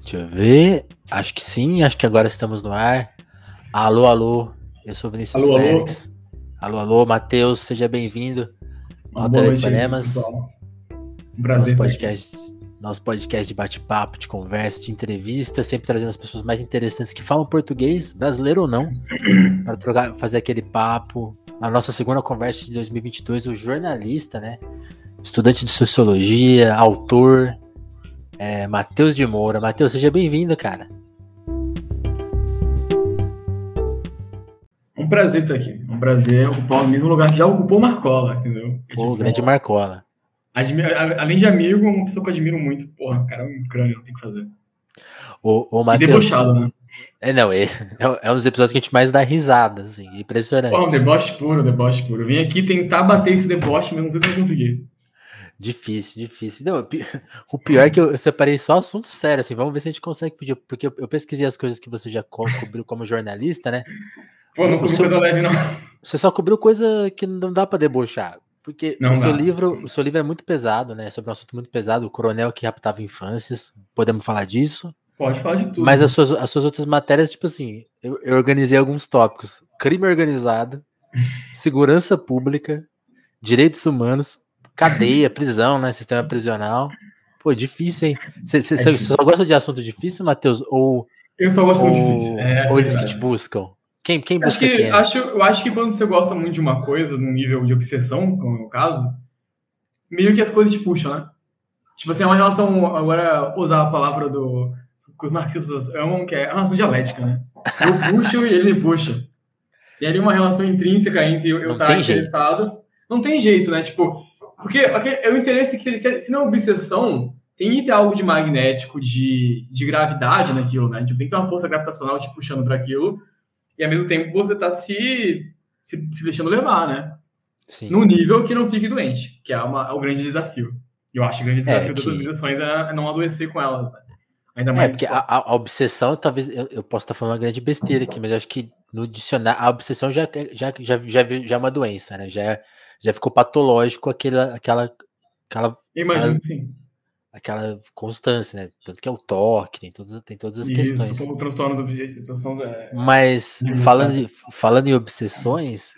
Deixa eu ver. Acho que sim, acho que agora estamos no ar. Alô, alô. Eu sou Vinícius Alô, alô. Félix. Alô, alô, Matheus, seja bem-vindo ao Telefonemas. Um Nosso prazer aqui. podcast, nosso podcast de bate-papo, de conversa, de entrevista, sempre trazendo as pessoas mais interessantes que falam português, brasileiro ou não, para trocar, fazer aquele papo. Na nossa segunda conversa de 2022, o jornalista, né? Estudante de sociologia, autor, é, Matheus de Moura. Matheus, seja bem-vindo, cara. Um prazer estar aqui. Um prazer ocupar o mesmo lugar que já ocupou o Marcola, entendeu? É Pô, tipo, grande Marcola. Além de amigo, uma pessoa que eu admiro muito. Porra, o cara é um crânio, não tem o que fazer. O, o Matheus. debochado, né? É, não, é, é um dos episódios que a gente mais dá risada, assim, impressionante. Porra, um deboche puro, deboche puro. Eu vim aqui tentar bater esse deboche, mas não sei se eu vou conseguir. Difícil, difícil. Não, o pi- o pior é que eu, eu separei só assuntos sérios, assim, vamos ver se a gente consegue fugir, porque eu, eu pesquisei as coisas que você já co- cobriu como jornalista, né? Pô, não seu- coisa leve, não. Você só cobriu coisa que não dá pra debochar, porque Não o seu dá. livro, o seu livro é muito pesado, né? Sobre um assunto muito pesado, o coronel que raptava infâncias. Podemos falar disso? Pode falar de tudo. Mas as suas, as suas outras matérias, tipo assim, eu, eu organizei alguns tópicos: crime organizado, segurança pública, direitos humanos, cadeia, prisão, né? Sistema prisional. Pô, difícil, hein? Você É só gosta de assunto difícil, Matheus? Ou, Eu só gosto ou, muito difícil. É, ou eles que te buscam? Quem, quem Acho busca que, quem? acho, eu acho que quando você gosta muito de uma coisa, num nível de obsessão, como é o caso, meio que as coisas te puxam, né? Tipo assim, é uma relação, agora usar a palavra do que os marxistas amam, que é a relação dialética, né? Eu puxo e ele me puxa. E ali uma relação intrínseca entre eu estar jeito. interessado. Não tem jeito, né? Tipo, porque é o interesse que, se, se não é obsessão, tem que ter algo de magnético, de, de gravidade naquilo, né? Tipo, tem que ter uma força gravitacional te puxando para aquilo. E ao mesmo tempo você tá se, se, se deixando levar, né? Sim. Num nível que não fique doente, que é, uma, é o grande desafio. Eu acho que o grande desafio das que- obsessões é não adoecer com elas. Né? Ainda É, mais. porque a, a- obsessão, talvez, eu, eu posso estar falando uma grande besteira aqui, mas eu acho que no dicionário, a obsessão já, já, já, já, já é uma doença, né? Já, é- já ficou patológico aquela, aquela, aquela, imagino que sim. aquela constância, né? Tanto que é o toque, tem todas, tem todas as Isso, questões. como transtorno do. Transtorno é... Mas Uhum, falando, de- falando em obsessões,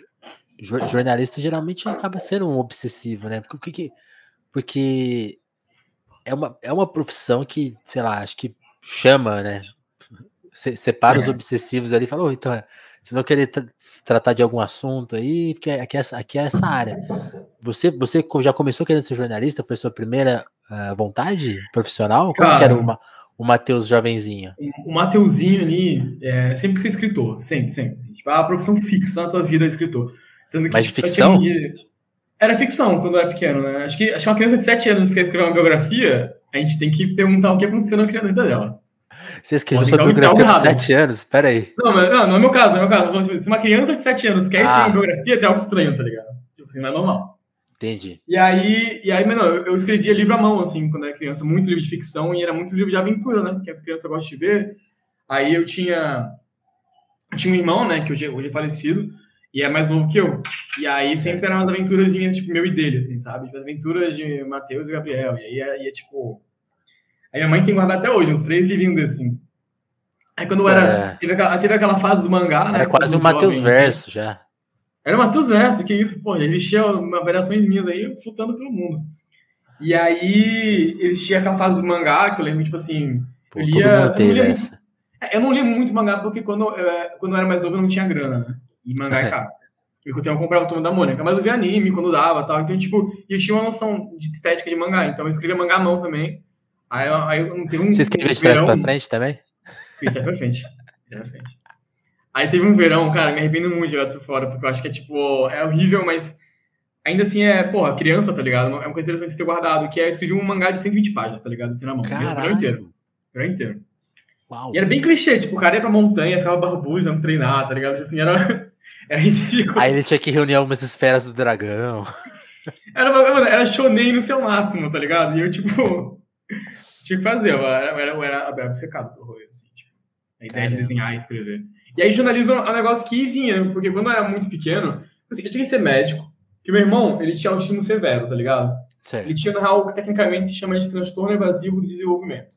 jor- jornalista geralmente acaba sendo um obsessivo, né? Porque, porque é, uma, é uma profissão que, sei lá, acho que chama, né? Se- separa os É. obsessivos ali e fala, "Ô, então, é, vocês vão querer tra- tratar de algum assunto aí, porque aqui é, essa, aqui é essa área. Você, você já começou querendo ser jornalista? Foi sua primeira ah, vontade profissional? Como que era Cara. o, Ma- o Matheus jovenzinho? O Mateuzinho ali é sempre ser escritor. Sempre, sempre. Tipo, a profissão fixa na tua vida é escritor. Tanto que, Mas de ficção? aquele Era ficção quando eu era pequeno, né? Acho que, acho que uma criança de 7 anos que quer escrever uma biografia, a gente tem que perguntar o que aconteceu na criança dela. Você escreveu sua um biografia com errado. 7 anos? Pera aí. Não, mas, não, não é meu caso, não é meu caso. Tipo, Se uma criança de 7 anos quer escrever Ah. biografia, tem algo estranho, tá ligado? Tipo assim, não é normal. Entendi. E aí, e aí mas não, eu, eu escrevia livro à mão, assim, quando era criança. Muito livro de ficção e era muito livro de aventura, né? Que a criança gosta de ver. Aí eu tinha... Eu tinha um irmão, né? Que hoje, hoje é falecido. E é mais novo que eu. E aí sempre eram umas aventurazinhas, tipo, meu e dele, assim, sabe? Tipo, as aventuras de Matheus e Gabriel. E aí é, e é, tipo... Aí minha mãe tem guardado até hoje, uns três livrinhos assim. Aí quando eu era... É. Teve, aquela, teve aquela fase do mangá, né? Era quase quando Matheus Verso já. era uma Matheus Verso, que isso, pô, já existia uma variações minhas aí flutuando pelo mundo. E aí existia aquela fase do mangá que eu lembro, tipo assim. Pô, Eu todo lia- eu mundo não teve lia essa. é, Eu não li muito mangá porque quando, eu- quando eu era mais novo eu não tinha grana, né? E mangá é caro. E eu comprava o Turma da Mônica, mas eu via anime quando dava tal. Então, tipo, e eu tinha uma noção de estética de mangá, então eu escrevia mangá à mão também. Aí, eu- aí tenho um. Você escreveu de trás verão- pra frente também? Fiz pra frente. Até pra frente. Aí teve um verão, cara, me arrependo muito de jogar isso fora, porque eu acho que é tipo, é horrível, mas ainda assim é, porra, criança, tá ligado? É uma coisa interessante de ter guardado, que é eu escrevi um mangá de 120 páginas, tá ligado? Assim na mão. O verão Caralho. inteiro. O verão inteiro. Uau. E era bem clichê, tipo, o cara ia pra montanha, ficava barbudo, ia treinar, tá ligado? Assim, era. Era ridículo. Aí ele tinha que reunir algumas esferas do dragão. Era, mano, era shonen no seu máximo, tá ligado? E eu, tipo, tinha que fazer, eu era, eu era, eu era, era obcecado pelo rolê, assim, tipo, a ideia de desenhar e escrever. E aí, jornalismo é um negócio que vinha, porque quando eu era muito pequeno, assim, eu tinha que ser médico, que meu irmão, ele tinha autismo severo, tá ligado? Certo. Ele tinha, na real, que tecnicamente se chama de transtorno evasivo do desenvolvimento.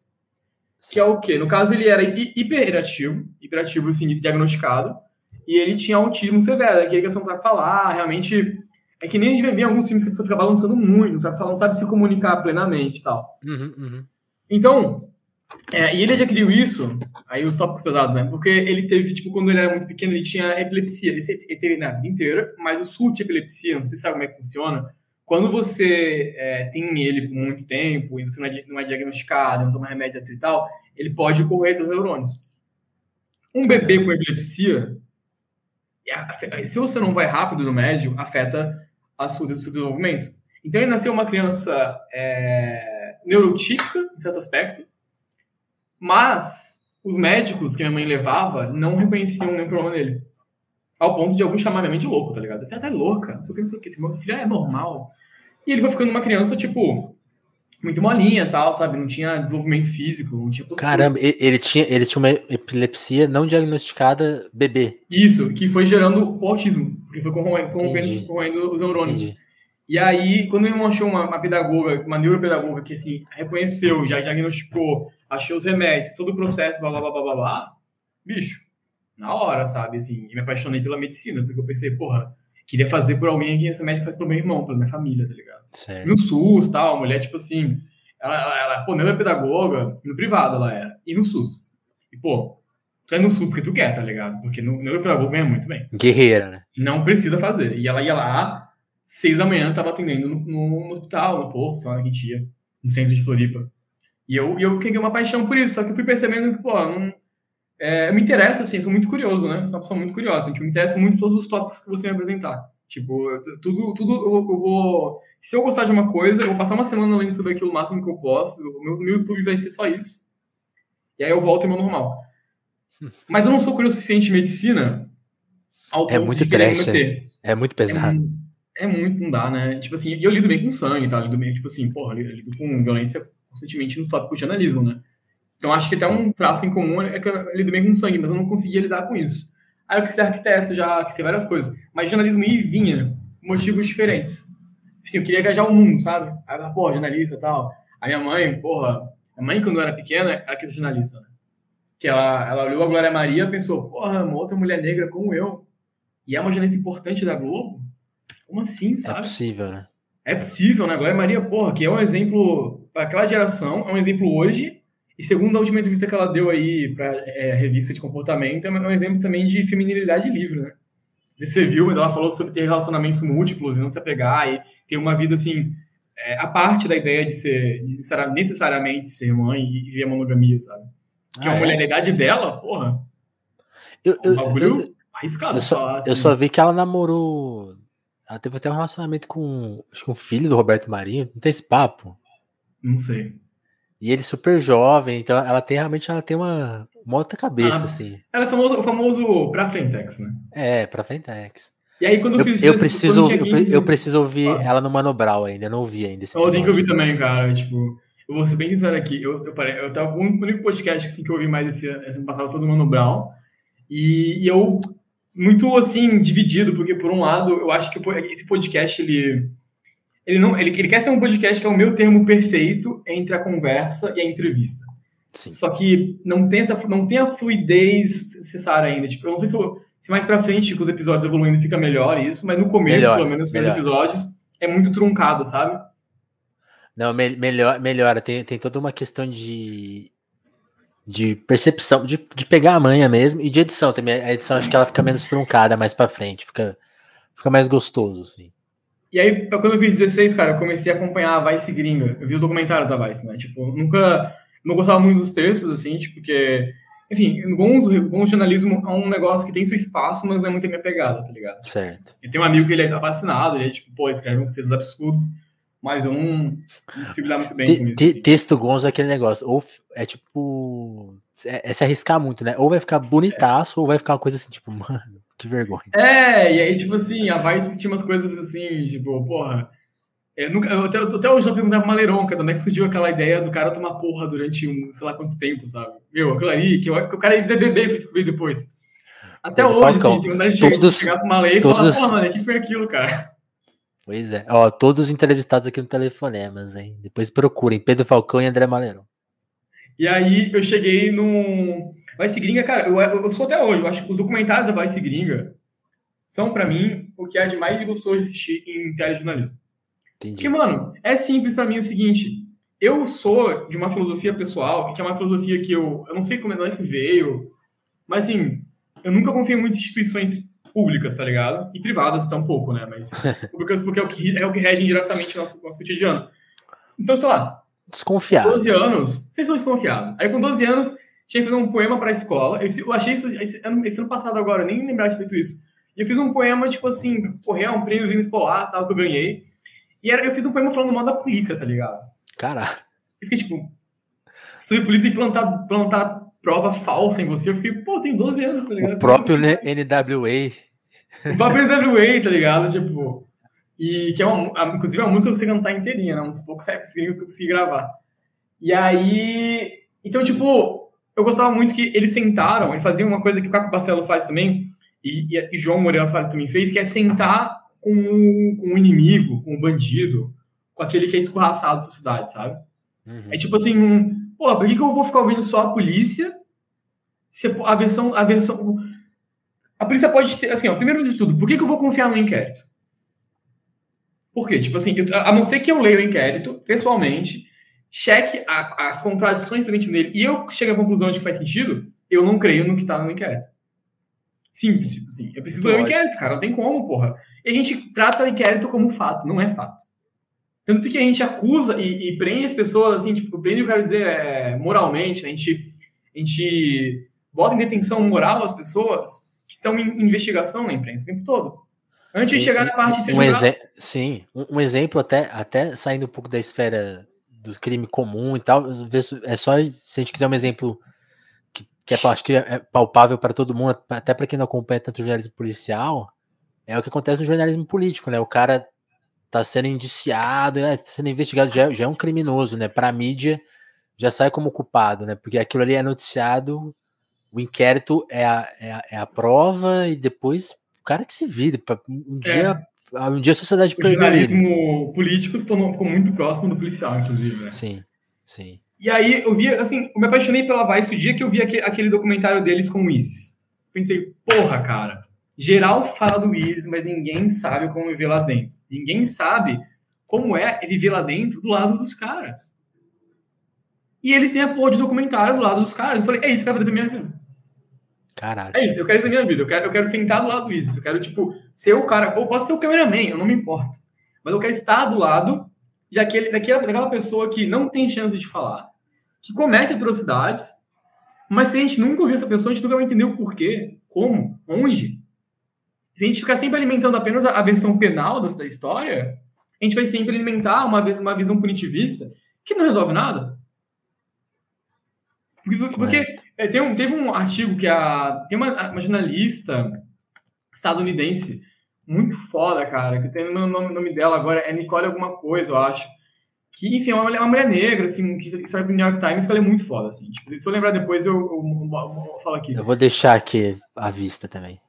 Que é o quê? No caso, ele era hiperativo, hiperativo, assim, diagnosticado, e ele tinha autismo severo, aquele que a pessoa não sabe falar, realmente. É que nem a gente vê em alguns filmes que a pessoa fica balançando muito, não sabe falar, não sabe se comunicar plenamente e tal. Uhum, uhum. Então, é, e ele adquiriu isso, aí os tópicos pesados, né? Porque ele teve, tipo, quando ele era muito pequeno, ele tinha epilepsia. Ele, ele teve na vida inteira, mas o surto de epilepsia, não sei se sabe como é que funciona, quando você é, tem ele por muito tempo e você não é, não é diagnosticado, não toma remédio e tal, ele pode correr seus neurônios. Um bebê com epilepsia, se você não vai rápido no médio, afeta a sua, o seu desenvolvimento. Então ele nasceu uma criança é, neurotípica, em certo aspecto, mas os médicos que minha mãe levava não reconheciam nenhum problema nele. Ao ponto de alguns chamarem de louco, tá ligado? Você é até louca, não sei o que, não sei o que. Meu filho é normal. E ele foi ficando uma criança, tipo, muito molinha tal, sabe? Não tinha desenvolvimento físico, não tinha postura. Caramba, ele tinha, ele tinha uma epilepsia não diagnosticada bebê. Isso, que foi gerando o autismo, porque foi corroendo, corroendo, corroendo os neurônios. Entendi. E aí, quando meu irmão achou uma, uma pedagoga, uma neuropedagoga que, assim, reconheceu, já diagnosticou, achou os remédios, todo o processo, blá, blá, blá, blá, blá, bicho, na hora, sabe, assim, e me apaixonei pela medicina, porque eu pensei, porra, queria fazer por alguém que esse médico faz pro meu irmão, pela minha família, tá ligado? Certo. No SUS, tal, a mulher, tipo assim, ela, ela, ela pô, neuropedagoga, no privado ela era, e no SUS. E, pô, tu é no SUS porque tu quer, tá ligado? Porque no neuropedagoga ganha muito bem. Guerreira, né? Não precisa fazer. E ela ia lá, seis da manhã, tava atendendo no, no, hospital, no posto, lá na Quintia, no centro de Floripa. E eu, eu fiquei com uma paixão por isso, só que eu fui percebendo que, pô, não, é, eu me interessa, assim, eu sou muito curioso, né? Eu sou uma pessoa muito curiosa, então, me interessa muito todos os tópicos que você me apresentar. Tipo, tudo, tudo eu, eu, vou. Se eu gostar de uma coisa, eu vou passar uma semana lendo sobre aquilo o máximo que eu posso. O meu, meu YouTube vai ser só isso. E aí eu volto ao meu normal. Mas eu não sou curioso o suficiente em medicina ao é ponto é muito de trash, é, é muito pesado. É, é, muito, não dá, né? Tipo assim, eu lido bem com sangue, tá? Lido bem, tipo assim, porra, lido com violência constantemente no tópico de jornalismo, né? Então acho que até um traço em comum é que eu lido bem com sangue, mas eu não conseguia lidar com isso. Aí eu quis ser arquiteto, já quis ser várias coisas. Mas jornalismo ia e vinha, motivos diferentes. Assim, eu queria viajar o mundo, sabe? Aí eu pô, jornalista e tal. A minha mãe, porra, a mãe quando eu era pequena, ela quis ser jornalista, né? Que ela, ela olhou a Glória Maria e pensou, porra, uma outra mulher negra como eu. E é uma jornalista importante da Globo? Como assim, sabe? É possível, né? É possível, né? Glória Maria, porra, que é um exemplo para aquela geração, é um exemplo hoje, e segundo a última entrevista que ela deu aí para é, a revista de comportamento, é um exemplo também de feminilidade livre, né? Você viu, mas ela falou sobre ter relacionamentos múltiplos e não se apegar e ter uma vida assim, é, a parte da ideia de ser de necessariamente ser mãe e viver a monogamia, sabe? Que ah, uma é? mulher da idade dela, porra. Eu, eu, um bagulho eu, arriscado. Eu só, assim. eu só vi que ela namorou. Ela teve até um relacionamento com, acho que um filho do Roberto Marinho. Não tem esse papo? Não sei. E ele super jovem, então ela tem realmente ela tem uma, uma outra cabeça, ah, assim. Ela é famoso, famoso pra Frentex, né? É, pra Frentex. E aí quando eu, eu fiz eu preciso, eu, eu, preciso ouvir ah. ela no Mano Brown ainda, não ouvi ainda. Esse eu tenho que ouvir também, cara. Tipo, eu vou ser bem sincero aqui. Eu, eu, parei, eu tava, o único podcast assim, que eu ouvi mais esse, esse ano passado foi do Mano Brown. E, e eu, muito assim, dividido, porque por um lado, eu acho que esse podcast ele ele não ele, ele quer ser um podcast que é o meu termo perfeito entre a conversa e a entrevista. Sim. Só que não tem essa não tem a fluidez necessária ainda. Tipo, eu não sei se, eu, se mais para frente com os episódios evoluindo fica melhor isso, mas no começo, melhor, pelo menos, os episódios é muito truncado, sabe? Não, me, melhor, melhora. Tem, tem toda uma questão de, de percepção, de, de pegar a manha mesmo, e de edição também. A edição acho que ela fica menos truncada mais para frente, fica, fica mais gostoso, assim. E aí, quando eu fiz 16, cara, eu comecei a acompanhar a Vice gringa. Eu vi os documentários da Vice, né? Tipo, nunca. Não gostava muito dos textos, assim, tipo, porque. Enfim, alguns, alguns jornalismo é um negócio que tem seu espaço, mas não é muito a minha pegada, tá ligado? Certo. Eu tenho um amigo que ele é fascinado, ele é tipo, pô, escreve uns textos absurdos, mas eu não, consigo lidar muito bem T com isso. Assim. Texto gonzo é aquele negócio, ou é tipo. É, é, se arriscar muito, né? Ou vai ficar bonitaço, é. ou vai ficar uma coisa assim, tipo, mano, que vergonha. É, e aí, tipo assim, a Vice tinha umas coisas assim, tipo, porra. Eu, nunca, eu até, até hoje eu perguntava pra Maleronca, de onde é que surgiu aquela ideia do cara tomar porra durante um, sei lá quanto tempo, sabe? Meu, aquilo ali, que, que o cara ia beber foi descobrir depois. Até hoje, Falcão, assim, tem gente todos, chegar Malê e todos... falar, porra, mano, o que foi aquilo, cara? Pois é. Ó, todos entrevistados aqui no Telefonemas, hein? Depois procurem Pedro Falcão e André Maleron. E aí eu cheguei num. Vice Gringa, cara, eu, eu sou até hoje, eu acho que os documentários da Vice Gringa são, para mim, o que é de mais gostoso de assistir em telejornalismo. Entendi. Porque, mano, é simples para mim o seguinte: eu sou de uma filosofia pessoal, que é uma filosofia que eu, eu não sei como é que veio, mas assim, eu nunca confiei muito em instituições públicas, tá ligado? E privadas tampouco, né? Mas públicas porque é o que, é o que rege diretamente o nosso, nosso cotidiano. Então, sei lá. Desconfiado. 12 anos, vocês são desconfiados. Aí com 12 anos, tinha que fazer um poema pra escola. Eu, eu achei isso esse ano, esse ano passado agora, eu nem lembrava de ter feito isso. E eu fiz um poema, tipo assim, correr um prêmiozinho escolar, tal, que eu ganhei. E era, eu fiz um poema falando mal da polícia, tá ligado? Caralho. Eu fiquei tipo, a polícia plantar, plantar prova falsa em você, eu fiquei, pô, tem 12 anos, tá ligado? O próprio NWA. O próprio NWA, tá ligado? Tipo, e que é uma, inclusive é uma música que você cantar inteirinha, né? Um dos poucos raps que eu consegui gravar. E aí, então, tipo, eu gostava muito que eles sentaram, eles faziam uma coisa que o Caco Barcelo faz também, e, e, e João Moreira Salles também fez, que é sentar com, com o inimigo, com o bandido, com aquele que é escorraçado da sociedade, sabe? Uhum. É tipo assim, um, pô, por que, que eu vou ficar ouvindo só a polícia? Se a versão, a versão. A polícia pode ter, assim, ó, primeiro de tudo, por que, que eu vou confiar no inquérito? Por quê? Tipo assim, eu, a não ser que eu leia o inquérito, pessoalmente, cheque a, as contradições presentes nele e eu chegue à conclusão de que faz sentido, eu não creio no que tá no inquérito. Simples, assim. Eu preciso ler o inquérito, cara, não tem como, porra. E a gente trata o inquérito como fato, não é fato. Tanto que a gente acusa e, e prende as pessoas, assim, tipo, prende, eu quero dizer, é, moralmente, né? a, gente, a gente bota em detenção moral as pessoas que estão em investigação na imprensa o tempo todo. Antes de chegar na parte de um Sim, um, um, exemplo até, até saindo um pouco da esfera do crime comum e tal, é só se a gente quiser um exemplo que, que é, acho que é palpável para todo mundo, até para quem não acompanha tanto jornalismo policial, é o que acontece no jornalismo político, né? O cara tá sendo indiciado, é, tá sendo investigado, já, já é um criminoso, né? Para a mídia já sai como culpado, né? Porque aquilo ali é noticiado, o inquérito é a, é a, é a prova e depois o cara que se vira. Um dia, é. um dia a sociedade perdeu. O jornalismo político se tornou, ficou muito próximo do policial, inclusive. Né? Sim, sim. E aí eu vi, assim, eu me apaixonei pela Vice o dia que eu vi aquele, aquele documentário deles com o Isis. Pensei, porra, cara Geral fala do Isis, mas ninguém sabe como viver lá dentro. Ninguém sabe como é viver lá dentro do lado dos caras. E eles têm a porra de documentário do lado dos caras. Eu falei, é isso que eu quero fazer pra minha vida. Caralho. É isso, eu quero isso na minha vida. Eu quero, eu quero sentar do lado do Isis. Eu quero, tipo, ser o cara. Ou posso ser o cameraman, eu não me importo. Mas eu quero estar do lado de aquele, daquela, daquela pessoa que não tem chance de falar, que comete atrocidades, mas se a gente nunca ouviu essa pessoa, a gente nunca vai entender o porquê, como, onde. Se a gente ficar sempre alimentando apenas a, versão penal da história, a gente vai sempre alimentar uma, uma visão punitivista que não resolve nada. Porque, porque é, tem um, teve um artigo que a, tem uma, uma, jornalista estadunidense muito foda, cara, que tem o nome, nome dela agora, é Nicole alguma coisa, eu acho. Que, enfim, é uma mulher, uma mulher negra, assim, que escreve pro New York Times, que ela é muito foda, assim. Tipo, se eu lembrar depois, eu, eu, eu, eu falo aqui. Eu vou deixar aqui a vista também.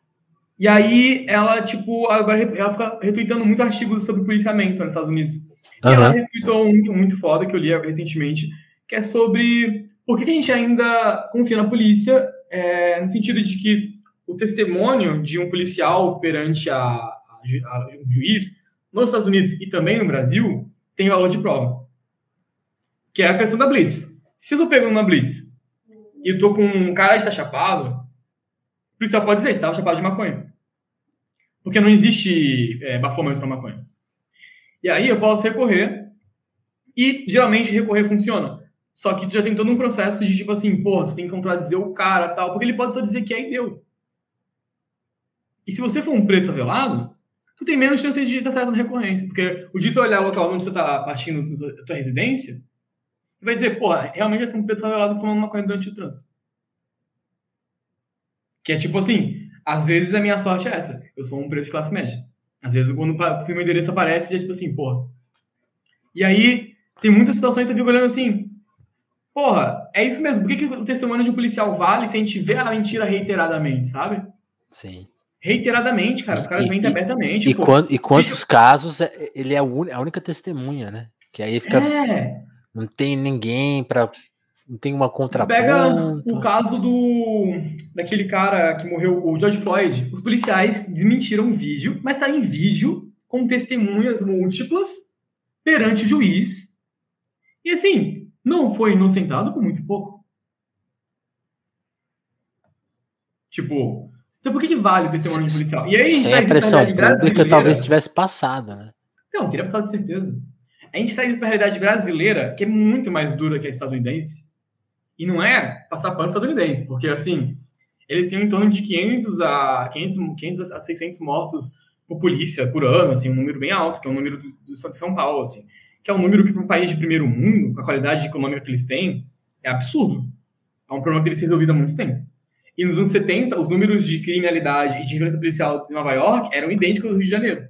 E aí ela, tipo, agora ela fica retweetando muito artigos sobre policiamento nos Estados Unidos. E uhum. ela retweetou um muito foda que eu li recentemente, que é sobre por que a gente ainda confia na polícia, é, no sentido de que o testemunho de um policial perante a, a, a, um juiz nos Estados Unidos e também no Brasil tem valor de prova. Que é a questão da Blitz. Se eu tô pegando uma Blitz e eu tô com um cara que está chapado, o policial pode dizer, estava chapado de maconha. Porque não existe é, bafômetro para maconha. E aí eu posso recorrer, e geralmente recorrer funciona. Só que tu já tem todo um processo de tipo assim, porra, tu tem que contradizer o cara tal, porque ele pode só dizer que é e deu. E se você for um preto avelado, tu tem menos chance de dar certo na recorrência. Porque o dia você olhar o local onde você está partindo da tua residência, vai dizer, porra, realmente ser um preto favelado fumando maconha durante o trânsito. Que é tipo assim, às vezes a minha sorte é essa. Eu sou um preço de classe média. Às vezes quando o meu endereço aparece, já é tipo assim, porra. E aí, tem muitas situações que eu fico olhando assim, porra, é isso mesmo. Por que, que o testemunho de um policial vale se a gente vê a mentira reiteradamente, sabe? Sim. Reiteradamente, cara. Os caras mentem abertamente. E, quando, e quantos casos é, ele é a única testemunha, né? Que aí fica. É. Não tem ninguém para não tem uma contraponta. Pega o caso do daquele cara que morreu, o George Floyd. Os policiais desmentiram o vídeo, mas está em vídeo com testemunhas múltiplas perante o juiz. E assim, não foi inocentado por muito pouco. Tipo, então por que, que vale o testemunho policial? E aí Sem a pressão pública talvez tivesse passado, né? Não, teria passado de certeza. A gente traz para a realidade brasileira, que é muito mais dura que a estadunidense. E não é passar pano estadunidense, porque assim, eles têm em torno de 500 a 500, 500 a 600 mortos por polícia por ano, assim, um número bem alto, que é o um número do, de São Paulo, assim, que é um número que para um país de primeiro mundo, com a qualidade econômica que eles têm, é absurdo. É um problema que eles resolvido há muito tempo. E nos anos 70, os números de criminalidade e de violência policial em Nova York eram idênticos ao Rio de Janeiro.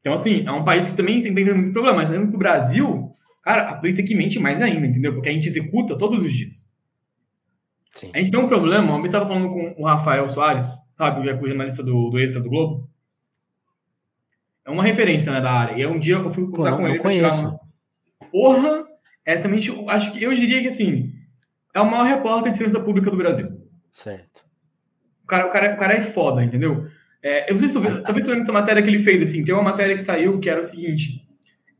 Então, assim, é um país que também tem muitos problemas. Mas no Brasil, cara, a polícia é que mente mais ainda, entendeu? Porque a gente executa todos os dias. Sim. A gente tem um problema. Uma vez estava falando com o Rafael Soares, sabe, o jornalista do, do Extra do Globo. É uma referência né, da área. E é um dia eu fui conversar com ele tirar uma. Porra, essa mente, acho que eu diria que assim, é o maior repórter de segurança pública do Brasil. Certo. O cara, o cara, o cara é foda, entendeu? É, eu não sei se tu viu, talvez tu essa matéria que ele fez, assim, tem uma matéria que saiu que era o seguinte,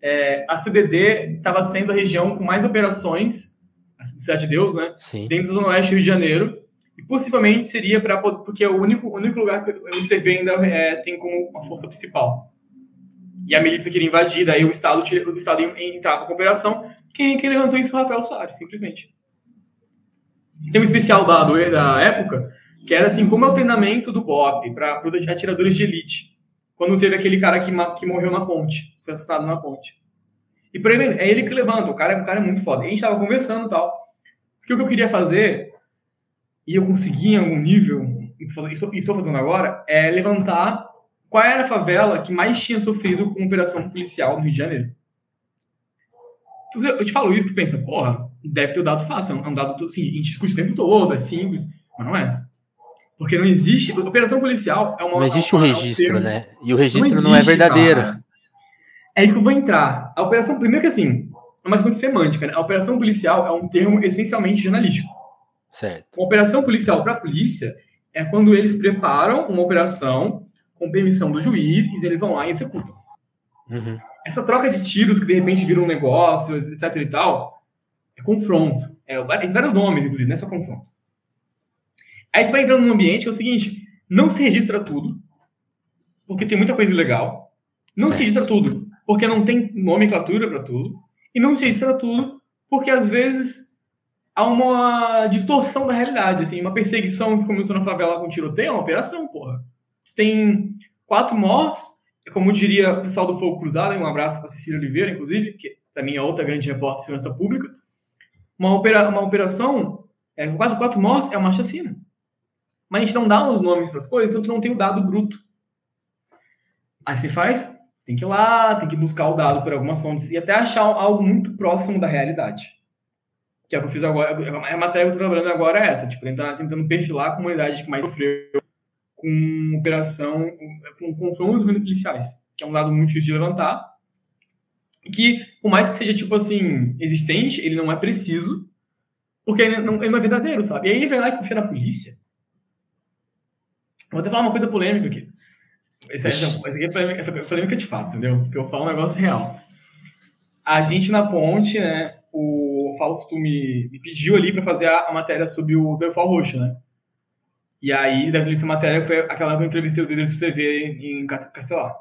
é, a CDD estava sendo a região com mais operações, a Cidade de Deus, né? Sim. Dentro do Oeste do Rio de Janeiro, e possivelmente seria para porque é o único, o único lugar que o CV ainda é, tem como uma força principal. E a milícia queria invadir, daí o Estado, o Estado entrava com a operação. Quem, quem levantou isso foi o Rafael Soares, simplesmente. Tem um especial da, da época que era assim, como é o treinamento do BOP para atiradores de elite, quando teve aquele cara que, que morreu na ponte, foi assassinado na ponte. E por aí, é ele que levanta, o cara, é, o cara é muito foda. E a gente tava conversando e tal. Porque o que eu queria fazer, e eu consegui em algum nível, estou, estou fazendo agora, é levantar qual era a favela que mais tinha sofrido com operação policial no Rio de Janeiro. Eu te falo isso, tu pensa, porra, deve ter o dado fácil, é um dado, assim, a gente discute o tempo todo, é simples, mas não é. Porque não existe. Operação policial é uma. Não existe o um registro, né? E o registro não, existe, não é verdadeiro. Cara. É aí que eu vou entrar. A operação. Primeiro que assim, é uma questão de semântica, né? A operação policial é um termo essencialmente jornalístico. Certo. Uma operação policial para a polícia é quando eles preparam uma operação com permissão do juiz e eles vão lá e executam. Uhum. Essa troca de tiros que de repente vira um negócio, etc e tal, é confronto. É, tem vários nomes, inclusive, não é só confronto. Aí tu vai entrando num ambiente que é o seguinte: não se registra tudo, porque tem muita coisa ilegal. Não certo. se registra tudo, porque não tem nomenclatura para tudo. E não se registra tudo, porque às vezes há uma distorção da realidade. Assim, uma perseguição que começou na favela com tiroteio é uma operação, porra. Tem quatro mortos, como diria o pessoal do Fogo Cruzado, um abraço para Cecília Oliveira, inclusive, que também é outra grande repórter de segurança pública. Uma, opera, uma operação é, com quase quatro mortos é uma chacina mas a gente não dá os nomes para as coisas, então tu não tem o dado bruto. Aí você faz, tem que ir lá, tem que buscar o dado por algumas fontes e até achar algo muito próximo da realidade. Que é o que eu fiz agora, a matéria que eu estou trabalhando agora é essa, tipo, tentar, tentando perfilar a comunidade que mais sofreu com operação, com confrontos policiais, que é um dado muito difícil de levantar, que, por mais que seja, tipo assim, existente, ele não é preciso, porque ele não, ele não é verdadeiro, sabe? E aí vai lá e confia na polícia, Vou até falar uma coisa polêmica aqui. Esse, esse aqui é polêmica, é polêmica de fato, entendeu? Porque eu falo um negócio real. A gente na ponte, né? O Fausto me, me pediu ali para fazer a, a, matéria sobre o Belfort Roxo, né? E aí, deve essa matéria foi aquela que eu entrevistei os líderes do CV em Castelar.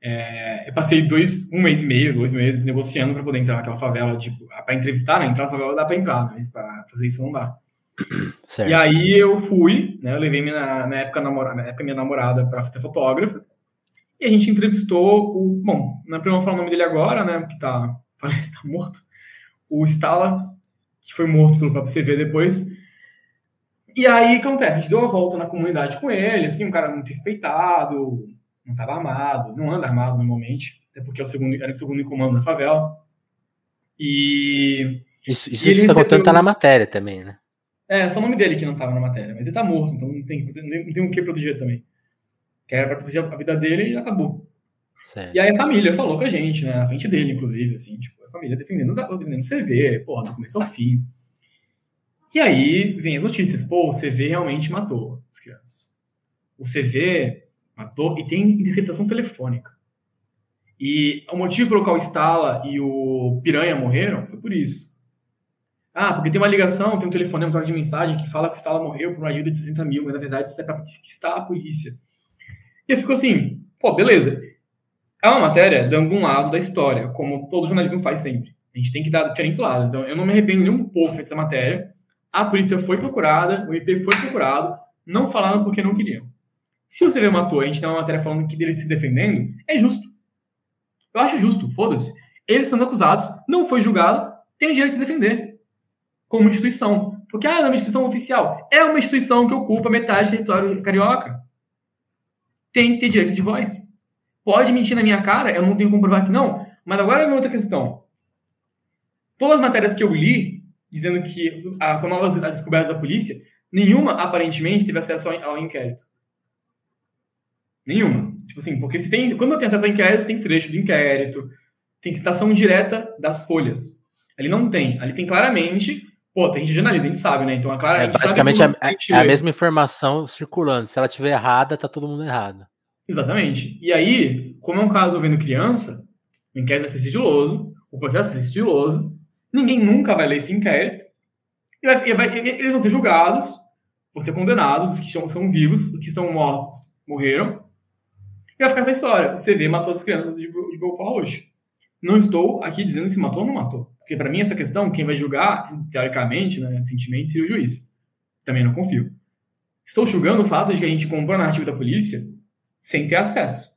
É, eu passei dois, um mês e meio, dois meses negociando para poder entrar naquela favela, tipo, para entrevistar, né? Entrar na favela dá para entrar, mas para fazer isso não dá. Certo. E aí eu fui, né? Eu levei minha, na época, namorada, na época minha namorada para ser fotógrafa. E a gente entrevistou o. Bom, não é pra eu falar o nome dele agora, né? Que tá. Falei, tá morto. O Stala, que foi morto pelo próprio CV depois. E aí, acontece? A gente deu uma volta na comunidade com ele, assim, um cara muito respeitado, não estava armado, não anda armado normalmente, até porque é o segundo, era o segundo em comando da favela. E. Isso, isso e você está contando tá na matéria também, né? É, só o nome dele que não estava na matéria, mas ele tá morto, então não tem, não tem o que proteger também. Que era pra proteger a vida dele e acabou. Certo. E aí a família falou com a gente, né? Na frente dele, inclusive, assim, tipo, família defendendo, defendendo o CV, porra, do começo ao fim. E aí vem as notícias, pô, o CV realmente matou as crianças. O CV matou e tem interceptação telefônica. E o motivo pelo qual o Stala e o Piranha morreram foi por isso. Ah, porque tem uma ligação, tem um telefonema, troca de mensagem que fala que o Stala morreu por uma ajuda de 60 mil, mas na verdade isso é para está a polícia. E eu fico assim, pô, beleza. É uma matéria dando um lado da história, como todo jornalismo faz sempre. A gente tem que dar diferentes lados. Então, eu não me arrependo nem um pouco dessa matéria. A polícia foi procurada, o IP foi procurado, não falaram porque não queriam. Se o CV matou, a gente tem uma matéria falando que dele se defendendo, é justo. Eu acho justo, foda-se. Eles são acusados, não foi julgado, tem o direito de se defender. Como instituição. Porque, ah, é uma instituição oficial. É uma instituição que ocupa metade do território carioca. Tem que ter direito de voz. Pode mentir na minha cara, eu não tenho como provar que não. Mas agora é uma outra questão. Todas as matérias que eu li, dizendo que a, com novas descobertas da polícia, nenhuma aparentemente teve acesso ao, ao inquérito. Nenhuma. Tipo assim, porque se tem. Quando eu tenho acesso ao inquérito, tem trecho do inquérito, tem citação direta das folhas. Ali não tem. Ali tem claramente. Pô, tem gente jornalista, a gente sabe, né? Então, é claro. É, basicamente é, é, a mesma informação circulando. Se ela tiver errada, tá todo mundo errado. Exatamente. E aí, como é um caso envolvendo criança, o inquérito vai ser sigiloso, o processo vai ser sigiloso, ninguém nunca vai ler esse inquérito, e vai, e vai, eles vão ser julgados, vão ser condenados, os que são, são vivos, os que estão mortos morreram, e vai ficar essa história. Você vê, matou as crianças de, de Belfort Roxo. Não estou aqui dizendo se matou ou não matou. Porque para mim essa questão, quem vai julgar, teoricamente, né, recentemente, seria o juiz. Também não confio. Estou julgando o fato de que a gente comprou a narrativa da polícia sem ter acesso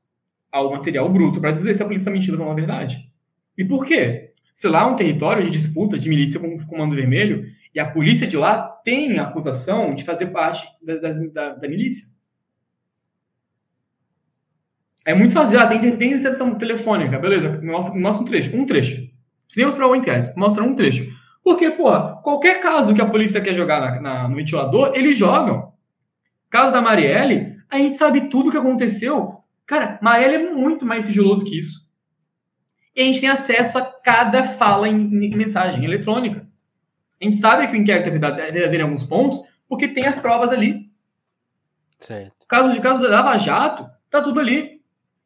ao material bruto para dizer se a polícia está mentindo ou não é verdade. E por quê? Se lá é um território de disputa de milícia com o Comando Vermelho e a polícia de lá tem a acusação de fazer parte da, da, da milícia. É muito fácil. Ah, tem, tem recepção telefônica, beleza. Mostra, mostra um trecho. Um trecho. Sem mostrar o inquérito, mostra um trecho. Porque, pô, qualquer caso que a polícia quer jogar na, na, no ventilador, eles jogam. Caso da Marielle, a gente sabe tudo o que aconteceu. Cara, Marielle é muito mais sigiloso que isso. E a gente tem acesso a cada fala em, em mensagem eletrônica. A gente sabe que o inquérito é verdadeiro em alguns pontos, porque tem as provas ali. Certo. Caso de caso da Lava Jato, tá tudo ali.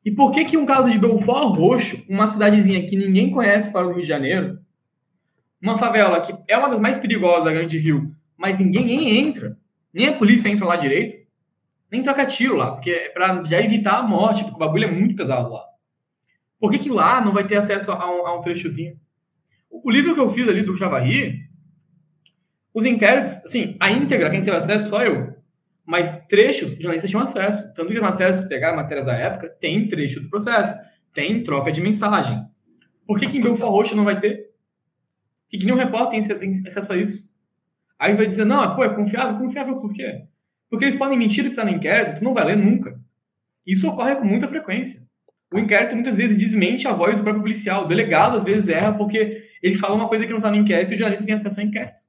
E por que que um caso de Belfort Roxo, uma cidadezinha que ninguém conhece fora do Rio de Janeiro, uma favela que é uma das mais perigosas da Grande Rio, mas ninguém entra, nem a polícia entra lá direito, nem troca tiro lá, porque é para já evitar a morte, porque o bagulho é muito pesado lá. Por que, que lá não vai ter acesso a um, a um trechozinho? O livro que eu fiz ali do Chavarri, os inquéritos, assim, a íntegra, quem teve acesso só eu. Mas trechos, jornalistas tinham acesso. Tanto que as matérias, se pegar matérias da época, tem trecho do processo, tem troca de mensagem. Por que, que em Belfort Roxo não vai ter? Por que, que nenhum repórter tem acesso a isso? Aí vai dizer, não, pô, é confiável. Confiável por quê? Porque eles podem mentir que está no inquérito, tu não vai ler nunca. Isso ocorre com muita frequência. O inquérito muitas vezes desmente a voz do próprio policial. O delegado às vezes erra porque ele fala uma coisa que não está no inquérito e o jornalista tem acesso ao inquérito.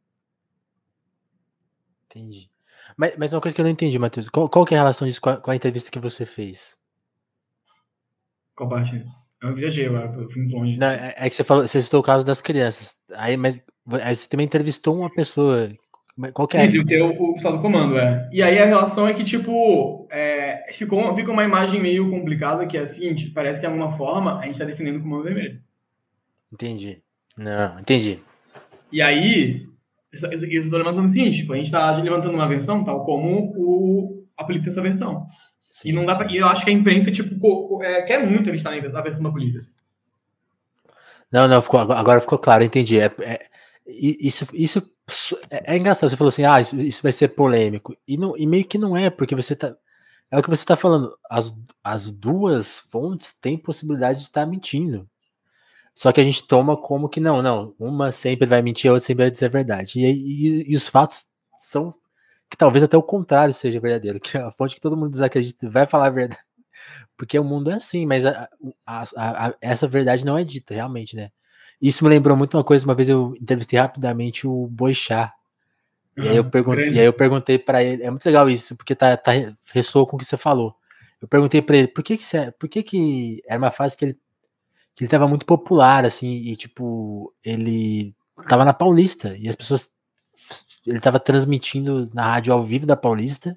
Entendi. Mas, mas uma coisa que eu não entendi, Matheus, qual, qual que é a relação disso com a, com a entrevista que você fez? Qual parte? Eu viajei agora, eu fui muito longe. Não, é, é, que você falou, você citou o caso das crianças. Aí, mas aí você também entrevistou uma pessoa. Qual que é? Entrevistei o, o pessoal do comando, é. E aí a relação é que, tipo, é, ficou, fica uma imagem meio complicada, que é a seguinte, parece que de alguma forma a gente tá defendendo o comando vermelho. Entendi. Não, entendi. E aí, isso, isso, eu estou levantando o seguinte, tipo, a gente está levantando uma versão tal como o, a polícia tem sua versão. Sim, e não dá pra, e eu acho que a imprensa, tipo, é, quer muito a gente estar tá na versão da polícia. Assim. Não, não, ficou, agora ficou claro, entendi. É, é, isso, isso é, é, engraçado. Você falou assim, ah, isso, isso vai ser polêmico. E, não, e meio que não é, porque você tá. É o que você está falando. As, as duas fontes têm possibilidade de estar tá mentindo. Só que a gente toma como que não, não, uma sempre vai mentir, a outra sempre vai dizer a verdade. E, e, e os fatos são que talvez até o contrário seja verdadeiro, que a fonte que todo mundo desacredita vai falar a verdade. Porque o mundo é assim, mas a, a, a, essa verdade não é dita, realmente, né? Isso me lembrou muito uma coisa, uma vez eu entrevistei rapidamente o Boixá. E, aí eu perguntei, e aí eu perguntei para ele, é muito legal isso, porque tá, tá ressoa com o que você falou. Eu perguntei para ele, por que que, você, por que que era uma fase que ele que ele tava muito popular, assim, e tipo, ele tava na Paulista, e as pessoas. Ele tava transmitindo na rádio ao vivo da Paulista,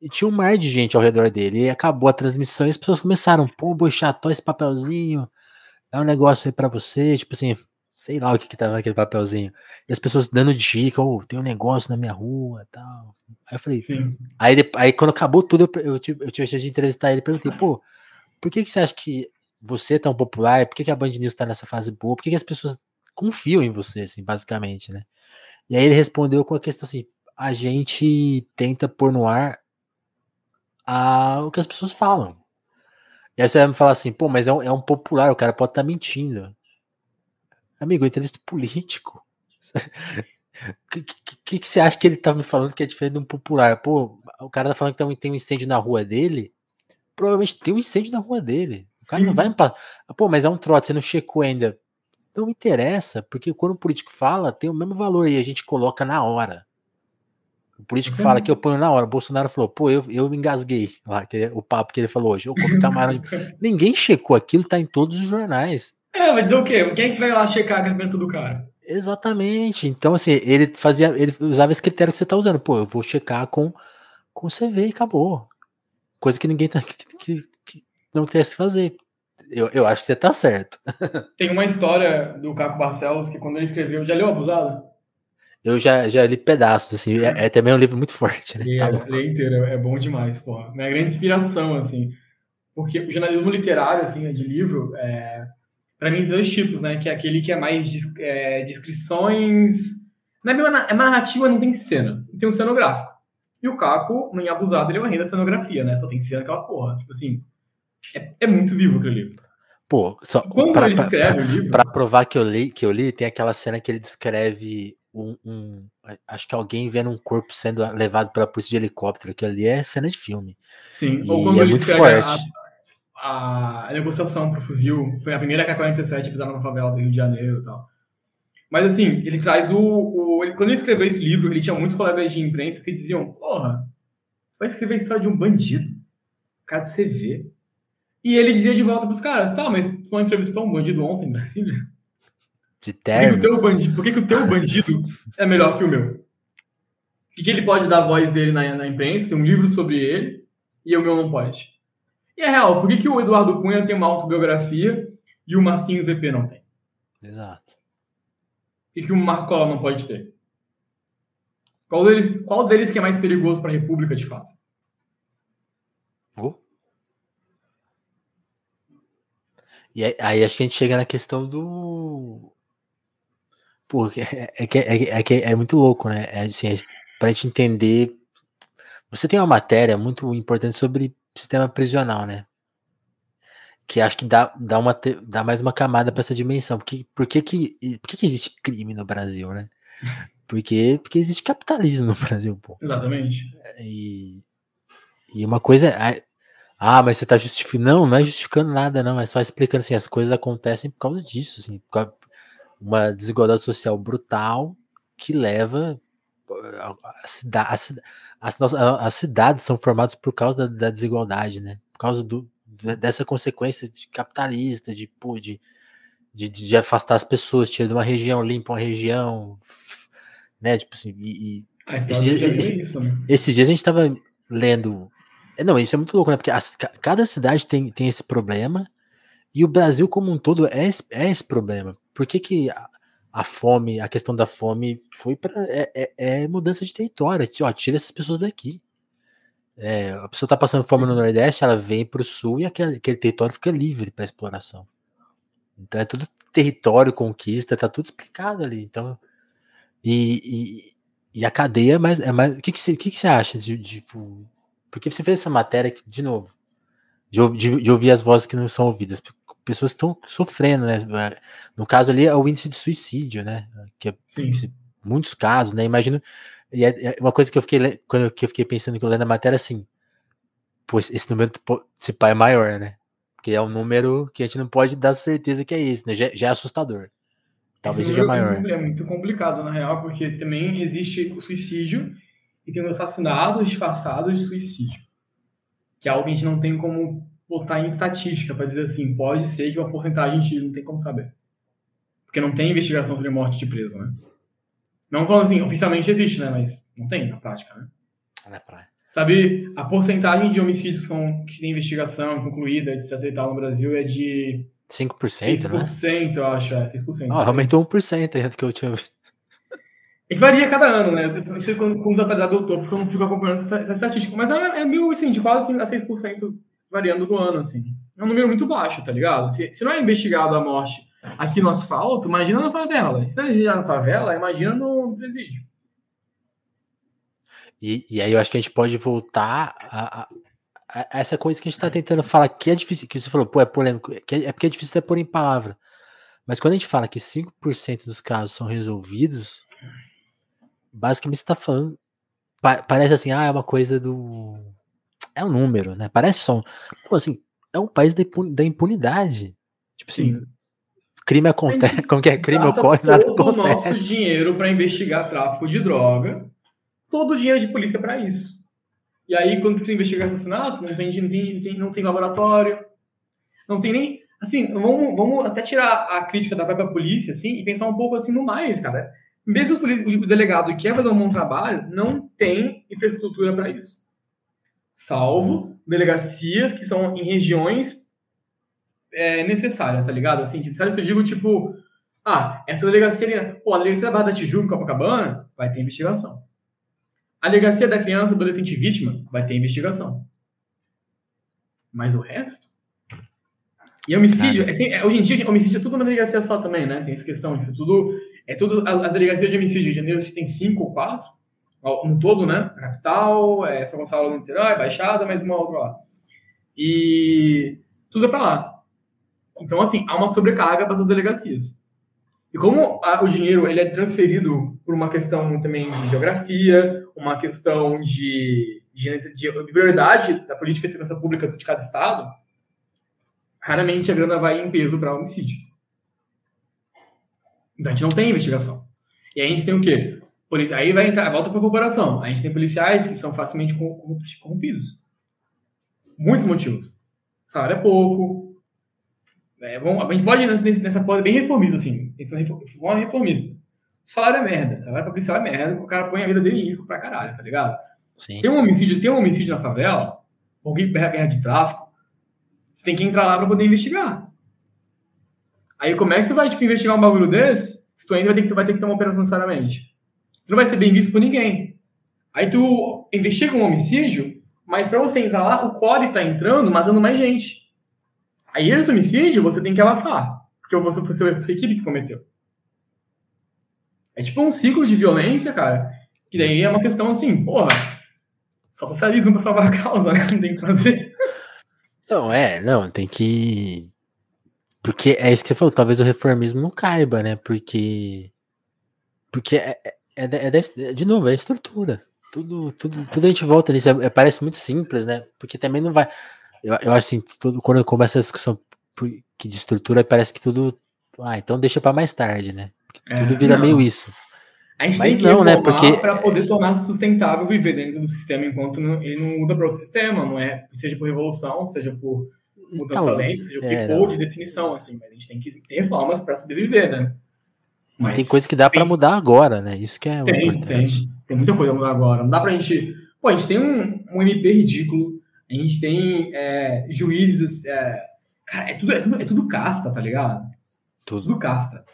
e tinha um mar de gente ao redor dele. E acabou a transmissão e as pessoas começaram, pô, boixató, esse papelzinho é um negócio aí pra você, tipo assim, sei lá o que que tava naquele papelzinho. E as pessoas dando dica, oh, tem um negócio na minha rua e tal. Aí eu falei, Sim. Aí, aí quando acabou tudo, eu, eu, tive, eu tive a chance de entrevistar ele, perguntei, pô, por que, que você acha que você é tão popular? Por que, que a Band News tá nessa fase boa? Por que, que as pessoas confiam em você, assim, basicamente, né? E aí ele respondeu com a questão assim, a gente tenta pôr no ar a, o que as pessoas falam. E aí você vai me falar assim, pô, mas é um, é um popular, o cara pode estar tá mentindo. Amigo, eu entrevisto político. O que, que, que, você acha que ele tá me falando que é diferente de um popular? Pô, o cara tá falando que tem um incêndio na rua dele. Provavelmente tem um incêndio na rua dele. O cara Sim. não vai me passar. Pô, mas é um trote, você não checou ainda. Não interessa, porque quando o político fala, tem o mesmo valor e a gente coloca na hora. O político Sim. fala que eu ponho na hora. O Bolsonaro falou, pô, eu, eu me engasguei lá, que, o papo que ele falou hoje. Eu camarão. Ninguém checou aquilo, tá em todos os jornais. É, mas é o quê? Quem é que vai lá checar a garganta do cara? Exatamente. Então, assim, ele fazia. Ele usava esse critério que você tá usando. Pô, eu vou checar com, com CV e acabou. Coisa que ninguém tá. Que, que, que não quer se fazer. Eu, eu acho que você tá certo. Tem uma história do Caco Barcelos que quando ele escreveu. Já leu Abusado? Eu já, já li pedaços, assim. É, é também um livro muito forte, né? E tá é, inteiro, é bom demais, porra. Minha grande inspiração, assim. Porque o jornalismo literário, assim, de livro, é, para mim, dois tipos, né? Que é aquele que é mais é, descrições. Não é, uma, é uma narrativa, não tem cena. Tem um cenográfico. E o Caco, em Abusado, ele é uma renda cenografia, né? Só tem cena aquela porra. Tipo assim, é, é muito vivo aquele livro. Pô, só Quando pra, ele escreve pra, o livro. Pra provar que eu li, que eu li, tem aquela cena que ele descreve um, um, acho que alguém vendo um corpo sendo levado pela polícia de helicóptero, que ali é cena de filme. Sim, e ou quando é ele muito forte. A, a, negociação pro fuzil, foi a primeira K-47 pisada na favela do Rio de Janeiro e tal. Mas assim, ele traz o. o ele, quando ele escreveu esse livro, ele tinha muitos colegas de imprensa que diziam: Porra, vai escrever a história de um bandido. Cara de CV. E ele dizia de volta pros caras: Tá, mas tu não entrevistou um bandido ontem em Brasília? De terno. Por que, que, o teu bandido, por que, que o teu bandido é melhor que o meu? Por que, ele pode dar a voz dele na, na imprensa, tem um livro sobre ele, e o meu não pode? E é real, por que, que o Eduardo Cunha tem uma autobiografia e o Marcinho VP não tem? Exato. E que o Marco não pode ter? Qual deles, qual deles que é mais perigoso para a República, de fato? Oh. E aí acho que a gente chega na questão do porque é, é, que, é, é, que é muito louco, né? É, assim, é, gente entender. Você tem uma matéria muito importante sobre sistema prisional, né? Que acho que dá, dá, uma, dá mais uma camada para essa dimensão. Porque, por, que, que, por que, que existe crime no Brasil, né? Porque, porque existe capitalismo no Brasil, pô. Exatamente. E, e uma coisa. Ah, mas você tá justificando. Não, não é justificando nada, não. É só explicando assim, as coisas acontecem por causa disso, assim, causa, uma desigualdade social brutal que leva a, cidade, as, as, cidades são formadas por causa da, da, desigualdade, né? Por causa do, dessa consequência de capitalista, de, de, de, de afastar as pessoas, tira de uma região, limpa uma região, né? Tipo assim, e, e esses, dias, esse, isso, né? esses dias a gente estava lendo. Não, isso é muito louco, né? Porque as, cada cidade tem, tem esse problema e o Brasil como um todo é, é esse problema. Por que, que a, a fome, a questão da fome foi para é, é, é, mudança de território. Ó, tira essas pessoas daqui. É, a pessoa está passando fome no Nordeste, ela vem para o Sul e aquele, aquele território fica livre para exploração. Então é tudo território, conquista, tá tudo explicado ali. Então, e, e, e a cadeia é mais. É mais o que, que, você, que, que você acha de, de, tipo, Porque você fez essa matéria aqui, de novo, de, de, de, ouvir as vozes que não são ouvidas pessoas estão sofrendo, né? No caso ali é o índice de suicídio, né? Que é muitos casos, né? Imagino. E é, é, uma coisa que eu fiquei quando que eu fiquei pensando que eu lendo a matéria assim, pois esse número se pai é maior, né? Porque é um número que a gente não pode dar certeza que é esse, né? Já, já é assustador. Talvez seja maior. É muito complicado, na real, porque também existe o suicídio e tem os assassinatos disfarçados de suicídio. Que é algo que a gente não tem como botar em estatística para dizer assim, pode ser que uma porcentagem X não tem como saber. Porque não tem investigação sobre morte de preso, né? Não falando assim, oficialmente existe, né? Mas não tem na prática, né? Na prática. Sabe, a porcentagem de homicídios com, que tem investigação concluída, etc e tal, no Brasil é de 5%, 6%, né? 6%, eu acho, é, 6%. Ah, aumentou 1% aí do que eu tinha visto. É que varia cada ano, né? Eu não sei com os atualizados do topo, porque eu não fico acompanhando essa, essa estatística. Mas é, é meio, assim, de quase a 6% variando do ano, assim. É um número muito baixo, tá ligado? Se, se não é investigado a morte aqui no asfalto, imagina na favela. Se na favela, imagina no presídio. E, e aí eu acho que a gente pode voltar a, a, essa coisa que a gente está tentando falar, que é difícil, que você falou, pô, é polêmico, que é, é porque é difícil até pôr em palavra. Mas quando a gente fala que 5% dos casos são resolvidos, basicamente você está falando. Pa, parece assim, ah, é uma coisa do. É um número, né? Parece só. Então, assim, é um país da impunidade. Tipo assim, Sim. Crime acontece. Como que é? Crime ocorre, nada acontece. todo o nosso dinheiro para investigar tráfico de droga todo o dinheiro de polícia para isso. E aí, quando tu investiga assassinato, não tem, não, tem, não tem laboratório, não tem nem. Assim, vamos, vamos até tirar a crítica da própria polícia assim, e pensar um pouco assim no mais, cara. Mesmo o, o delegado que quer fazer um bom trabalho, não tem infraestrutura para isso. Salvo delegacias que são em regiões é, necessárias, tá ligado? Assim, sabe que eu digo, tipo, ah, essa delegacia, pô, a delegacia da Barra da Tijuca, Copacabana, vai ter investigação. A delegacia da criança adolescente vítima vai ter investigação. Mas o resto? E homicídio, é, assim, hoje em dia, homicídio é tudo uma delegacia só também, né? Tem essa questão de tudo. É tudo. As delegacias de homicídio de janeiro tem cinco ou quatro, no todo, né? capital, é São Gonçalo do Niterói, Baixada, mais uma outra lá. E tudo é pra lá. Então, assim, há uma sobrecarga para essas delegacias. E como a, o dinheiro ele é transferido por uma questão também de geografia, uma questão de, de, de prioridade da política de segurança pública de cada estado, raramente a grana vai em peso para homicídios. Então a gente não tem investigação. E a gente tem o quê? Aí vai entrar, volta para a corporação. A gente tem policiais que são facilmente corrompidos. Muitos motivos. Salário é pouco, é, vamos, a gente pode ir nessa, nessa coisa bem reformista, assim. Uma reformista. Salário é merda. Salário pra policial é merda, o cara põe a vida dele em risco pra caralho, tá ligado? Sim. Tem um homicídio, tem um homicídio na favela, alguém guerra de tráfico, você tem que entrar lá pra poder investigar. Aí como é que tu vai, tipo, investigar um bagulho desse, se tu ainda vai ter que, vai ter, que ter uma operação necessariamente? Tu não vai ser bem visto por ninguém. Aí tu investiga um homicídio, mas pra você entrar lá, o core tá entrando, matando mais gente. Aí esse homicídio você tem que abafar, porque você foi a sua equipe que cometeu. É tipo um ciclo de violência, cara, que daí é uma questão assim, porra, só socialismo pra salvar a causa, né? Não tem que fazer. Não, é, não, tem que. Porque é isso que você falou, talvez o reformismo não caiba, né? Porque. Porque é, é, é, é de novo, é estrutura. Tudo, tudo, tudo a gente volta nisso. É, parece muito simples, né? Porque também não vai. Eu, eu acho assim, tudo, quando eu começo a discussão que de estrutura, parece que tudo. Ah, então deixa para mais tarde, né? É, tudo vira não. meio isso. A gente Mas tem que não, né? Porque para poder tornar sustentável viver dentro do sistema enquanto não, ele não muda para outro sistema, não é? Seja por revolução, seja por mudança então, lenta, seja o que é, for não. de definição, assim. Mas a gente tem que ter reformas para sobreviver, né? Mas tem coisa que dá para mudar agora, né? Isso que é tem, importante. Tem, tem muita coisa a mudar agora. Não dá pra gente. Pô, a gente tem um, um MP ridículo a gente tem é, juízes. É, cara, é tudo, é tudo, é, tudo, casta, tá ligado? Tudo. tudo casta.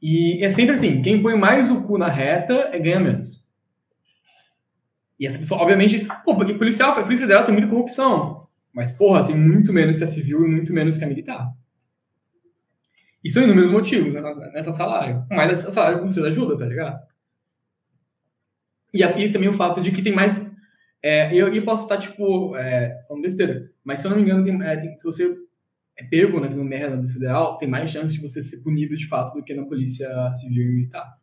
E é sempre assim: quem põe mais o cu na reta é ganha menos. E essa pessoa, obviamente, pô, porque policial, a polícia dela tem muita corrupção. Mas, porra, tem muito menos que a civil e muito menos que a militar. E são inúmeros motivos né, nessa salário. Mas essa salário com ajuda, tá ligado? E, e também o fato de que tem mais é, eu, eu posso estar, tipo, é, falando besteira, mas se eu não me engano, tem, é, tem, se você é pego, né, fazendo merda na Polícia Federal, tem mais chance de você ser punido de fato do que na Polícia Civil e Militar.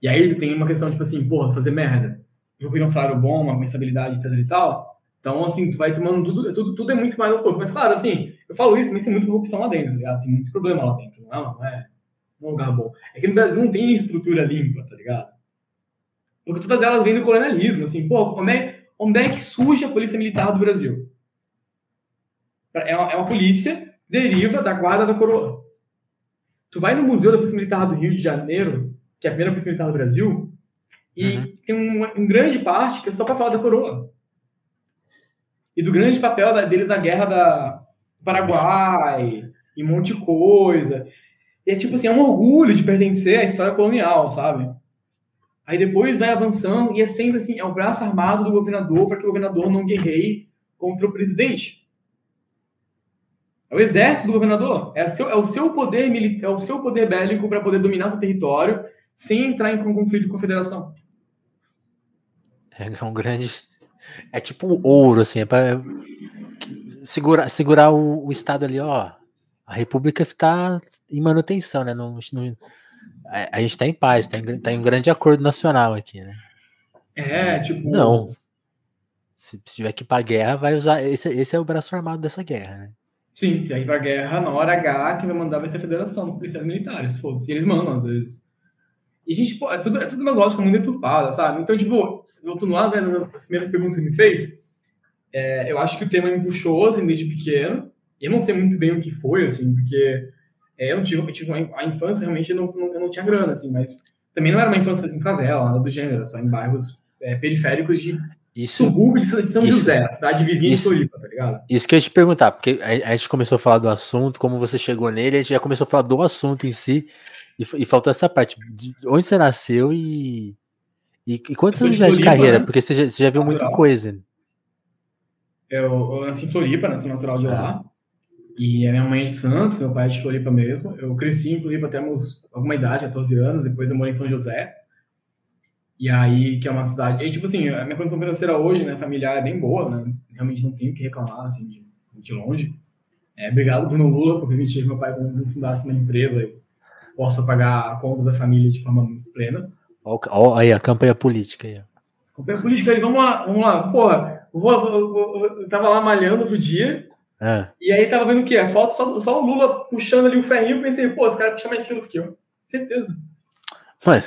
E aí tem uma questão, tipo assim, porra, fazer merda. Eu vou pedir um salário bom, uma estabilidade, etc e tal. Então, assim, tu vai tomando tudo, tudo, tudo é muito mais aos poucos. Mas, claro, assim, eu falo isso, mas tem muita corrupção lá dentro, tá ligado? Tem muito problema lá dentro, não é, não é um lugar bom. É que no Brasil não tem estrutura limpa, tá ligado? Porque todas elas vêm do colonialismo, assim, pô, como é, Onde é que surge a Polícia Militar do Brasil? É uma, é uma polícia deriva da guarda da coroa. Tu vai no Museu da Polícia Militar do Rio de Janeiro, que é a primeira Polícia Militar do Brasil, e uhum. tem uma, um grande parte que é só para falar da coroa. E do grande papel da, deles na guerra da Paraguai, e um monte de coisa. E é tipo assim, é um orgulho de pertencer à história colonial, sabe? Aí depois vai avançando e é sempre assim, é o braço armado do governador para que o governador não guerreie contra o presidente. É o exército do governador, é o seu, é o seu poder militar, é o seu poder bélico para poder dominar seu território sem entrar em conflito com a federação. É um grande. É tipo um ouro, assim, é para segurar, segurar o, o, Estado ali, ó. A República está em manutenção, né? Não, não, a, gente está em paz, está em, tá em um grande acordo nacional aqui, né? É, tipo. Não. Se, se tiver que ir pra guerra, vai usar. Esse, esse é o braço armado dessa guerra, né? Sim, se ir pra guerra, na hora H, quem vai mandar vai ser a Federação dos Policiais Militares, foda-se. eles mandam, às vezes. E a gente, pô, é tudo, é tudo uma lógica muito deturpada, sabe? Então, tipo, voltando lá, né, nas primeiras perguntas que você me fez, é, eu acho que o tema me puxou, assim, desde pequeno. Eu não sei muito bem o que foi, assim, porque é, eu tive, eu tive uma, a infância, realmente, eu não, não, eu não tinha grana, assim, mas também não era uma infância em favela, nada do gênero, só em bairros é, periféricos de isso, subúrbio de São isso, José, cidade vizinha isso, de Floripa, tá ligado? Isso que eu ia te perguntar, porque a, a, gente começou a falar do assunto, como você chegou nele, a gente já começou a falar do assunto em si, e, e faltou essa parte, de onde você nasceu e, e, e quantos anos já de carreira? Né? Porque você já, você já viu natural. muita coisa. Eu, eu, nasci em Floripa, nasci natural de lá, ah. E a minha mãe é de Santos, meu pai é de Floripa mesmo, eu cresci em Floripa até uns, alguma idade, 14 anos, depois eu morei em São José, e aí, que é uma cidade. E, tipo assim, a minha condição financeira hoje, né, familiar, é bem boa, né? Realmente não tenho o que reclamar, assim, de, de longe. É, obrigado, Bruno Lula, por permitir que meu pai fundasse uma empresa e possa pagar contas da família de forma muito plena. Olha aí, a campanha política aí. Campanha política aí, vamos lá, vamos lá. Porra, eu, vou, eu, eu, eu tava lá malhando outro dia. É. E aí tava vendo o quê? A foto só, só o Lula puxando ali o ferrinho. Pensei, pô, esse cara puxa mais quilos que eu. Certeza. Mano,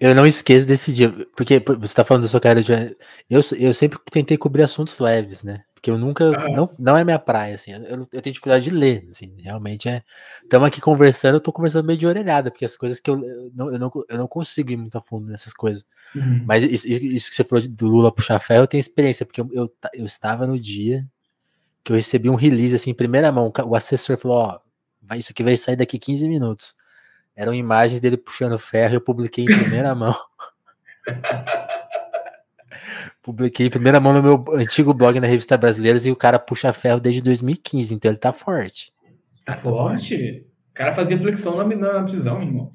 eu não esqueço desse dia, porque você está falando da sua carreira de. Eu, eu sempre tentei cobrir assuntos leves, né? Porque eu nunca. Uhum. Não, não é minha praia, assim. Eu, eu tenho dificuldade de ler, assim. Realmente é. Estamos aqui conversando, eu tô conversando meio de orelhada, porque as coisas que eu, eu, não, eu, não, eu não consigo ir muito a fundo nessas coisas. Uhum. Mas isso, isso, que você falou do Lula puxar ferro, eu tenho experiência, porque eu, eu, eu estava no dia que eu recebi um release, assim, em primeira mão. O assessor falou: Ó, vai, isso aqui vai sair daqui 15 minutos. Eram imagens dele puxando ferro e eu publiquei em primeira mão. publiquei em primeira mão no meu antigo blog na Revista Brasileiras e o cara puxa ferro desde 2015, então ele tá forte. Tá forte? O cara fazia flexão na, na prisão, irmão.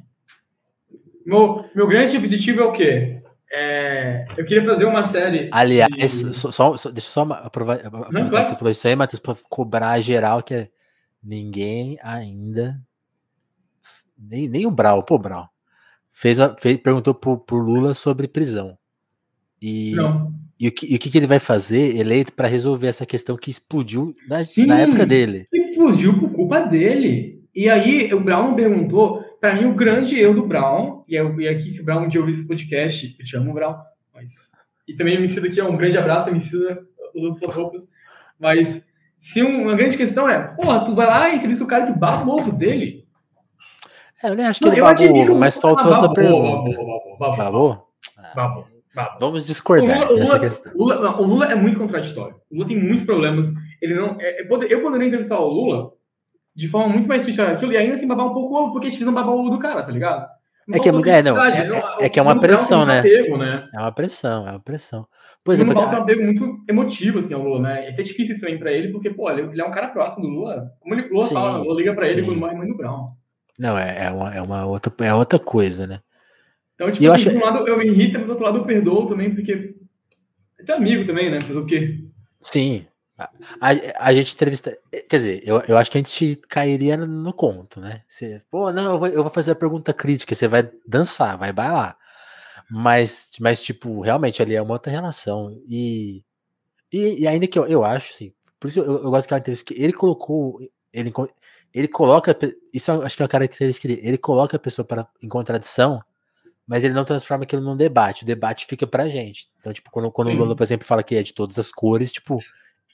Meu, meu grande objetivo é o quê? É, eu queria fazer uma série. Aliás, de... só, só, deixa eu só aproveitar claro. você falou isso aí, Matheus, para cobrar geral que é, ninguém ainda nem, nem o Brau, pô, Brau. Fez, fez, perguntou pro, pro Lula sobre prisão. E, e, o que, e o que ele vai fazer eleito para resolver essa questão que explodiu na, Sim, na época dele? Explodiu por culpa dele. E aí o Brown perguntou, para mim, o grande erro do Brown, e, eu, e aqui se o Brown um dia ouvir esse podcast, eu te amo, Brown, mas. E também me ensina aqui, é um grande abraço, me as suas roupas. Mas se um, uma grande questão é, porra, tu vai lá e entrevista o cara que baba o ovo dele. É, eu nem acho que ele babou, mas faltou essa pergunta. Babou? Babou. Vamos discordar o Lula, questão. Lula, o Lula é muito contraditório. O Lula tem muitos problemas. Ele não. É, é eu poderia entrevistar o Lula de forma muito mais crítica aquilo e ainda assim babar um pouco o ovo, porque a gente fez um babar o ovo do cara, tá ligado? é que é, muito, é, não, é, é, é, que é uma pressão, né? Apego, né? É uma pressão, é uma pressão. Por exemplo, tem um apego muito emotivo, assim, ao Lula, né? É até difícil isso também pra ele, porque, pô, ele, é um cara próximo do Lula. Como ele Lula sim, fala, Lula liga pra sim. ele quando morre mãe do Brown. Não, é, é, uma, é uma outra, é outra coisa, né? Então, tipo, assim, acho... de um lado eu me irrito, mas do outro lado eu perdoo também, porque é teu amigo também, né? Fazer o quê? Sim. A, a, gente entrevista. Quer dizer, eu, eu acho que a gente cairia no conto, né? Você, pô, não, eu vou, eu vou fazer a pergunta crítica, você vai dançar, vai bailar. Mas, mas, tipo, realmente ali é uma outra relação. E, e, e ainda que eu, eu acho, assim, por isso eu, eu gosto daquela entrevista, porque ele colocou. Ele, ele coloca. Isso acho que é uma característica dele. Ele coloca a pessoa para, em contradição, mas ele não transforma aquilo num debate. O debate fica pra gente. Então, tipo, quando, quando o Lula, por exemplo, fala que é de todas as cores, tipo,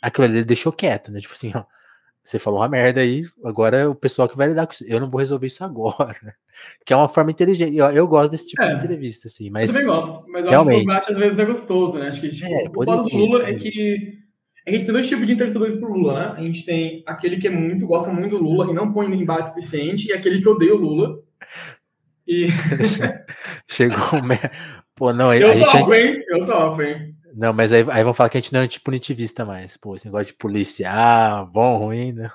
aquilo ali ele deixou quieto, né? Tipo assim, ó, você falou uma merda aí, agora é o pessoal que vai lidar com isso. Eu não vou resolver isso agora. Que é uma forma inteligente. Eu, eu gosto desse tipo é, de entrevista, assim. Mas, eu também gosto, mas eu realmente, acho que o debate às vezes é gostoso, né? Acho que tipo, é, o do Lula é que a gente tem dois tipos de entrevistadores pro Lula, né? A gente tem aquele que é muito, gosta muito do Lula e não põe no embate suficiente, e aquele que odeia o Lula. E. Chegou. Pô, não, eu a topo, gente... hein? Eu topo, hein? Não, mas aí, aí vão falar que a gente não é antipunitivista mais. Pô, esse negócio de policiar, bom, ruim, né?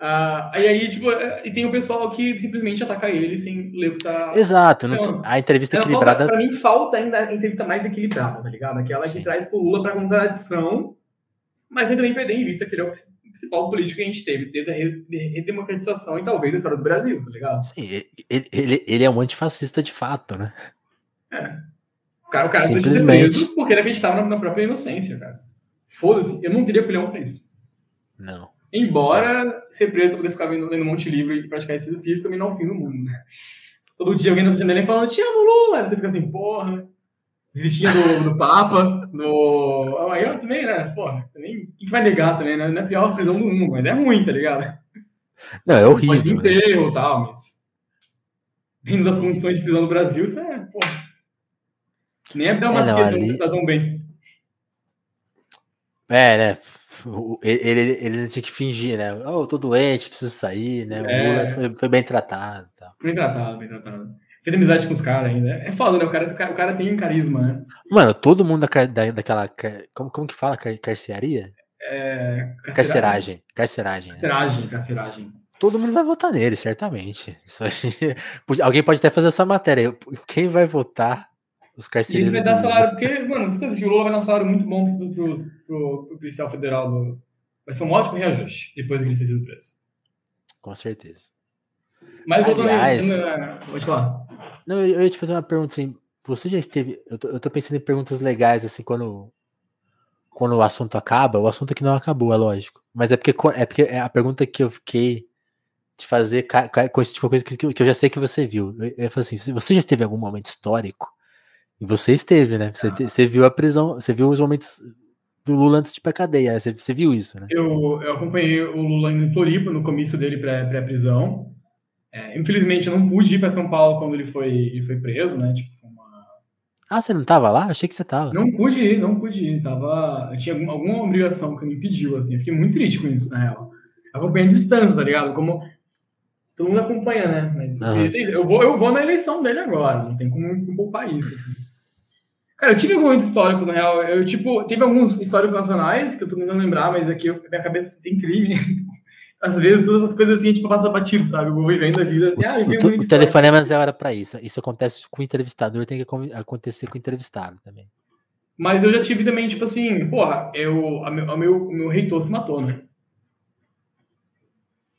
Uh, aí, aí, tipo, é, e tem o pessoal que simplesmente ataca ele sem ler o que tá. Exato, não, então, a entrevista equilibrada. Falta, pra mim, falta ainda a entrevista mais equilibrada, tá ligado? Aquela Sim. que traz pro Lula pra contradição, mas sem também perder em vista que ele é o principal político que a gente teve desde a redemocratização e talvez a história do Brasil, tá ligado? Sim, ele, ele, ele é um antifascista de fato, né? É. Cara, o cara Simplesmente. preso porque ele acreditava na, própria inocência, cara. Foda-se, eu não teria opinião pra isso. Não. Embora ser preso pra poder ficar lendo um monte de livro e praticar exercício físico também não é o fim do mundo, né? Todo dia alguém na janela falando, te amo, Lula! Você fica assim, porra. Desistia do, do Papa, do. Aí eu também, né? Porra, também. Quem vai negar também, né? Não é a pior prisão do mundo, mas é ruim, tá ligado? Não, é horrível. Pode vir enterro e tal, mas. Dentro das condições de prisão no Brasil, isso é, porra. Nem a Bel Macia é, não, tá tão bem. É, né? Ele, ele, ele, tinha que fingir, né? Oh, eu tô doente, preciso sair, né? O é. Lula foi, foi, bem tratado. Tal. Bem tratado, bem tratado. Fez amizade com os caras ainda. É foda, né? O cara, o cara, o cara tem carisma, né? Mano, todo mundo da, da, daquela. Como, como que fala? Carcearia? É, carceragem. Carceragem. Carceragem, né? carceragem. Todo mundo vai votar nele, certamente. Isso aí. Alguém pode até fazer essa matéria. Quem vai votar os carcereiros? E ele vai dar salário, porque, mano, você que o Lula vai dar um salário muito bom pro, pro, pro, pro policial federal. Do... Vai ser um ótimo reajuste depois que ele ter sido preso. Com certeza. Mas voltando Aliás, aí, pode falar. Não, eu ia te fazer uma pergunta assim. Você já esteve. Eu tô, eu tô pensando em perguntas legais, assim, quando, quando o assunto acaba. O assunto aqui não acabou, é lógico. Mas é porque, é porque é a pergunta que eu fiquei de fazer com esse tipo de coisa que, que eu já sei que você viu. Eu, eu falo assim: você já esteve em algum momento histórico? E você esteve, né? Você, ah. você viu a prisão, você viu os momentos do Lula antes de ir pra cadeia. Você, você viu isso, né? Eu, eu acompanhei o Lula em Floripa, no comício dele pré-prisão. É, infelizmente, eu não pude ir para São Paulo quando ele foi, ele foi preso, né? Tipo, uma... Ah, você não tava lá? Achei que você tava. Não pude ir, não pude ir. Tava... Eu tinha alguma, alguma obrigação que me impediu, assim. Eu fiquei muito triste com isso, na real. Acompanhei a distância, tá ligado? Como todo mundo acompanha, né? Mas uhum. eu, vou, eu vou na eleição dele agora. Não tem como poupar isso, assim. Cara, eu tive alguns históricos, na real. Eu, tipo, teve alguns históricos nacionais que eu tô tentando lembrar, mas aqui eu, minha cabeça tem crime. Às vezes, todas essas coisas assim, a gente passa batido, sabe? Eu vou vivendo a vida assim, ah, o, o, o telefonema é hora pra isso. Isso acontece com o entrevistador, tem que acontecer com o entrevistado também. Mas eu já tive também, tipo assim, porra, eu, a meu, a meu, o meu reitor se matou, né?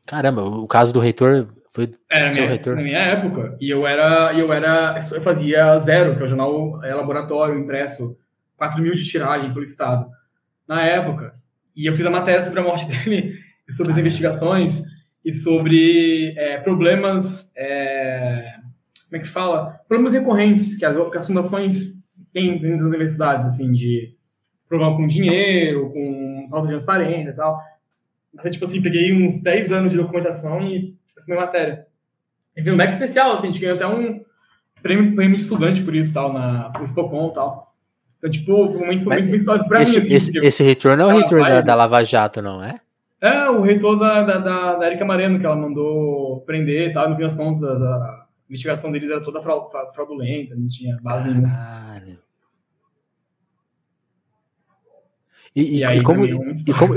Caramba, o caso do reitor foi era seu minha, reitor? Na minha época. E eu era, eu era, eu fazia zero, que é o jornal é, laboratório impresso, 4 mil de tiragem pelo Estado. Na época. E eu fiz a matéria sobre a morte dele, e sobre as investigações, e sobre é, problemas. É, como é que fala? Problemas recorrentes que as, que as fundações têm dentro das universidades, assim, de problema com dinheiro, com falta de transparência e tal. Mas, tipo assim, peguei uns 10 anos de documentação e fiz minha matéria. E um back especial, assim, a gente ganhou até um prêmio, prêmio de estudante por isso, tal, na Expocom e tal. Então, tipo, foi um momento foi muito histórico pra esse, mim. Assim, esse, esse retorno é o retorno da, da, Lava Jato, não é? É, o reitor da, da, da, da Erika Mareno, que ela mandou prender e tal, no fim das contas, a, investigação deles era toda fraudulenta, não tinha base nenhuma. E, e, e, aí, e como, e, como,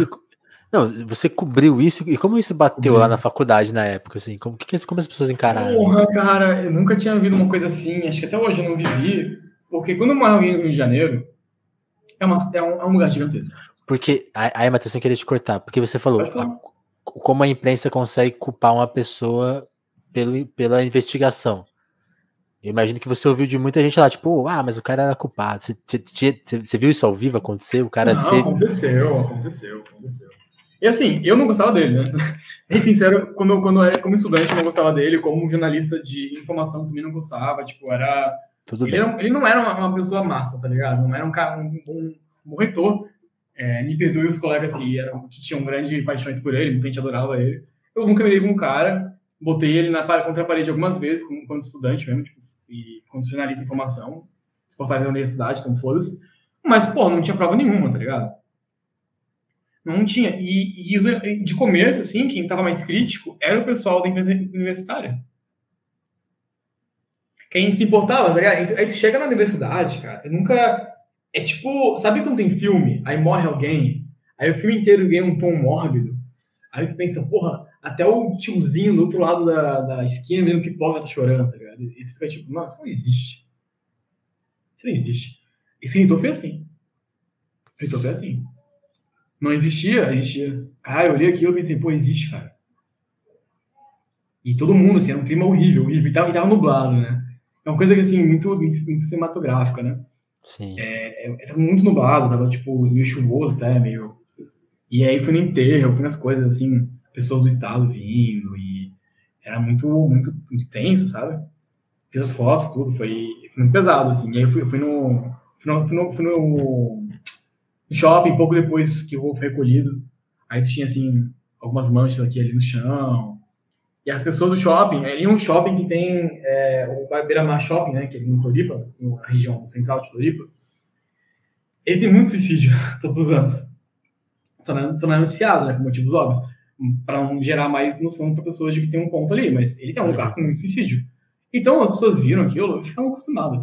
não, você cobriu isso e como isso bateu lá na faculdade na época, assim? Como, que, como as pessoas encararam Porra, isso? cara, eu nunca tinha visto uma coisa assim, acho que até hoje eu não vivi, porque quando eu moro no Rio de Janeiro, é, uma, é, um, é um lugar gigantesco. Porque, aí, Matheus, sem querer te cortar, porque você falou a, como a imprensa consegue culpar uma pessoa pelo, pela investigação. Eu imagino que você ouviu de muita gente lá, tipo, ah, mas o cara era culpado. Você, você, você viu isso ao vivo acontecer? O cara não, ser... aconteceu, aconteceu, aconteceu. E assim, eu não gostava dele, né? Bem sincero, quando, quando era como estudante eu não gostava dele, como jornalista de informação também não gostava, tipo, era... Tudo ele. Era, ele não era uma, uma, pessoa massa, tá ligado? Não era um cara, um, um reitor. É, me perdoe os colegas que, eram, que tinham grandes paixões por ele, muita gente adorava ele. Eu nunca me dei com um cara, botei ele na, contra a parede algumas vezes, como, quando estudante mesmo, tipo, e quando jornalista de informação, os portais da universidade, então foda-se. Mas, pô, não tinha prova nenhuma, tá ligado? Não tinha. E, e de começo, assim, quem estava mais crítico era o pessoal da empresa universitária. Quem se importava, tá ligado? Aí tu chega na universidade, cara, eu nunca. É tipo, sabe quando tem filme, aí morre alguém, aí o filme inteiro ganha um tom mórbido, aí tu pensa, porra, até o tiozinho do outro lado da, da esquina, mesmo que porra, tá chorando, tá ligado? E tu fica tipo, mano, isso não existe. Isso não existe. Esse reitor foi assim. O reitor foi assim. Não existia, existia. Cara, eu olhei aquilo e pensei, pô, existe, cara. E todo mundo, assim, era um clima horrível, horrível. E tava, e tava nublado, né? É uma coisa que, assim, muito, muito, muito cinematográfica, né? Sim. É, é, tava muito nublado, tava, tipo, meio chuvoso até, meio... E aí fui no enterro, fui nas coisas, assim, pessoas do estado vindo, e era muito, muito, muito tenso, sabe? Fiz as fotos, tudo, foi, foi muito pesado, assim. E aí eu fui, fui no... Fui no, fui no, fui no shopping, pouco depois que o roubo foi recolhido. Aí tu tinha, assim, algumas manchas aqui ali no chão. E as pessoas do shopping, é um shopping que tem é, o Beira-Mar Shopping, né, que é em Floripa, na região central de Floripa. Ele tem muito suicídio todos os anos. Só não, só não é noticiado, né, por motivos óbvios. Para não gerar mais noção para pessoas de que tem um ponto ali. Mas ele tem um lugar com muito suicídio. Então as pessoas viram aquilo e ficavam acostumadas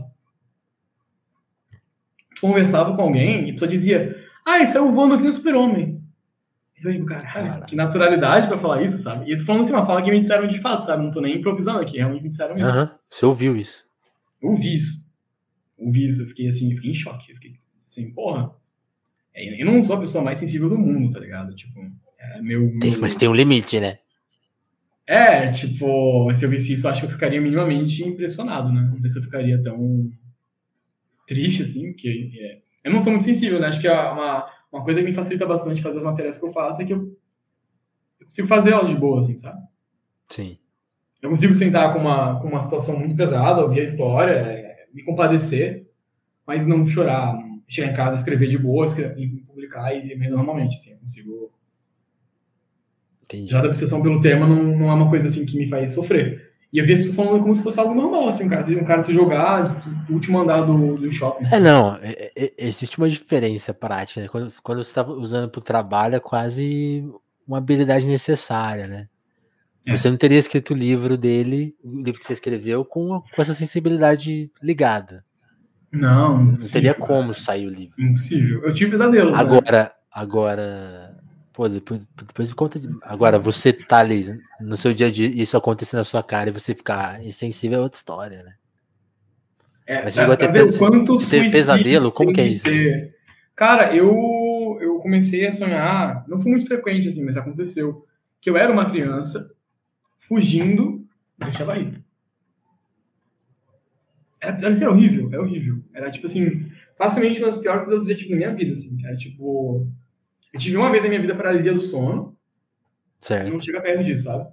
conversava com alguém e a pessoa dizia: Ah, esse é o voando aqui no Super-Homem. Eu digo, cara, cara, que naturalidade pra falar isso, sabe? E eu tô falando assim, uma fala que me disseram de fato, sabe? Não tô nem improvisando aqui, realmente me disseram isso. Uhum. Você ouviu isso? Eu ouvi isso. Ouvi isso, eu fiquei assim, eu fiquei em choque. Eu fiquei assim, porra. É, eu não sou a pessoa mais sensível do mundo, tá ligado? Tipo, é meu. Tem, mas tem um limite, né? É, tipo, se eu visse isso, eu acho que eu ficaria minimamente impressionado, né? Não sei se eu ficaria tão triste, assim, que é, eu não sou muito sensível, né? Acho que uma, uma coisa que me facilita bastante fazer as matérias que eu faço é que eu, eu consigo fazer elas de boa, assim, sabe? Sim. Eu consigo sentar com uma, com uma situação muito pesada, ouvir a história, é, me compadecer, mas não chorar, não chegar em casa, escrever de boa, escrever, publicar e mesmo normalmente, assim, eu consigo... Entendi. Já da obsessão pelo tema não, não é uma coisa, assim, que me faz sofrer. E eu vi as pessoas falando como se fosse algo normal, assim, um cara, um cara se jogar do último andar do, do shopping. É, não, é, é, existe uma diferença prática, né? Quando, quando você está usando para o trabalho, é quase uma habilidade necessária, né? É. Você não teria escrito o livro dele, o livro que você escreveu, com, com essa sensibilidade ligada. Não, não teria como sair o livro. Impossível. Eu tive pesadelo. Agora, né? agora Pô, depois, depois me conta. De... Agora, você tá ali no seu dia a dia e isso acontecer na sua cara e você ficar insensível é outra história, né? É, Mas chegou a ter, pes... ter pesadelo? Como que é isso? Ter... Cara, eu, eu comecei a sonhar, não foi muito frequente assim, mas aconteceu, que eu era uma criança fugindo do Xabaí. Era, era horrível, é horrível. Era tipo assim, facilmente uma das piores coisas que eu tive na minha vida, assim. Era tipo eu tive uma vez na minha vida paralisia do sono. Certo. Não chega perto disso, sabe?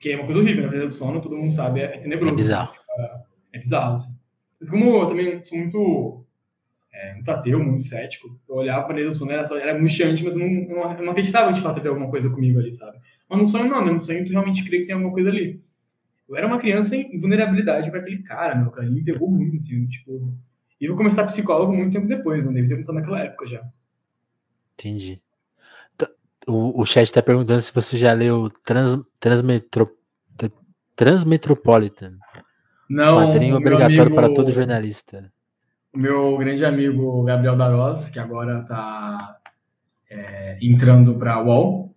Que é uma coisa horrível, na paralisia do sono, todo mundo sabe, é, tenebroso. É bizarro. É, é bizarro, assim. Mas como eu também sou muito, é, muito ateu, muito cético, eu olhava para paralisia do sono, era, só, era angustiante, mas eu não, não, eu não acreditava de fato ter alguma coisa comigo ali, sabe? Mas no sonho não, né? No sonho tu realmente crê que tem alguma coisa ali. Eu era uma criança em vulnerabilidade para aquele cara, meu, cara, ele me pegou muito, assim, tipo... E eu vou começar psicólogo muito tempo depois, não deve ter começado naquela época já. Entendi. O, o chat está perguntando se você já leu Trans, Transmetro, Transmetropolitan. Não. Quadrinho obrigatório amigo, para todo jornalista. O meu grande amigo Gabriel Daros, que agora está é, entrando para a UOL,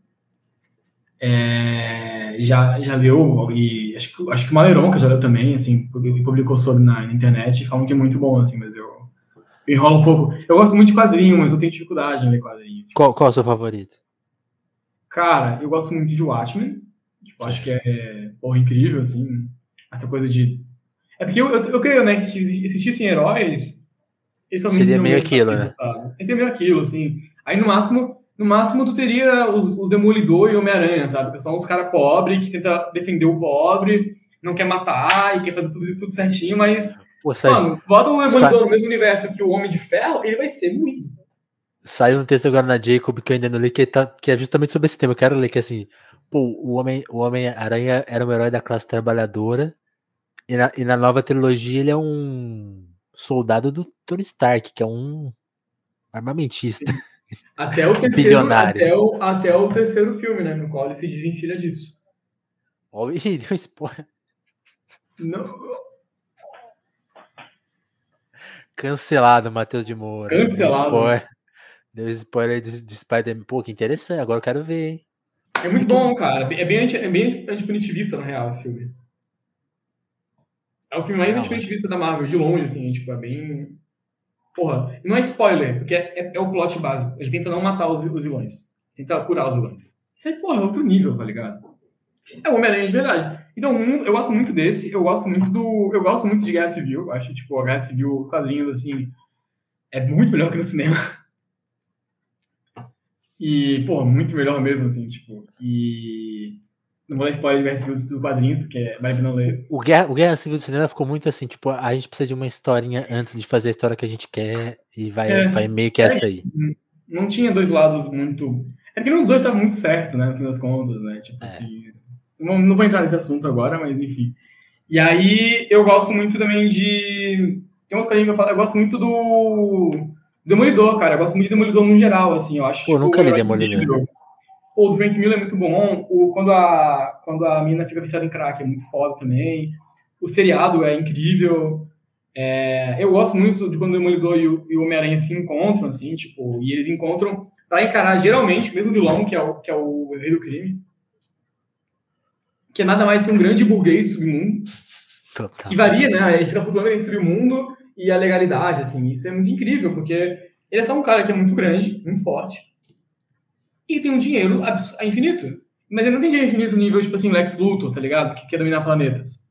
é, já, já leu, e acho que, acho que o Maleronca já leu também, assim, publicou sobre na, na internet, falam que é muito bom, assim, mas eu, eu enrolo um pouco. Eu gosto muito de quadrinho, mas eu tenho dificuldade em ler quadrinho. Tipo. Qual, qual é o seu favorito? Cara, eu gosto muito de Watchmen. Tipo, acho que é porra, incrível, assim. Essa coisa de. É porque eu, eu, eu creio, né, que se existissem heróis. Eles Seria meio aquilo, né? Sabe? Seria meio aquilo, assim. Aí no máximo, no máximo tu teria os, os Demolidor e Homem-Aranha, sabe? Que são os caras pobres que tentam defender o pobre, não quer matar e quer fazer tudo, tudo certinho, mas. Pô, mano, bota o Demolidor no mesmo universo que o Homem de Ferro, ele vai ser muito Saiu um texto agora na Jacob que eu ainda não li, que, tá, que é justamente sobre esse tema. Eu quero ler que é assim, pô, o Homem-Aranha o Homem -Aranha era um herói da classe trabalhadora, e na, e na nova trilogia ele é um soldado do Tony Stark, que é um armamentista. Até o terceiro, até o, até o terceiro filme, né? No qual ele se desvencilha disso. Ó, ih, deu spoiler. Não. Cancelado, Matheus de Moura. Cancelado. Spoiler, deu spoiler de, de Spider-Man. Pô, que interessante. Agora eu quero ver, hein? É muito bom, cara. É bem, anti, é bem antipunitivista, na real, esse filme. É o filme mais não, antipunitivista da Marvel, de longe, assim. Tipo, é bem... Porra, não é spoiler, porque é, é, é, o plot básico. Ele tenta não matar os, os vilões. Tenta curar os vilões. Isso aí, porra, é outro nível, tá ligado? É o Homem-Aranha de verdade. Então, eu gosto muito desse, eu gosto muito do. Eu gosto muito de Guerra Civil. Acho, tipo, a Guerra Civil, quadrinhos, assim, é muito melhor que no cinema. E, pô, muito melhor mesmo, assim, tipo. E. Não vou dar spoiler de Guerra Civil do quadrinho, porque vale pra não ler. O Guerra, o Guerra Civil do cinema ficou muito assim, tipo, a gente precisa de uma historinha antes de fazer a história que a gente quer, e vai, é, vai meio que é, essa aí. Não tinha dois lados muito. É porque os dois estavam muito certos, né, no fim das contas, né? Tipo é. assim. Não, não vou entrar nesse assunto agora, mas enfim. E aí eu gosto muito também de. Tem umas coisas que eu falo, eu gosto muito do Demolidor, cara. Eu gosto muito de Demolidor no geral, assim. Eu acho. Pô, tipo, nunca li Demolidor. O do Frank Miller é muito bom. O, quando, a, quando a mina fica viciada em crack é muito foda também. O seriado é incrível. É, eu gosto muito de quando o Demolidor e o, o Homem-Aranha se encontram, assim, tipo, e eles encontram pra encarar geralmente o mesmo vilão, que é o, que é o rei do crime. Que é nada mais que um grande burguês do submundo. Total. Que varia, né? Ele fica flutuando entre o submundo e a legalidade, assim. Isso é muito incrível, porque ele é só um cara que é muito grande, muito forte, e tem um dinheiro infinito. Mas ele não tem dinheiro infinito no nível, tipo assim, Lex Luthor, tá ligado? Que quer dominar planetas.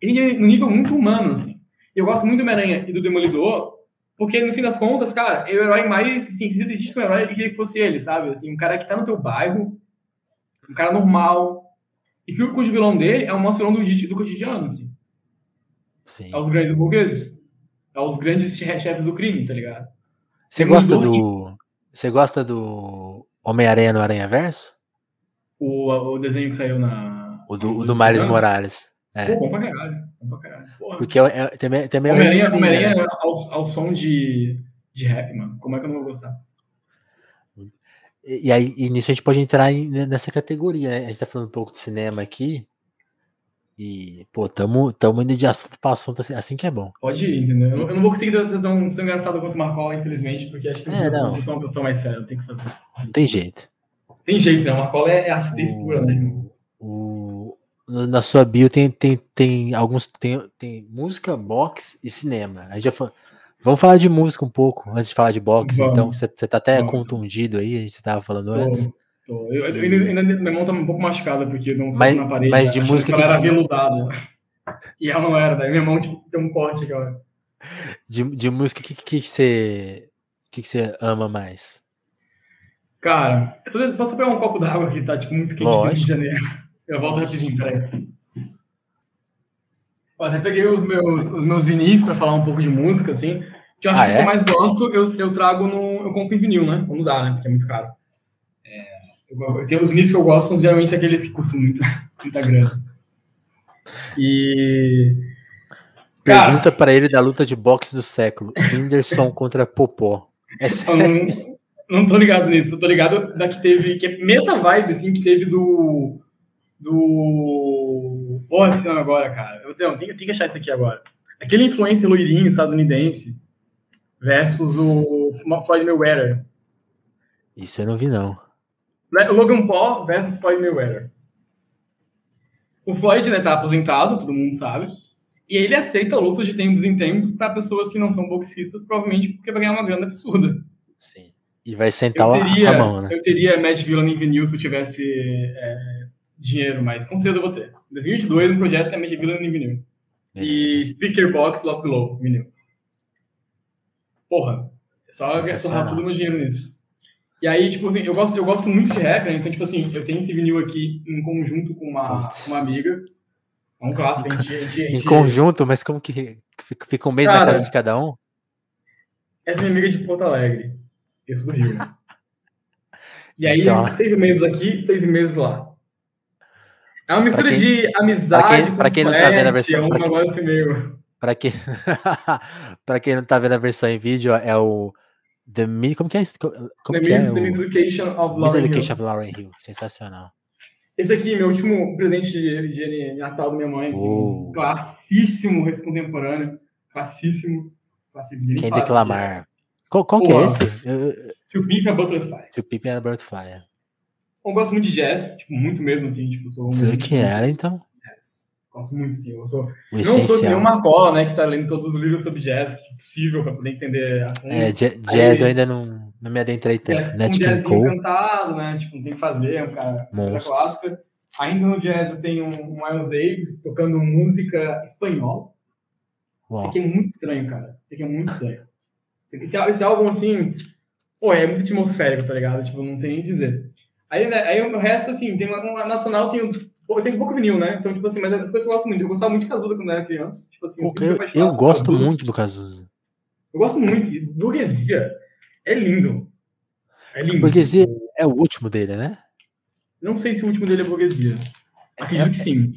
Ele tem no nível muito humano, assim. Eu gosto muito do Homem-Aranha e do Demolidor, porque no fim das contas, cara, é o herói mais. Assim, se existe um herói, eu queria que fosse ele, sabe? Assim, um cara que tá no teu bairro, um cara normal, e que o cujo vilão dele é o nosso vilão do, do cotidiano, assim. Sim. É os grandes burgueses aos grandes chefes do crime, tá ligado? Você gosta do. Você gosta do Homem-Aranha no Aranha Verso? O, o desenho que saiu na. O do, o do Miles Morales. É. Pô, bom pra caralho. Bom pra caralho. Porra. Porque é, é, também, também Homem-Aranha é Homem né? ao, ao som de, de rap, mano. Como é que eu não vou gostar? E, e aí, e nisso a gente pode entrar em, nessa categoria, né? A gente tá falando um pouco de cinema aqui. E, pô, tamo, tamo indo de assunto para assunto assim, assim que é bom. Pode ir, entendeu? Eu, eu não vou conseguir ser tão, tão engraçado quanto o Marcola, infelizmente, porque acho que é, eu sou uma pessoa mais séria, tem que fazer. Não tem jeito. Tem jeito, né? O Marcola é, é acidez pura, né? O, na sua bio tem, tem, tem alguns. Tem, tem música, box e cinema. Aí já foi, Vamos falar de música um pouco, antes de falar de boxe. Vamos. Então, você, você tá até Vamos. contundido aí, a gente tava falando Tô. antes. Tô. Eu, eu, ainda, ainda, minha mão tá um pouco machucada, porque não sei na parede. Mas de música. Que ela era veludada. E ela não era, daí minha mão tipo, tem um corte agora. De, de música, o que, que, que, você, que, que você ama mais? Cara, eu posso pegar um copo d'água aqui, tá? Tipo, muito quente no Rio de Janeiro. Eu volto rapidinho, peraí. Ó, até peguei os meus, os meus vinis para falar um pouco de música, assim. Que eu acho ah, que é? eu mais gosto, eu, eu trago no. Eu compro em vinil, né? Quando dá, né? Porque é muito caro. Eu, os vinis que eu gosto são geralmente aqueles que custam muito, muita grana. E. Pergunta para ele da luta de boxe do século: Whindersson contra Popó. É sério? Não, não tô ligado nisso, eu tô ligado da que teve. Que é mesma vibe, assim, que teve do. Do. Porra, esse nome agora, cara. Eu tenho, tenho, tenho que achar isso aqui agora. Aquele influencer loirinho estadunidense versus o Floyd Mayweather. Isso eu não vi, não. Logan Paul versus Floyd Mayweather. O Floyd né, tá aposentado, todo mundo sabe. E ele aceita lutas de tempos em tempos para pessoas que não são boxistas, provavelmente porque vai ganhar uma grana absurda. Sim. E vai sentar teria, a mão, né? Eu teria Match Villain em vinil se eu tivesse é, dinheiro, mas com certeza eu vou ter. Em 2022, o projeto é Match Villain em vinil. E Speaker Box Love Below, vinil. Porra, é só gastar todo o meu dinheiro nisso. E aí, tipo assim, eu gosto, eu gosto muito de rap, né? Então, tipo assim, eu tenho esse vinil aqui em conjunto com uma, uma amiga. É um clássico, a gente, a gente, a gente... Em conjunto, mas como que fica um mês Cara, na casa de cada um? Essa é minha amiga de Porto Alegre. Eu sou do Rio. E aí, então... seis meses aqui, seis meses lá. É uma mistura quem, de amizade pra quem, pra quem não tá vendo a versão, é um negócio quem, meio... Pra quem, pra quem não tá vendo a versão em vídeo, é o The Como que é isso? Como The, Miss, é? The Miss Education of Lauren Education Hill. of Lauren Hill. Sensacional. Esse aqui, meu último presente de, de Natal da minha mãe. Uh. Classíssimo, esse contemporâneo. Classíssimo. Classíssimo. Quem declamar. Qual, qual que é esse? Eu... To Pimp a Butterfly. To Pimp a Butterfly, é. Eu gosto muito de jazz, tipo, muito mesmo, assim, tipo, sou... Você que era, então? Gosto muito, assim, eu sou... O não essencial. sou nenhum Marcola, né, que tá lendo todos os livros sobre jazz que é possível pra poder entender a fundo. É, jazz Aí, eu ainda não, não me adentrei tanto. Jazz, Nat um jazz cantado, né, tipo, não tem que fazer, é um cara, cara clássica. Ainda no jazz eu tenho um Miles Davis tocando música espanhola. Uau. Isso aqui é muito estranho, cara. Isso aqui é muito estranho. Esse, esse álbum, assim, pô, é muito atmosférico, tá ligado? Tipo, não tem nem dizer. Aí, né, aí o resto, assim, tem uma, uma nacional, tem, tem pouco vinil, né? Então, tipo assim, mas as coisas que eu gosto muito. Eu gostava muito de Cazuza quando eu era criança. Tipo assim, eu, eu, eu gosto muito do Cazuza. Eu gosto muito. E Burguesia é lindo. É lindo. Burguesia assim. é o último dele, né? Não sei se o último dele é Burguesia. Acredito é, que sim.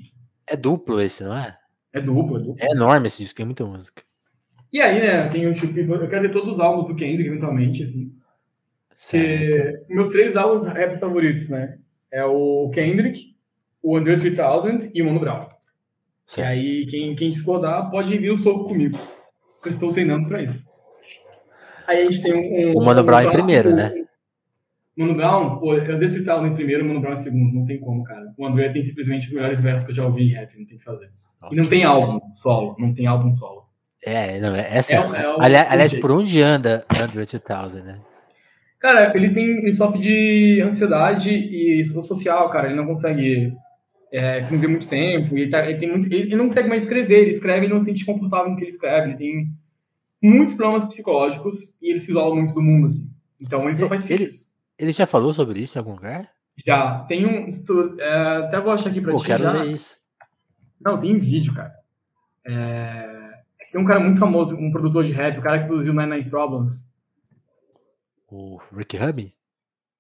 É, é duplo esse, não é? É duplo, é duplo. É enorme esse disco, tem muita música. E aí, né, tem o tipo, eu quero ver todos os álbuns do Kendrick, eventualmente, assim. Certo. meus três álbuns rap favoritos, né? É o Kendrick, o Andre 3000 e o Mano Brown. Certo. E aí, quem, quem discordar pode vir o soco comigo. Eu estou treinando pra isso. Aí a gente tem um. O Mano um Brown em primeiro, né? Mano Brown, pô, o Andre 3000 em primeiro, o Mano Brown em segundo. Não tem como, cara. O André tem simplesmente os melhores versos que eu já ouvi em rap, não tem que fazer. Okay. E não tem álbum solo, não tem álbum solo. É, não, é, essa. É, é, é aliás, aliás, por onde anda Android 2000, né? Cara, ele tem. Ele sofre de ansiedade e social, cara. Ele não consegue é, conviver muito tempo. Ele, tá, ele, tem muito, ele, ele, não consegue mais escrever. Ele escreve e não se sente confortável no que ele escreve. Ele tem muitos problemas psicológicos e ele se isola muito do mundo, assim. Então ele só faz features. Ele, já falou sobre isso em algum lugar? Já. Tem um. É, até vou achar aqui pra Pô, ti. quero já. ler isso. Não, tem vídeo, cara. É. Tem um cara muito famoso, um produtor de rap, o cara que produziu Nine Nine Problems. O Rick Hubby?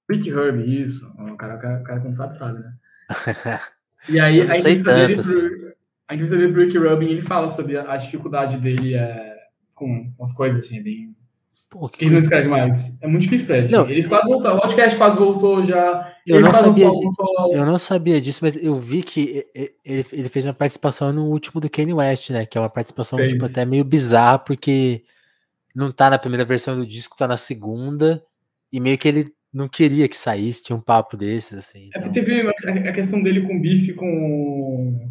Rick Hubby, isso. O cara, o cara, o cara quando sabe, sabe, né? E aí, a entrevista, dele pro, assim. a entrevista dele pro Rick Rubin, ele fala sobre a, a dificuldade dele é, com as coisas, assim, é bem... Pô, que ele não escreve mais. É muito difícil pra ele. Não, Eles quase voltaram. O podcast quase voltou já. Eu não, sabia, um eu não sabia disso, mas eu vi que ele, ele fez uma participação no último do Kanye West, né? Que é uma participação tipo, até meio bizarra, porque não tá na primeira versão do disco, tá na segunda, e meio que ele não queria que saísse, tinha um papo desses, assim. Então... É que teve a questão dele com o Biff com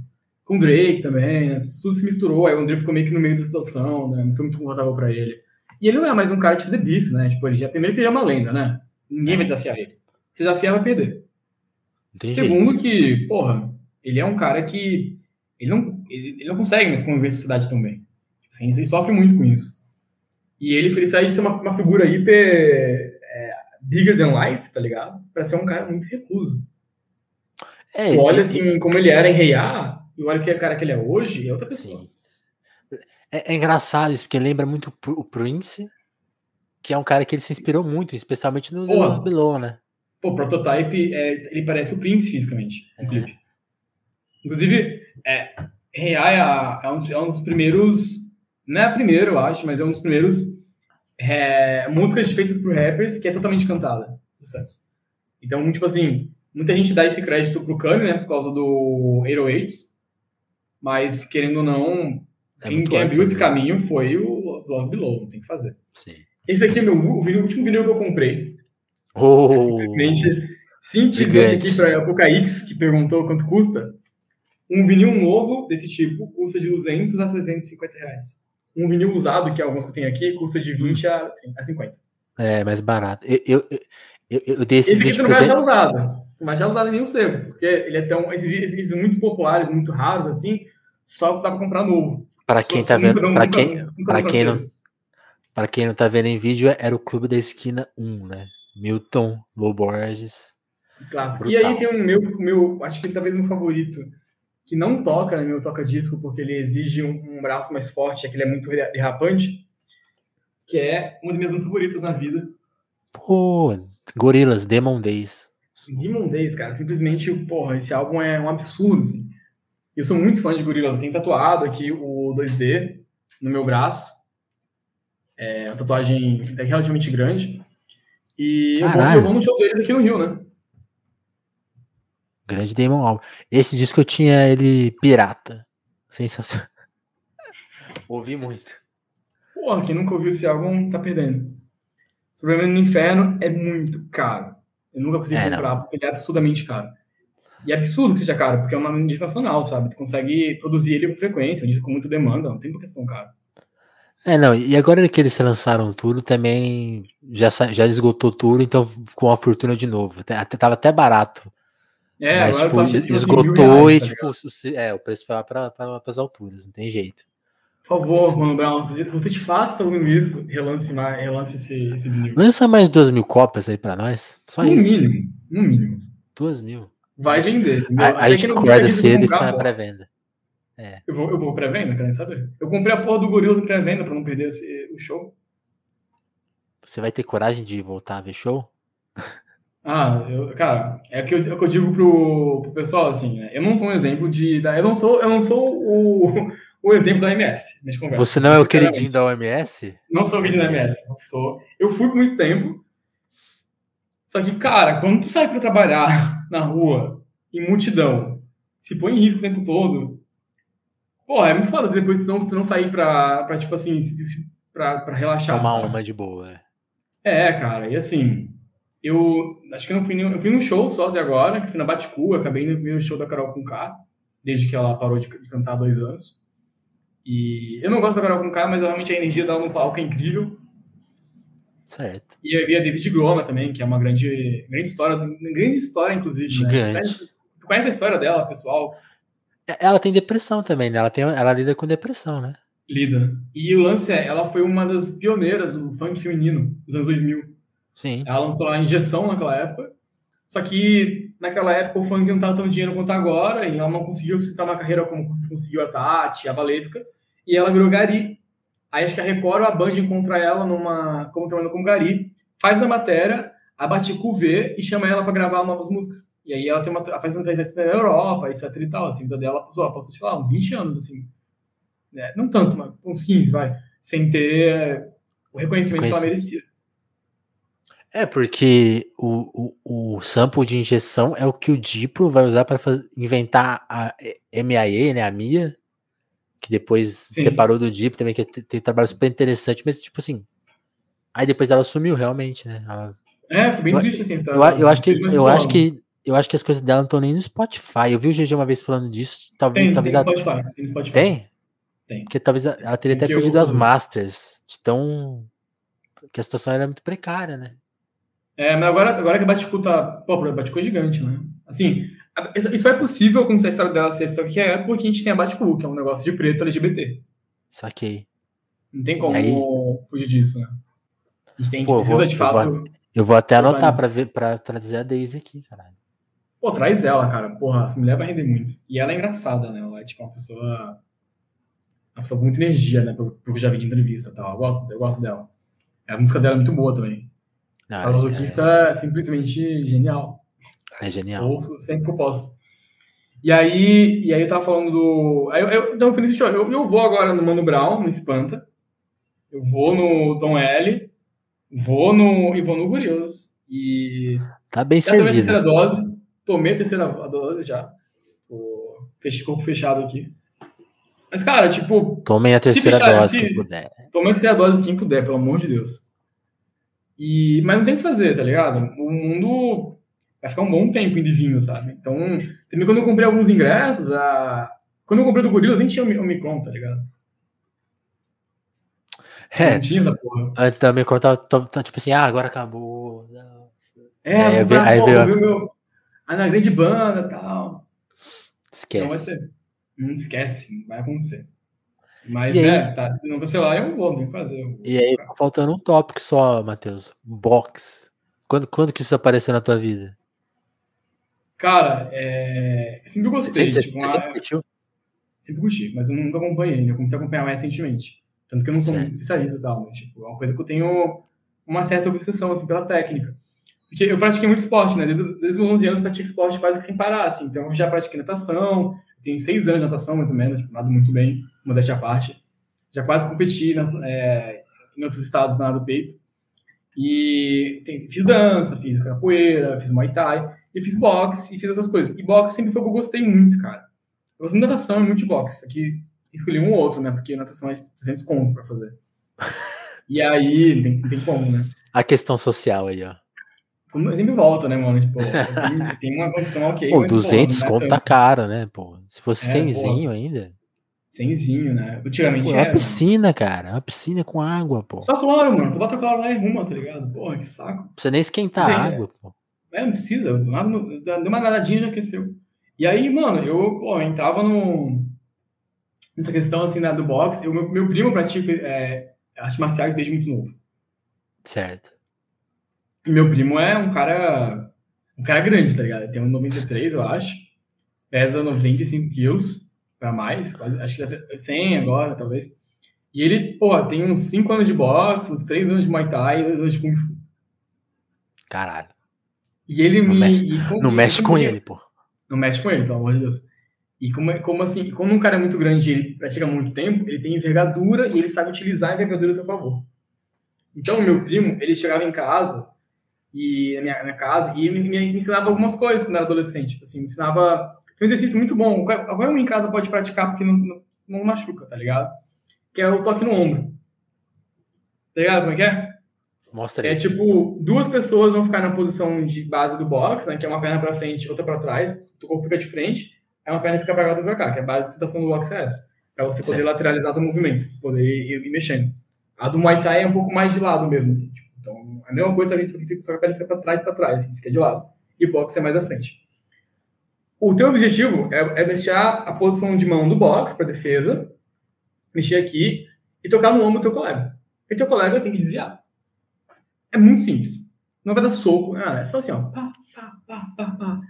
com o Drake também, né? Tudo se misturou, aí o Drake ficou meio que no meio da situação, né? Não foi muito confortável pra ele. E ele não é mais um cara de fazer bife, né? Tipo, ele já, primeiro que ele é uma lenda, né? Ninguém vai desafiar ele. Se desafiar, vai perder. Entendi. Segundo que, porra, ele é um cara que ele não, ele, ele não consegue mais conviver em sociedade tão bem. Tipo assim, ele sofre muito com isso. E ele, ele sai de ser uma, uma figura hiper é, bigger than life, tá ligado? Pra ser um cara muito recluso. É, olha, assim, como ele era em Reiá, e olha que é o cara que ele é hoje, é outra pessoa. Sim. É, é, engraçado isso, porque lembra muito o Prince, que é um cara que ele se inspirou muito, especialmente no The Love Below, né? Pô, Prototype, é, ele parece o Prince fisicamente, é. clipe. Inclusive, é, Hey é, é, um, é um dos primeiros, não é a primeira, eu acho, mas é um dos primeiros é, músicas feitas por rappers que é totalmente cantada. Sucesso. Então, tipo assim, muita gente dá esse crédito pro Kanye, né, por causa do 808s, mas querendo ou não, é quem, quem abriu esse né? caminho foi o Love Below, não tem que fazer. Sim. Esse aqui é meu, o, o último vinil que eu comprei. Oh, simplesmente, simplesmente aqui para o Caix, que perguntou quanto custa. Um vinil novo desse tipo custa de 200 a 350 reais. Um vinil usado, que é alguns que eu tenho aqui, custa de 20 a, a 50. É, mais barato. Eu, eu, eu, eu dei esse, esse aqui não vai achar usado. Não vai achar usado nenhum sebo, porque ele é tão. Esses, esses muito populares, muito raros, assim, só dá para comprar novo. Para quem tá vendo, para quem, para quem não, para quem não tá vendo em vídeo, era o Clube da Esquina 1, né? Milton Low Borges. Clássico. Brutal. E aí tem um meu, meu, acho que talvez um favorito que não toca no né, meu toca disco porque ele exige um, um braço mais forte, é que ele é muito derrapante, que é uma das minhas bandas favoritas na vida, Pô, Gorilas, Demon Days. Demon Days, cara, simplesmente, porra, esse álbum é um absurdo, assim. Eu sou muito fã de Gorilas, eu tenho tatuado aqui o 2D no meu braço. É uma tatuagem relativamente grande. E eu vou, eu vou, no show deles aqui no Rio, né? Grande Damon Albarn. Esse disco eu tinha ele pirata. Sensacional. Ouvi muito. Porra, quem nunca ouviu esse álbum tá perdendo. Sobrevivendo no Inferno é muito caro. Eu nunca consegui é, comprar, não. porque ele é absurdamente caro. E é absurdo que seja caro, porque é uma mídia nacional, sabe? Tu consegue produzir ele com frequência, um disco com muita demanda, não tem por que ser tão caro. É, não, e agora que eles lançaram tudo, também já, já esgotou tudo, então ficou uma fortuna de novo. Até, tava até barato. É, mas, tipo, esgotou reais, e, tá tipo, é, o preço foi lá para as alturas, não tem jeito. Por favor, Mano Brown, se você te faça ouvindo isso, relance, mais, relance esse, esse. Lança mais duas mil cópias aí para nós. Só no isso. mínimo, no mínimo. Duas mil. Vai vender. A, a gente acorda cedo e fica na pré-venda. É. Eu vou, eu vou pré-venda, querem saber? Eu comprei a porra do Gorillaz em pré-venda pra não perder esse, o show. Você vai ter coragem de voltar a ver show? Ah, eu, cara, é o que eu, é o que eu digo pro, pro pessoal, assim, né? Eu não sou um exemplo de. Eu não sou, eu não sou o, o exemplo da OMS. Você não é o queridinho da OMS? Não sou o queridinho da OMS. Sou. Eu fui por muito tempo. Só que, cara, quando tu sai pra trabalhar na rua, em multidão, se põe em risco o tempo todo, Pô, é muito foda depois não, não sair pra, pra tipo assim, pra, pra relaxar. Tomar uma de boa. É. é, cara, e assim, eu acho que eu não fui, eu fui num show só até agora, que fui na Baticu, acabei no primeiro show da Carol com K, desde que ela parou de, de, cantar há dois anos. E eu não gosto da Carol com K, mas realmente a energia dela no palco é incrível. Certo. E eu vi a David Groma também, que é uma grande, grande história, grande história, inclusive. Né? Gigante. Né? Tu conhece a história dela, pessoal? Ela tem depressão também, né? Ela, tem, ela lida com depressão, né? Lida. E o lance é, ela foi uma das pioneiras do funk feminino dos anos 2000. Sim. Ela lançou a Injeção naquela época. Só que naquela época o funk não tava tão dinheiro quanto agora, e ela não conseguiu citar uma carreira como conseguiu a Tati, a Valesca, e ela virou Gari. Aí acho que a Record ou a Band encontra ela numa, como trabalhando como Gari, faz a matéria, a Baticu vê e chama ela para gravar novas músicas. E aí ela tem uma, ela faz uma trajetória na Europa, etc e tal, assim, da dela passou, passou, sei lá, uns 20 anos, assim. Né? Não tanto, mas uns 15, vai. Sem ter o reconhecimento que ela merecia. É, porque o, o, o sample de injeção é o que o Diplo vai usar para inventar a MIA, né, a Mia, que depois Sim. separou do Diplo também, que tem, tem um trabalho super interessante, mas tipo assim, aí depois ela sumiu realmente, né? Ela... É, foi bem triste assim. Eu, eu, eu acho que, eu acho que eu acho que as coisas dela não estão nem no Spotify. Eu vi o GG uma vez falando disso. Talvez, tem, talvez tem ela... Spotify, tem Spotify. Tem? Tem. Porque talvez ela teria até perdido as masters. De tão. Porque a situação era muito precária, né? É, mas agora, agora que a Baticu tá. Pô, a Baticu é gigante, né? Assim, isso é possível como a história dela ser história que é, porque a gente tem a Baticu, que é um negócio de preto LGBT. Saquei. Não tem como aí... fugir disso, né? A gente tem, Pô, precisa vou, de fato. Eu vou, eu vou até anotar para ver para trazer a Daisy aqui, caralho. Pô, traz ela, cara. Porra, essa mulher vai render muito. E ela é engraçada, né? Ela é tipo uma pessoa. Uma pessoa com muita energia, né? Pelo que eu já vi de entrevista e tal. Eu gosto, eu gosto dela. A música dela é muito boa também. Ah, a masoquista é, é simplesmente genial. É genial. Ouço sempre que eu posso. E aí, e aí eu tava falando do. Aí eu, eu, então, Show, eu, eu vou agora no Mano Brown, no Espanta. Eu vou no Dom L. Vou no. E vou no Gorillaz. E. Tá bem servido. a terceira dose. Tomei a terceira dose já. O corpo fechado aqui. Mas, cara, tipo. Tomem a terceira fechar, dose, se, quem puder. Tomem a terceira dose quem puder, pelo amor de Deus. E, mas não tem o que fazer, tá ligado? O mundo vai ficar um bom tempo indo e vindo, sabe? Então, também quando eu comprei alguns ingressos, a... quando eu comprei do Gorillaz, nem tinha o Omicron, tá ligado? É, não tinha. Antes da Omicron, tá, tá, tá, tipo assim, ah, agora acabou. É, é aí, aí veio, meu, ah, na grande banda e tal. Esquece. Não vai ser. Não esquece, vai acontecer. Mas é, tá, se não cancelar, eu vou, tem que fazer. E aí, tá faltando um tópico só, Matheus. Box. Quando, quando que isso apareceu na tua vida? Cara, é... eu sempre gostei. Você, tipo, você sempre curtiu? Sempre curti, mas eu nunca acompanhei, né? Eu comecei a acompanhar mais recentemente. Tanto que eu não sou certo. muito especialista e tal, mas tipo, é uma coisa que eu tenho uma certa obsessão, assim, pela técnica. Porque eu pratiquei muito esporte, né? Desde, desde os meus 11 anos eu pratico esporte quase que sem parar, assim. Então eu já pratiquei natação, tenho seis anos de natação, mais ou menos, tipo, nado muito bem, modéstia à parte. Já quase competi nas, é, em outros estados na do peito. E tem, fiz dança, fiz capoeira, fiz muay thai, e fiz boxe, e fiz outras coisas. E boxe sempre foi o que eu gostei muito, cara. Eu gosto muito de natação e muito de boxe. Aqui escolhi um ou outro, né? Porque natação é 300 conto pra fazer. E aí, tem, tem como, né? A questão social aí, ó. Como eu sempre volto, né, mano? Tipo, tem, tem uma condição ok. Pô, 200 conto é tá caro, né, pô? Se fosse é, 100 ainda. Né? Antigamente pô, é era. uma piscina, cara. Uma piscina com água, pô. Só cloro, mano. Tu bota cloro lá e ruma, tá ligado? Porra, que saco. Não precisa nem esquentar a água, pô. É, não precisa. Nada, deu uma nadadinha e já aqueceu. E aí, mano, eu, pô, entrava no... nessa questão, assim, né, do boxe. Eu, meu, meu primo pratica é, arte marciais desde muito novo. Certo. E meu primo é um cara. Um cara grande, tá ligado? Ele tem um 93, eu acho. Pesa 95 quilos pra mais. Quase, acho que deve 100 agora, talvez. E ele, pô, tem uns 5 anos de boxe, uns 3 anos de Muay Thai e 2 anos de Kung Fu. Caralho. E ele não me. Mexe, com, não mexe com ele, pô. Não mexe com ele, pelo amor de Deus. E como, como assim, como um cara é muito grande e ele pratica muito tempo, ele tem envergadura e ele sabe utilizar a envergadura a seu favor. Então, meu primo, ele chegava em casa e na minha, na minha casa e me, me, ensinava algumas coisas quando era adolescente. Tipo assim, me ensinava um exercício muito bom. Qualquer um em casa pode praticar porque não, não, machuca, tá ligado? Que é o toque no ombro. Tá ligado como é que é? Mostra aí. É tipo, duas pessoas vão ficar na posição de base do box, né? Que é uma perna pra frente, outra pra trás. O corpo fica de frente, aí uma perna fica pra cá, outra pra cá, que é a base de sustentação do box é essa. Pra você poder certo. lateralizar o movimento, poder ir, ir, mexendo. A do Muay Thai é um pouco mais de lado mesmo, assim. Tipo, então, a mesma coisa, a gente fica, só que a perna fica pra trás, pra trás, assim, fica de lado. E o box é mais à frente. O teu objetivo é, é deixar a posição de mão do box para defesa, mexer aqui e tocar no ombro do teu colega. E teu colega tem que desviar. É muito simples. Não vai dar soco, é só assim, ó. Pá, pá, pá, pá, pá.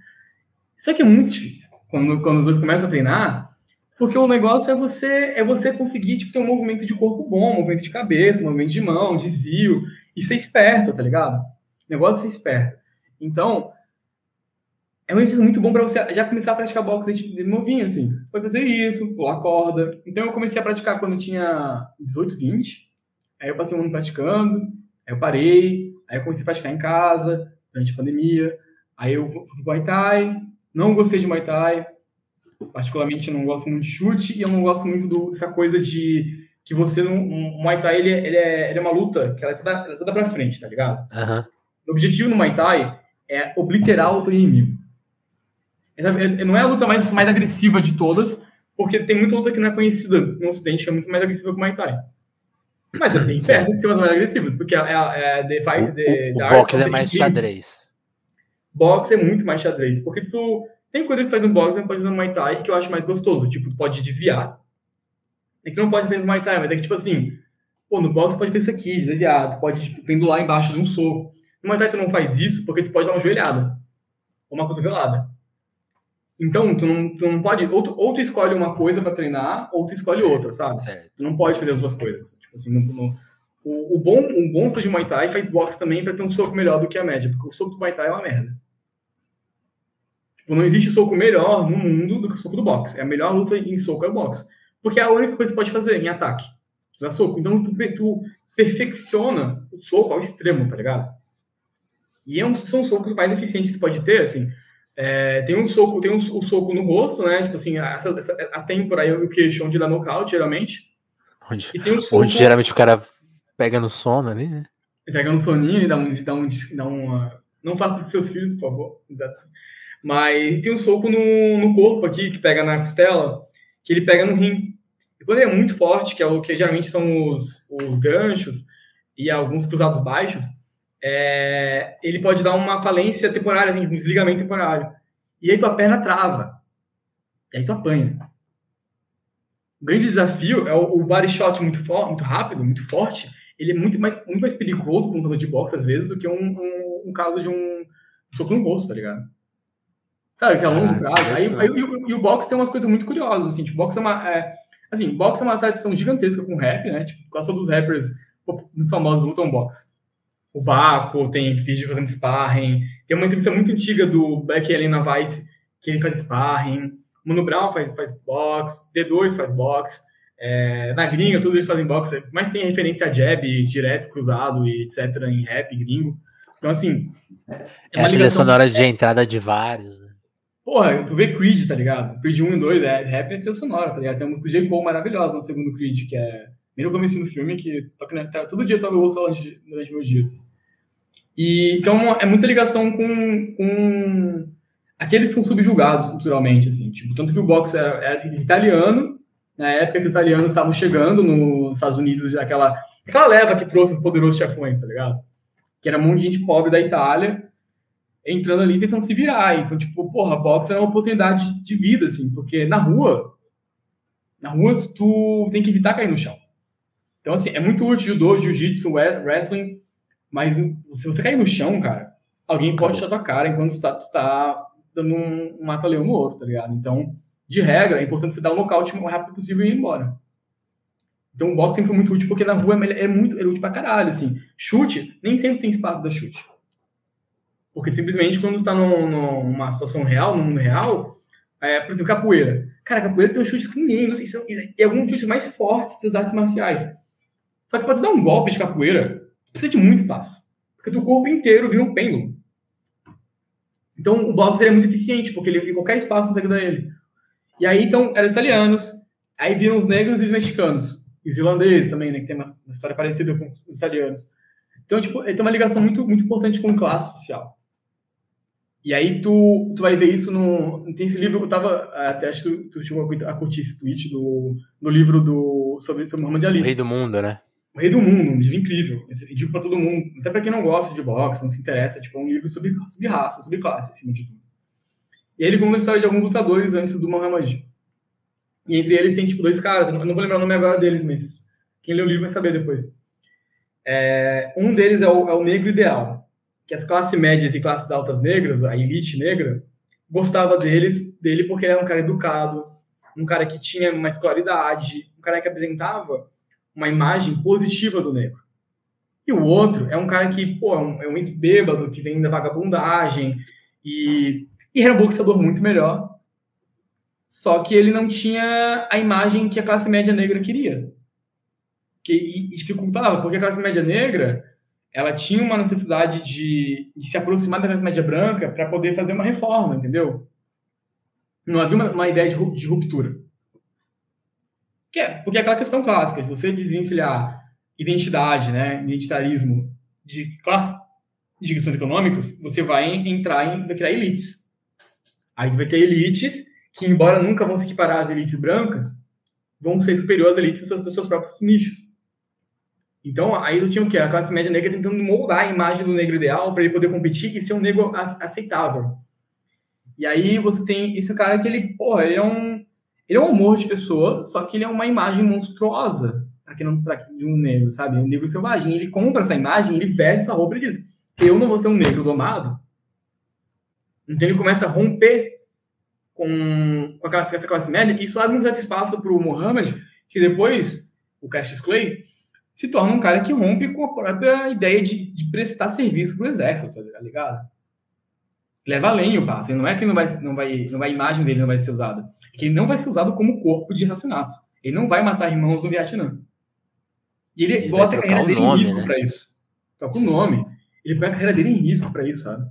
Isso aqui é muito difícil. Quando, quando os dois começam a treinar, porque o negócio é você é você conseguir tipo, ter um movimento de corpo bom, um movimento de cabeça, um movimento de mão, desvio, e ser esperto, tá ligado? O negócio é ser esperto. Então, é um exercício muito bom para você já começar a praticar boxe de novinho, assim. Pode fazer isso, pular corda. Então eu comecei a praticar quando eu tinha 18, 20. Aí eu passei um ano praticando, aí eu parei, aí eu comecei a praticar em casa, durante a pandemia. Aí eu fui pro Muay Thai, não gostei de Muay Thai, particularmente eu não gosto muito de chute e eu não gosto muito dessa coisa de que você não. Um Muay Thai ele, é, ele, é, ele é uma luta que ela é toda, ela é toda pra frente, tá ligado? Uhum. O objetivo no Muay Thai é obliterar o teu inimigo. Não é a luta mais, mais agressiva de todas, porque tem muita luta que não é conhecida no Ocidente, que é muito mais agressiva que o Muay Thai. Mas é bem perto de ser mais agressivas, porque é, é, é the fight, the, o, o, o boxe é mais xadrez. Boxe é muito mais xadrez, porque tu tem coisa que tu faz no boxe e não pode fazer no Muay Thai que eu acho mais gostoso. Tipo, tu pode desviar. É que não pode fazer no Muay Thai, mas é que, tipo assim, pô, no boxe tu pode fazer isso aqui, desviar, tu pode tipo, pendular embaixo de um soco. No Muay Thai tu não faz isso porque tu pode dar uma joelhada ou uma cotovelada. Então, tu não, tu não pode. Ou tu, ou tu escolhe uma coisa para treinar, ou tu escolhe certo, outra, sabe? Certo. Tu não pode fazer as duas coisas. Tipo assim, no, no, o, o, bom, o bom de Muay Thai faz boxe também para ter um soco melhor do que a média, porque o soco do Muay Thai é uma merda. Tipo, não existe soco melhor no mundo do que o soco do boxe. É a melhor luta em soco é o boxe. Porque é a única coisa que você pode fazer em ataque. Dar soco. Então, tu, tu perfecciona o soco ao extremo, tá ligado? E é um, são os socos mais eficientes que tu pode ter, assim. É, tem um soco, tem um, um, soco no rosto, né? Tipo assim, essa, essa, a têmpora aí o queixo onde dá nocaute, geralmente. Onde, e um soco, onde geralmente o cara pega no sono ali, né? Pega no soninho e dá um. Dá um, dá uma, não faça com seus filhos, por favor. Mas tem um soco no, no corpo aqui, que pega na costela, que ele pega no rim. E quando ele é muito forte, que é o que geralmente são os, os ganchos e alguns cruzados baixos, é, ele pode dar uma falência temporária, assim, um desligamento temporário. E aí tua perna trava. E aí tu apanha. O grande desafio é o, o body shot muito, muito rápido, muito forte. Ele é muito mais, muito mais perigoso para um de boxe, às vezes, do que um, um, um caso de um soco no rosto, tá ligado? Cara, que é a longo prazo. Aí, aí, aí, e, o boxe tem umas coisas muito curiosas, assim. Tipo, boxe é uma... É, assim, boxe é uma tradição gigantesca com rap, né? Tipo, quase todos os rappers muito famosos lutam boxe. O Baco tem vídeo fazendo sparring. Tem uma entrevista muito antiga do Beck Allen na Vice, que ele faz sparring. Mano Brown faz, faz box, D2 faz box. É, na gringa, todos eles fazem boxe, mas tem referência a jab, direto, cruzado e etc. em rap gringo. Então, assim. É, é uma ligação sonora de entrada de vários, né? Porra, tu vê Creed, tá ligado? Creed 1 e 2 é rap e trilha sonora, tá ligado? Tem uma música do J. Cole maravilhosa no segundo Creed, que é bem no começo do filme, que todo dia eu ouço durante, durante meus dias. E, então, é muita ligação com, com aqueles que são subjugados culturalmente, assim. Tipo, tanto que o boxe é, é italiano, na época que os italianos estavam chegando nos Estados Unidos, aquela, aquela leva que trouxe os poderosos chefões, tá ligado? Que era um monte de gente pobre da Itália, entrando ali tentando se virar. Então, tipo, porra, boxe é uma oportunidade de vida, assim, porque na rua, na rua tu tem que evitar cair no chão. Então, assim, é muito útil judô, jiu-jitsu, wrestling, mas se você cair no chão, cara, alguém pode chutar tua cara enquanto tu tá, tu tá dando um, um mata-leão no outro, tá ligado? Então, de regra, é importante você dar um nocaute o mais rápido possível e ir embora. Então, o boxe sempre foi muito útil, porque na rua é, é muito é útil pra caralho, assim. Chute, nem sempre tem espaço da chute. Porque simplesmente quando tá num, numa situação real, no mundo real, é, por exemplo, capoeira. Cara, capoeira tem um chute lindos e tem alguns chutes mais fortes das artes marciais. Só que para tu dar um golpe de capoeira, precisa de muito espaço. Porque teu corpo inteiro vira um pêndulo. Então o boxe é muito eficiente, porque ele qualquer espaço consegue dar ele. E aí, então, eram os italianos, aí viram os negros e os mexicanos. E os irlandeses também, né? Que tem uma, uma história parecida com os italianos. Então, tipo, tem uma ligação muito, muito importante com classe social. E aí tu, tu vai ver isso no. Tem esse livro, eu tava. Até acho que tu, tu chegou a curtir esse tweet do livro do, sobre, sobre Muhammad Ali. O Rei do Mundo, né? Rei do Mundo, um livro incrível. Eu digo pra todo mundo, até pra quem não gosta de boxe, não se interessa, tipo, é um livro sobre, sobre raça, sobre classe, acima de tudo. E aí ele conta a história de alguns lutadores antes do Muhammad. E entre eles tem, tipo, dois caras, eu não vou lembrar o nome agora deles, mas quem lê o livro vai saber depois. É, um deles é o, é o negro ideal, que as classes médias e classes altas negras, a elite negra, gostava deles, dele porque ele era um cara educado, um cara que tinha uma escolaridade, um cara que apresentava uma imagem positiva do negro. E o outro é um cara que, pô, é um, é um ex-bêbado que vem da vagabundagem e, e era um boxeador muito melhor. Só que ele não tinha a imagem que a classe média negra queria. Que, dificultava, porque a classe média negra ela tinha uma necessidade de, de se aproximar da classe média branca para poder fazer uma reforma, entendeu? Não havia uma, uma ideia de, de ruptura. Que é, porque é aquela questão clássica, se você desvencilhar identidade, né, identitarismo de classe, de questões econômicas, você vai entrar em vai criar elites. Aí vai ter elites que, embora nunca vão se equiparar às elites brancas, vão ser superiores às elites dos seus, dos seus próprios nichos. Então, aí eu tinha o quê? A classe média negra tentando moldar a imagem do negro ideal para ele poder competir e ser um negro aceitável. E aí você tem esse cara que ele, porra, ele é um ele é um amor de pessoa, só que ele é uma imagem monstruosa aqui não, pra, de um negro, sabe? Um negro selvagem. Ele compra essa imagem, ele veste essa roupa e diz: Eu não vou ser um negro domado. Então ele começa a romper com, com aquela, essa classe média, e isso abre um certo espaço para o Mohammed, que depois, o Cassius Clay, se torna um cara que rompe com a própria ideia de, de prestar serviço para o exército, tá ligado? Leva além o passe. Não é que não vai, não vai, não vai, a imagem dele não vai ser usada. É que ele não vai ser usado como corpo de racionato. Ele não vai matar irmãos no Vietnã. E ele, ele bota a carreira dele nome, em risco né? para isso. Toca o nome. Ele põe a carreira dele em risco para isso, sabe?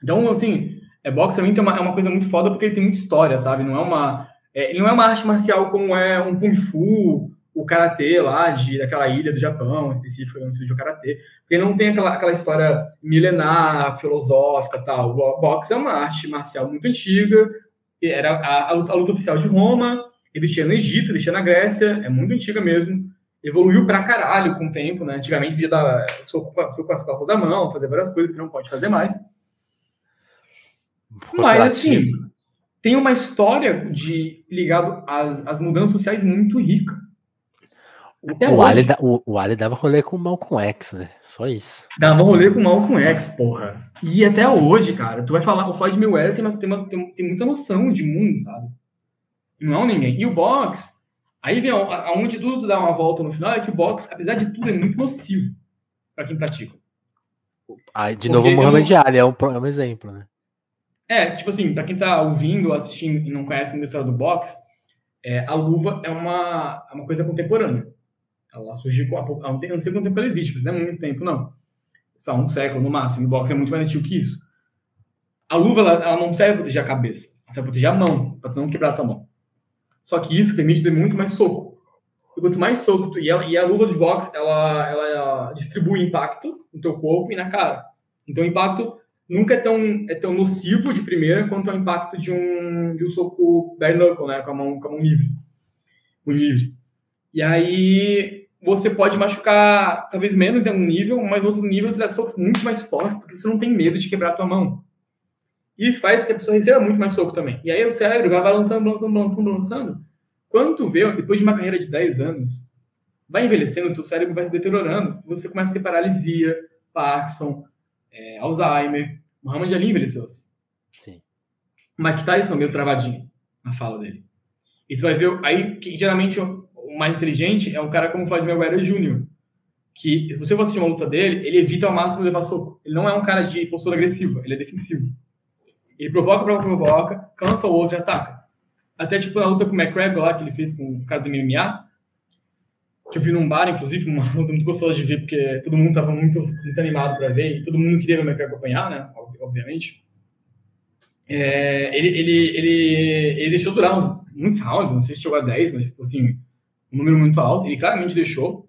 Então, assim, é boxe pra mim uma, é uma coisa muito foda porque ele tem muita história, sabe? Não é uma. É, não é uma arte marcial como é um Kung Fu o karatê lá de daquela ilha do Japão, surgiu o karatê, porque não tem aquela, aquela história milenar, filosófica tal. O boxe é uma arte marcial muito antiga, era a, a, luta, a luta oficial de Roma, existia no Egito, existia na Grécia, é muito antiga mesmo. Evoluiu pra caralho com o tempo, né? Antigamente podia dar soco, soco com as costas da mão, fazer várias coisas que não pode fazer mais. Mas, assim, tem uma história de ligado às, às mudanças sociais muito rica. Até o, Ali da, o, o Ali dava rolê com o Malcolm X, né? Só isso. Dava rolê com o Malcolm X, porra. E até hoje, cara, tu vai falar, o Floyd Mayweather tem, uma, tem, uma, tem, tem muita noção de mundo, sabe? Não é ninguém. E o box, aí vem aonde tudo dá uma volta no final, é que o box, apesar de tudo, é muito nocivo. para quem pratica. Ah, de novo, o Muhammad não... Ali é um, é um exemplo, né? É, tipo assim, para quem tá ouvindo, assistindo e não conhece muito a história do boxe, é, a luva é uma, é uma coisa contemporânea. Ela surgiu com a, eu não sei quanto tempo ela existe, mas não é muito tempo, não. Só um século no máximo. O boxe é muito mais antigo que isso. A luva, ela, ela não serve para proteger a cabeça. Ela serve para proteger a mão, para tu não quebrar a tua mão. Só que isso permite ter muito mais soco. E quanto mais soco tu... E, ela, e a luva de boxe, ela, ela distribui impacto no teu corpo e na cara. Então o impacto nunca é tão, é tão nocivo de primeira quanto o impacto de um, de um soco bare knuckle, né? Com a mão, com a mão livre. Punho livre. E aí você pode machucar talvez menos em um nível, mas em outro nível você dá socos muito mais fortes, porque você não tem medo de quebrar a tua mão. E isso faz com que a pessoa receba muito mais soco também. E aí o cérebro vai balançando, balançando, balançando, balançando. Quando tu vê, depois de uma carreira de 10 anos, vai envelhecendo, o teu cérebro vai se deteriorando, você começa a ter paralisia, Parkinson, é, Alzheimer. Muhammad Ali envelheceu assim. Sim. Mike Tyson meio travadinho na fala dele. E tu vai ver, aí, que, geralmente, o mais inteligente é um cara como o Vladimir Guerra Jr., que, se você for assistir uma luta dele, ele evita ao máximo levar soco. Ele não é um cara de postura agressiva, ele é defensivo. Ele provoca, provoca, provoca, cansa o outro e ataca. Até, tipo, na luta com o McGregor lá, que ele fez com o cara do MMA, que eu vi num bar, inclusive, uma luta muito gostosa de ver, porque todo mundo estava muito, muito animado para ver, e todo mundo queria ver o McGregor acompanhar, né? Obviamente. É, ele, ele, ele, ele deixou durar uns, muitos rounds, não sei se chegou a 10, mas, tipo assim, um número muito alto. Ele claramente deixou,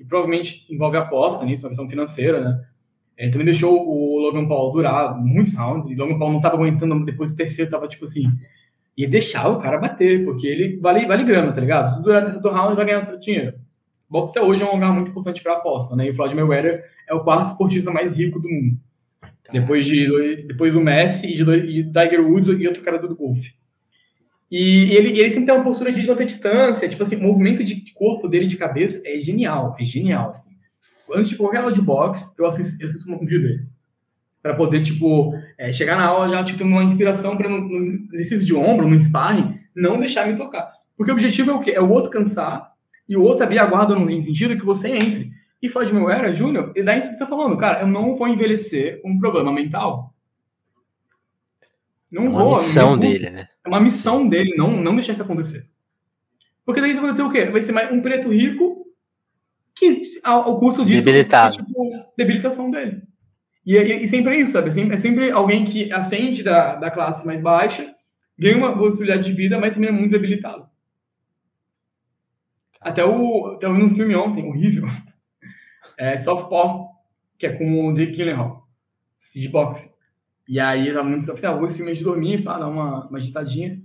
e provavelmente envolve aposta nisso, uma questão financeira, né? Ele também deixou o Logan Paul durar muitos rounds, e o Logan Paul não estava aguentando, depois do terceiro, estava tipo assim, e deixar o cara bater, porque ele vale, vale grana, tá ligado? Se durar o terceiro round, vai ganhar dinheiro. Boxe hoje é um lugar muito importante para aposta, né? E o Floyd Mayweather é o quarto esportista mais rico do mundo. Depois, de, depois do Messi e de, e Tiger Woods e outro cara do golfe. E ele, ele sempre tem uma postura de manter distância, tipo assim, o movimento de corpo dele de cabeça é genial, é genial, assim. Antes de qualquer aula de boxe, eu assisto, eu assisto um vídeo dele para poder, tipo, é, chegar na aula já, tipo, uma inspiração para no, no, exercício de ombro, no sparring, não deixar me tocar. Porque o objetivo é o quê? É o outro cansar e o outro abrir a guarda no sentido que você entre. E Floyd Mayweather, Júnior, ele dá entrevista falando, cara, eu não vou envelhecer com um problema mental. Não é uma vou. missão dele, né? É uma missão dele, não, não deixar isso acontecer. Porque daí isso vai acontecer o quê? Vai ser mais um preto rico que, ao, custo disso, Debilitado. É, tipo, debilitação dele. E, e, e, sempre é isso, sabe? É sempre, é sempre alguém que ascende da, da classe mais baixa, ganha uma possibilidade de vida, mas também é muito debilitado. Até o. Até um filme ontem, horrível. É Softball, que é com o Jake Gyllenhaal. De boxe. E aí eu tava muito. Falei, ah, vou esse filme de dormir, pá, dar uma, uma agitadinha.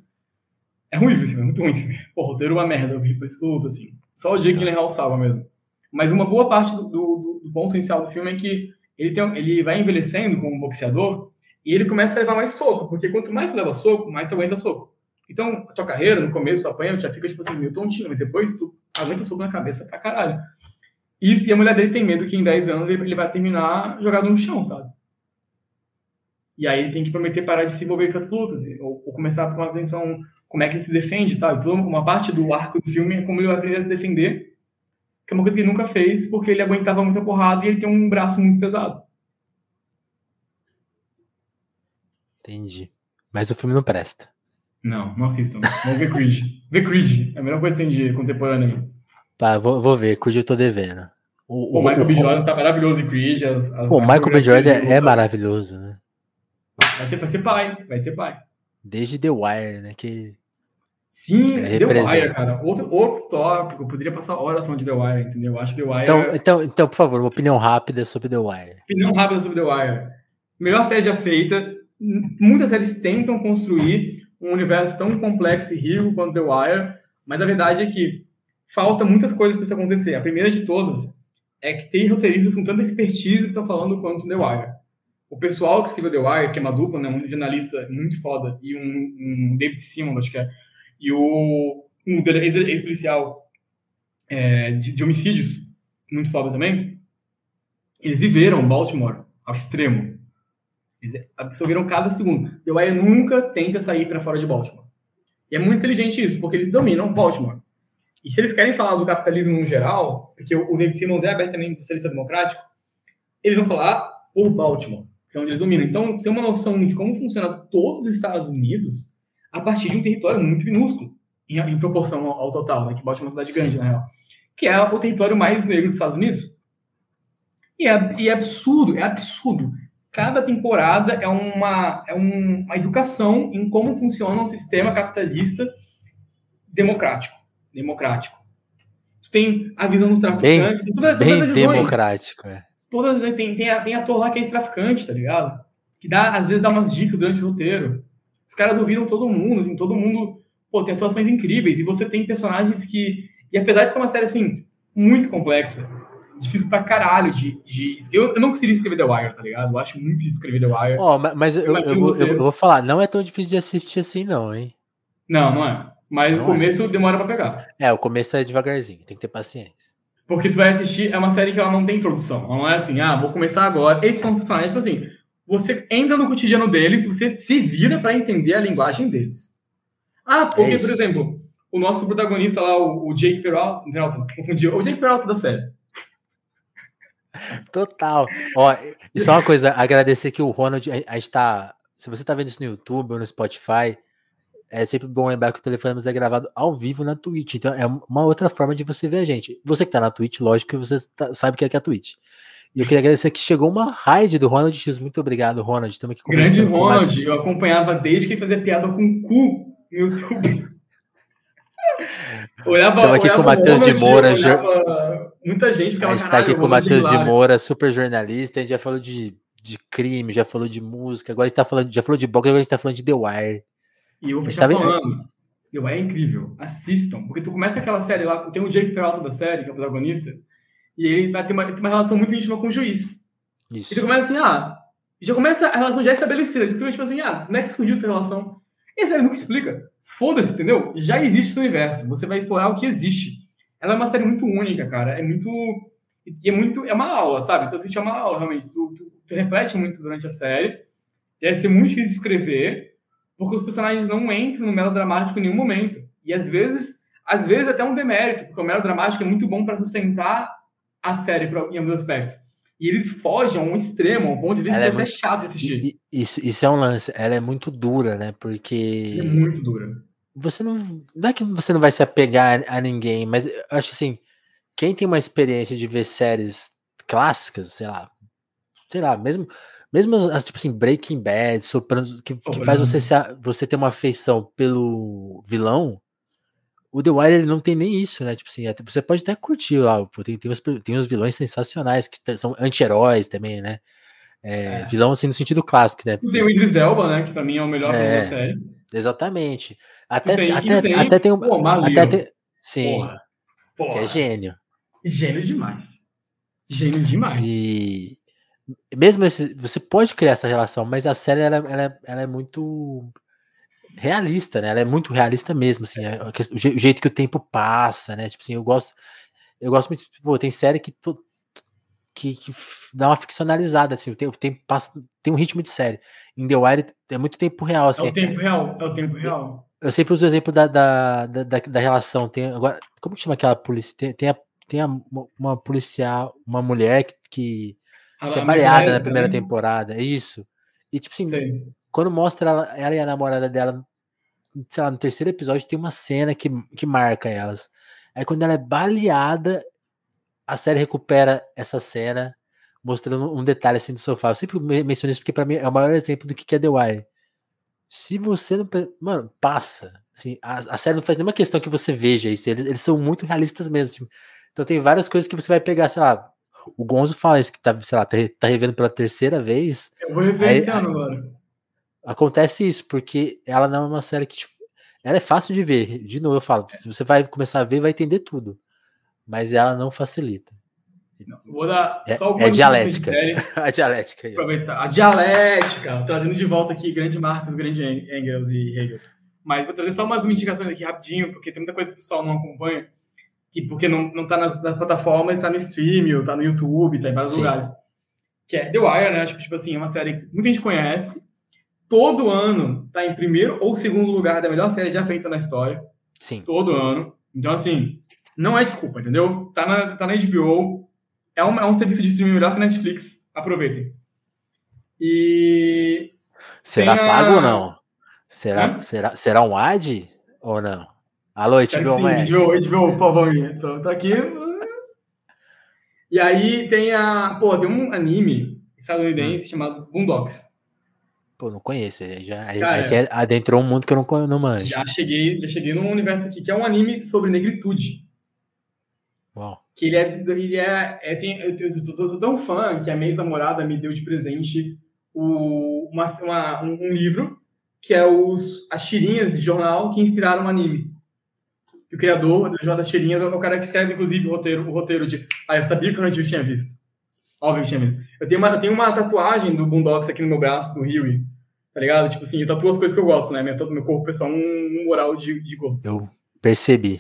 É ruim o filme, é muito ruim esse filme. Pô, o roteiro é uma merda, eu vi esse luta, assim. Só o Jake tá. Gyllenhaal salva mesmo. Mas uma boa parte do, do, do ponto inicial do filme é que ele, tem, ele vai envelhecendo como um boxeador e ele começa a levar mais soco, porque quanto mais tu leva soco, mais tu aguenta soco. Então, a tua carreira, no começo, tu apanha, tu já fica, tipo assim, meio tontinho, mas depois tu aguenta soco na cabeça pra caralho. E, e a mulher dele tem medo que em 10 anos ele, vai terminar jogado no chão, sabe? E aí ele tem que prometer parar de se envolver em essas lutas, ou, ou começar a tomar atenção como é que ele se defende e tal. Então, uma parte do arco do filme é como ele vai aprender a se defender que é uma coisa que ele nunca fez, porque ele aguentava muita porrada e ele tem um braço muito pesado. Entendi. Mas o filme não presta. Não, não assistam. Vamos ver Creed. Vê Creed. É a melhor coisa que tem de contemporâneo. Tá, vou, vou ver. Creed eu tô devendo. O, o, Michael B. Jordan tá maravilhoso em Creed. As, as Pô, o Michael B. Jordan é, é maravilhoso, né? Vai, ter, vai ser pai. Vai ser pai. Desde The Wire, né? Que Sim, é, The Wire, cara. Outro, outro tópico. Eu poderia passar horas falando de The Wire, entendeu? Eu acho The Wire. Então, então, então, por favor, uma opinião rápida sobre The Wire. Opinião rápida sobre The Wire. Melhor série já feita. Muitas séries tentam construir um universo tão complexo e rico quanto The Wire, mas a verdade é que falta muitas coisas para isso acontecer. A primeira de todas é que tem roteiristas com tanta expertise que estão falando quanto The Wire. O pessoal que escreveu The Wire, que é uma dupla, né, um jornalista muito foda, e um, um David Simon, acho que é, e o um ex-policial é, de, de, homicídios, muito foda também, eles viveram Baltimore ao extremo. Eles absorveram cada segundo. The Wire nunca tenta sair para fora de Baltimore. E é muito inteligente isso, porque eles dominam Baltimore. E se eles querem falar do capitalismo no geral, porque o David Simmons é abertamente socialista democrático, eles vão falar por Baltimore, que é onde eles dominam. Então, você tem uma noção de como funciona todos os Estados Unidos a partir de um território muito minúsculo, em, em proporção ao, ao, total, né? Que Baltimore é uma cidade Sim. grande, na real. Que é o território mais negro dos Estados Unidos. E é, e é absurdo, é absurdo. Cada temporada é uma, é um, uma educação em como funciona um sistema capitalista democrático. Democrático. Tu tem a visão dos traficantes, bem, todas, todas bem as visões. democrático, é. Todas, tem, tem, tem ator lá que é ex-traficante, tá ligado? Que dá, às vezes dá umas dicas durante o roteiro. Os caras ouviram todo mundo, assim, todo mundo, pô, tem atuações incríveis, e você tem personagens que, e apesar de ser uma série, assim, muito complexa, difícil pra caralho de. de... Eu, eu não conseguiria escrever The Wire, tá ligado? Eu acho muito difícil escrever The Wire. Ó, oh, mas, mas eu, eu, vou, eu, vou, falar, não é tão difícil de assistir assim, não, hein? Não, não é. Mas não o é. começo é. demora pra pegar. É, o começo é devagarzinho, tem que ter paciência. Porque tu vai assistir, é uma série que ela não tem introdução. Ela não é assim, ah, vou começar agora. Esses são os personagens, tipo assim, você entra no cotidiano deles e você se vira para entender a linguagem deles. Ah, porque, é por exemplo, o nosso protagonista lá, o, Jake Peralta, Peralta, confundi, o Jake Peralta da série. Total. Ó, e só uma coisa, agradecer que o Ronald, a, gente tá. Se você tá vendo isso no YouTube ou no Spotify, é sempre bom lembrar que o Telefonemas é gravado ao vivo na Twitch. Então é uma outra forma de você ver a gente. Você que tá na Twitch, lógico que você tá, sabe o que é, que é a Twitch. E eu queria agradecer que chegou uma raid do Ronald X. Muito obrigado, Ronald. Estamos aqui Grande Ronald, eu acompanhava desde que ele fazia piada com cu no YouTube. olhava, Estamos aqui com o Matheus de Moura. Muita gente ficava, A gente está aqui com o Matheus de Moura, super jornalista. A gente já falou de, de crime, já falou de música. Agora a gente tá falando, já falou de boxe, agora a gente está falando de The Wire. E eu vou ficar tá falando. Wire é incrível. Assistam. Porque tu começa aquela série lá, tem o Jake Peralta da série, que é o protagonista. E ele vai ter uma, ter uma relação muito íntima com o juiz. Isso. E tu começa assim, ah, já começa a relação já estabelecida. Tu fica tipo assim, ah, como é que surgiu essa relação? E a série nunca explica. Foda-se, entendeu? Já existe esse universo. Você vai explorar o que existe. Ela é uma série muito única, cara. É muito. E é muito. É uma aula, sabe? Então, assistir é uma aula, realmente. Tu, tu, tu reflete muito durante a série. E vai ser muito difícil de escrever, porque os personagens não entram no melodramático em nenhum momento. E às vezes, às vezes até um demérito, porque o melodramático é muito bom para sustentar a série pra, em alguns aspectos. E eles fogem a um extremo, ao ponto de ser é até chato de assistir. Isso, isso é um lance. Ela é muito dura, né? Porque. É muito dura. Você não. Não é que você não vai se apegar a ninguém, mas eu acho assim. Quem tem uma experiência de ver séries clássicas, sei lá. Sei lá, mesmo. Mesmo as, tipo assim, Breaking Bad, Sopranos, que, que faz você, se, você ter uma afeição pelo vilão, o The Wire ele não tem nem isso, né? Tipo assim, você pode até curtir lá, tem, tem, os, tem os vilões sensacionais que são anti-heróis também, né? É, é. Vilão assim no sentido clássico, né? Tem o Idris Elba, né? Que pra mim é o melhor é, da série. Exatamente. Até tem, até, tem, até tem um. Pô, até tem, sim. Porra, porra. Que é gênio. Gênio demais. Gênio demais. E mesmo esse, você pode criar essa relação, mas a série ela, ela, ela é muito realista, né? Ela é muito realista mesmo, assim, é, o jeito que o tempo passa, né? Tipo assim, eu gosto, eu gosto muito, pô, tem série que, que, que dá uma ficcionalizada, assim, o tempo, o tempo passa, tem um ritmo de série. Em The Wire é muito tempo real, assim. É o tempo real, é o tempo real. Eu, eu sempre uso o exemplo da, da, da, da, relação, tem agora, como que chama aquela polícia? Tem, tem, a, tem a, uma policial, uma mulher que, que, que é baleada na primeira também. temporada, é isso. E tipo assim, Sim quando mostra ela, ela, e a namorada dela, sei lá, no terceiro episódio, tem uma cena que, que marca elas. Aí quando ela é baleada, a série recupera essa cena, mostrando um detalhe assim do sofá. Eu sempre menciono isso porque para mim é o maior exemplo do que é The Wire. Se você não. Mano, passa. Assim, a, a, série não faz nenhuma questão que você veja isso. Eles, eles são muito realistas mesmo. Tipo, então tem várias coisas que você vai pegar, sei lá. O Gonzo fala isso, que tá, sei lá, tá, tá revendo pela terceira vez. Eu vou rever aí, esse ano agora acontece isso, porque ela não é uma série que. Tipo, ela é fácil de ver. De novo, eu falo, se você vai começar a ver, vai entender tudo. Mas ela não facilita. Não, vou dar é, só é dialética. a dialética. Aproveitar. A dialética, trazendo de volta aqui grande Marcos, grande Engels e Hegel. Mas vou trazer só umas indicações aqui rapidinho, porque tem muita coisa que o pessoal não acompanha, que porque não, não tá nas, nas plataformas, está no stream, está no YouTube, está em vários Sim. lugares. Que é The Wire, né? Acho que, tipo assim, é uma série que muita gente conhece, todo ano tá em primeiro ou segundo lugar da melhor série já feita na história. Sim. Todo ano. Então, assim, não é desculpa, entendeu? Tá na, tá na HBO. É um, é um serviço de streaming melhor que a Netflix Aproveitem. E. Será a- pago ou não? Será, será, será um ad ou não? Alô, HBO Max. HBO, HBO, vamos ver. Tô, aqui. E aí tem a. Pô, tem um anime estadunidense chamado Boondocks. Pô, não conheço. Já, Cara, aí você adentrou um mundo que eu não, não manjo. Já cheguei, já cheguei num universo aqui, que é um anime sobre negritude. Uau. Que ele é. Ele é, é tem, eu, eu sou- eu sou tão fã que a minha ex-namorada me deu de presente o, uma, uma- um, um livro que é os, as tirinhas de jornal que inspiraram o anime. O criador do Jornal das Tirinhas é o cara que escreve, inclusive, o roteiro, o roteiro de. Ah, eu sabia que eu não tinha visto. Óbvio que tinha visto. Eu tenho uma, eu tenho uma tatuagem do Boondocks aqui no meu braço, do Huey. Tá ligado? Tipo assim, eu tatuo as coisas que eu gosto, né? Meu, meu corpo pessoal, um, um moral de, de gosto. Eu percebi.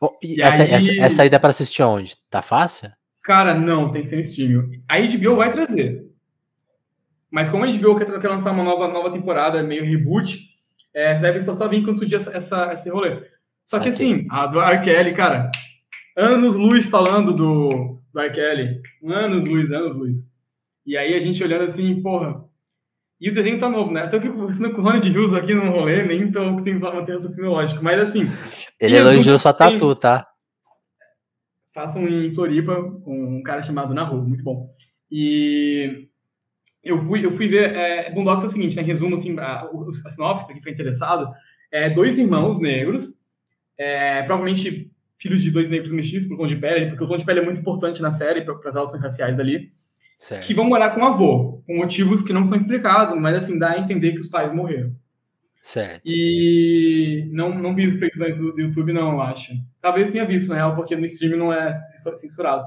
Oh, e E essa, aí- essa, essa aí dá pra assistir onde? Tá fácil? Cara, não, tem que ser no streaming. A HBO vai trazer. Mas como a HBO quer, quer lançar uma nova, nova temporada, meio reboot, é, deve só, só vir quando surgir essa, essa, esse rolê. Só que assim, a do R. Kelly, cara, anos luz falando do, do R. Kelly. Anos luz, anos luz. E aí a gente olhando assim, porra. E o desenho tá novo, né? Eu tô aqui conversando com o Ronald Hughes aqui no rolê, nem tô conseguindo manter raciocínio lógico. Mas assim, Ele elogiou sua outras tatu, tá? façam em Floripa com um cara chamado Naru, muito bom. E eu fui, eu fui ver. É, Boondocks é o seguinte, né? Resumo, assim, a, a sinopse, pra quem foi interessado, é dois irmãos negros, é, provavelmente filhos de dois negros mestiços por tom de pele, porque o tom de pele é muito importante na série para as relações raciais ali, Certo. que vão morar com o avô, por motivos que não são explicados, mas assim, dá a entender que os pais morreram. Certo. E não, não vi as previsões do YouTube, não, eu acho. Talvez tenha visto, na real, porque no streaming não é censurado.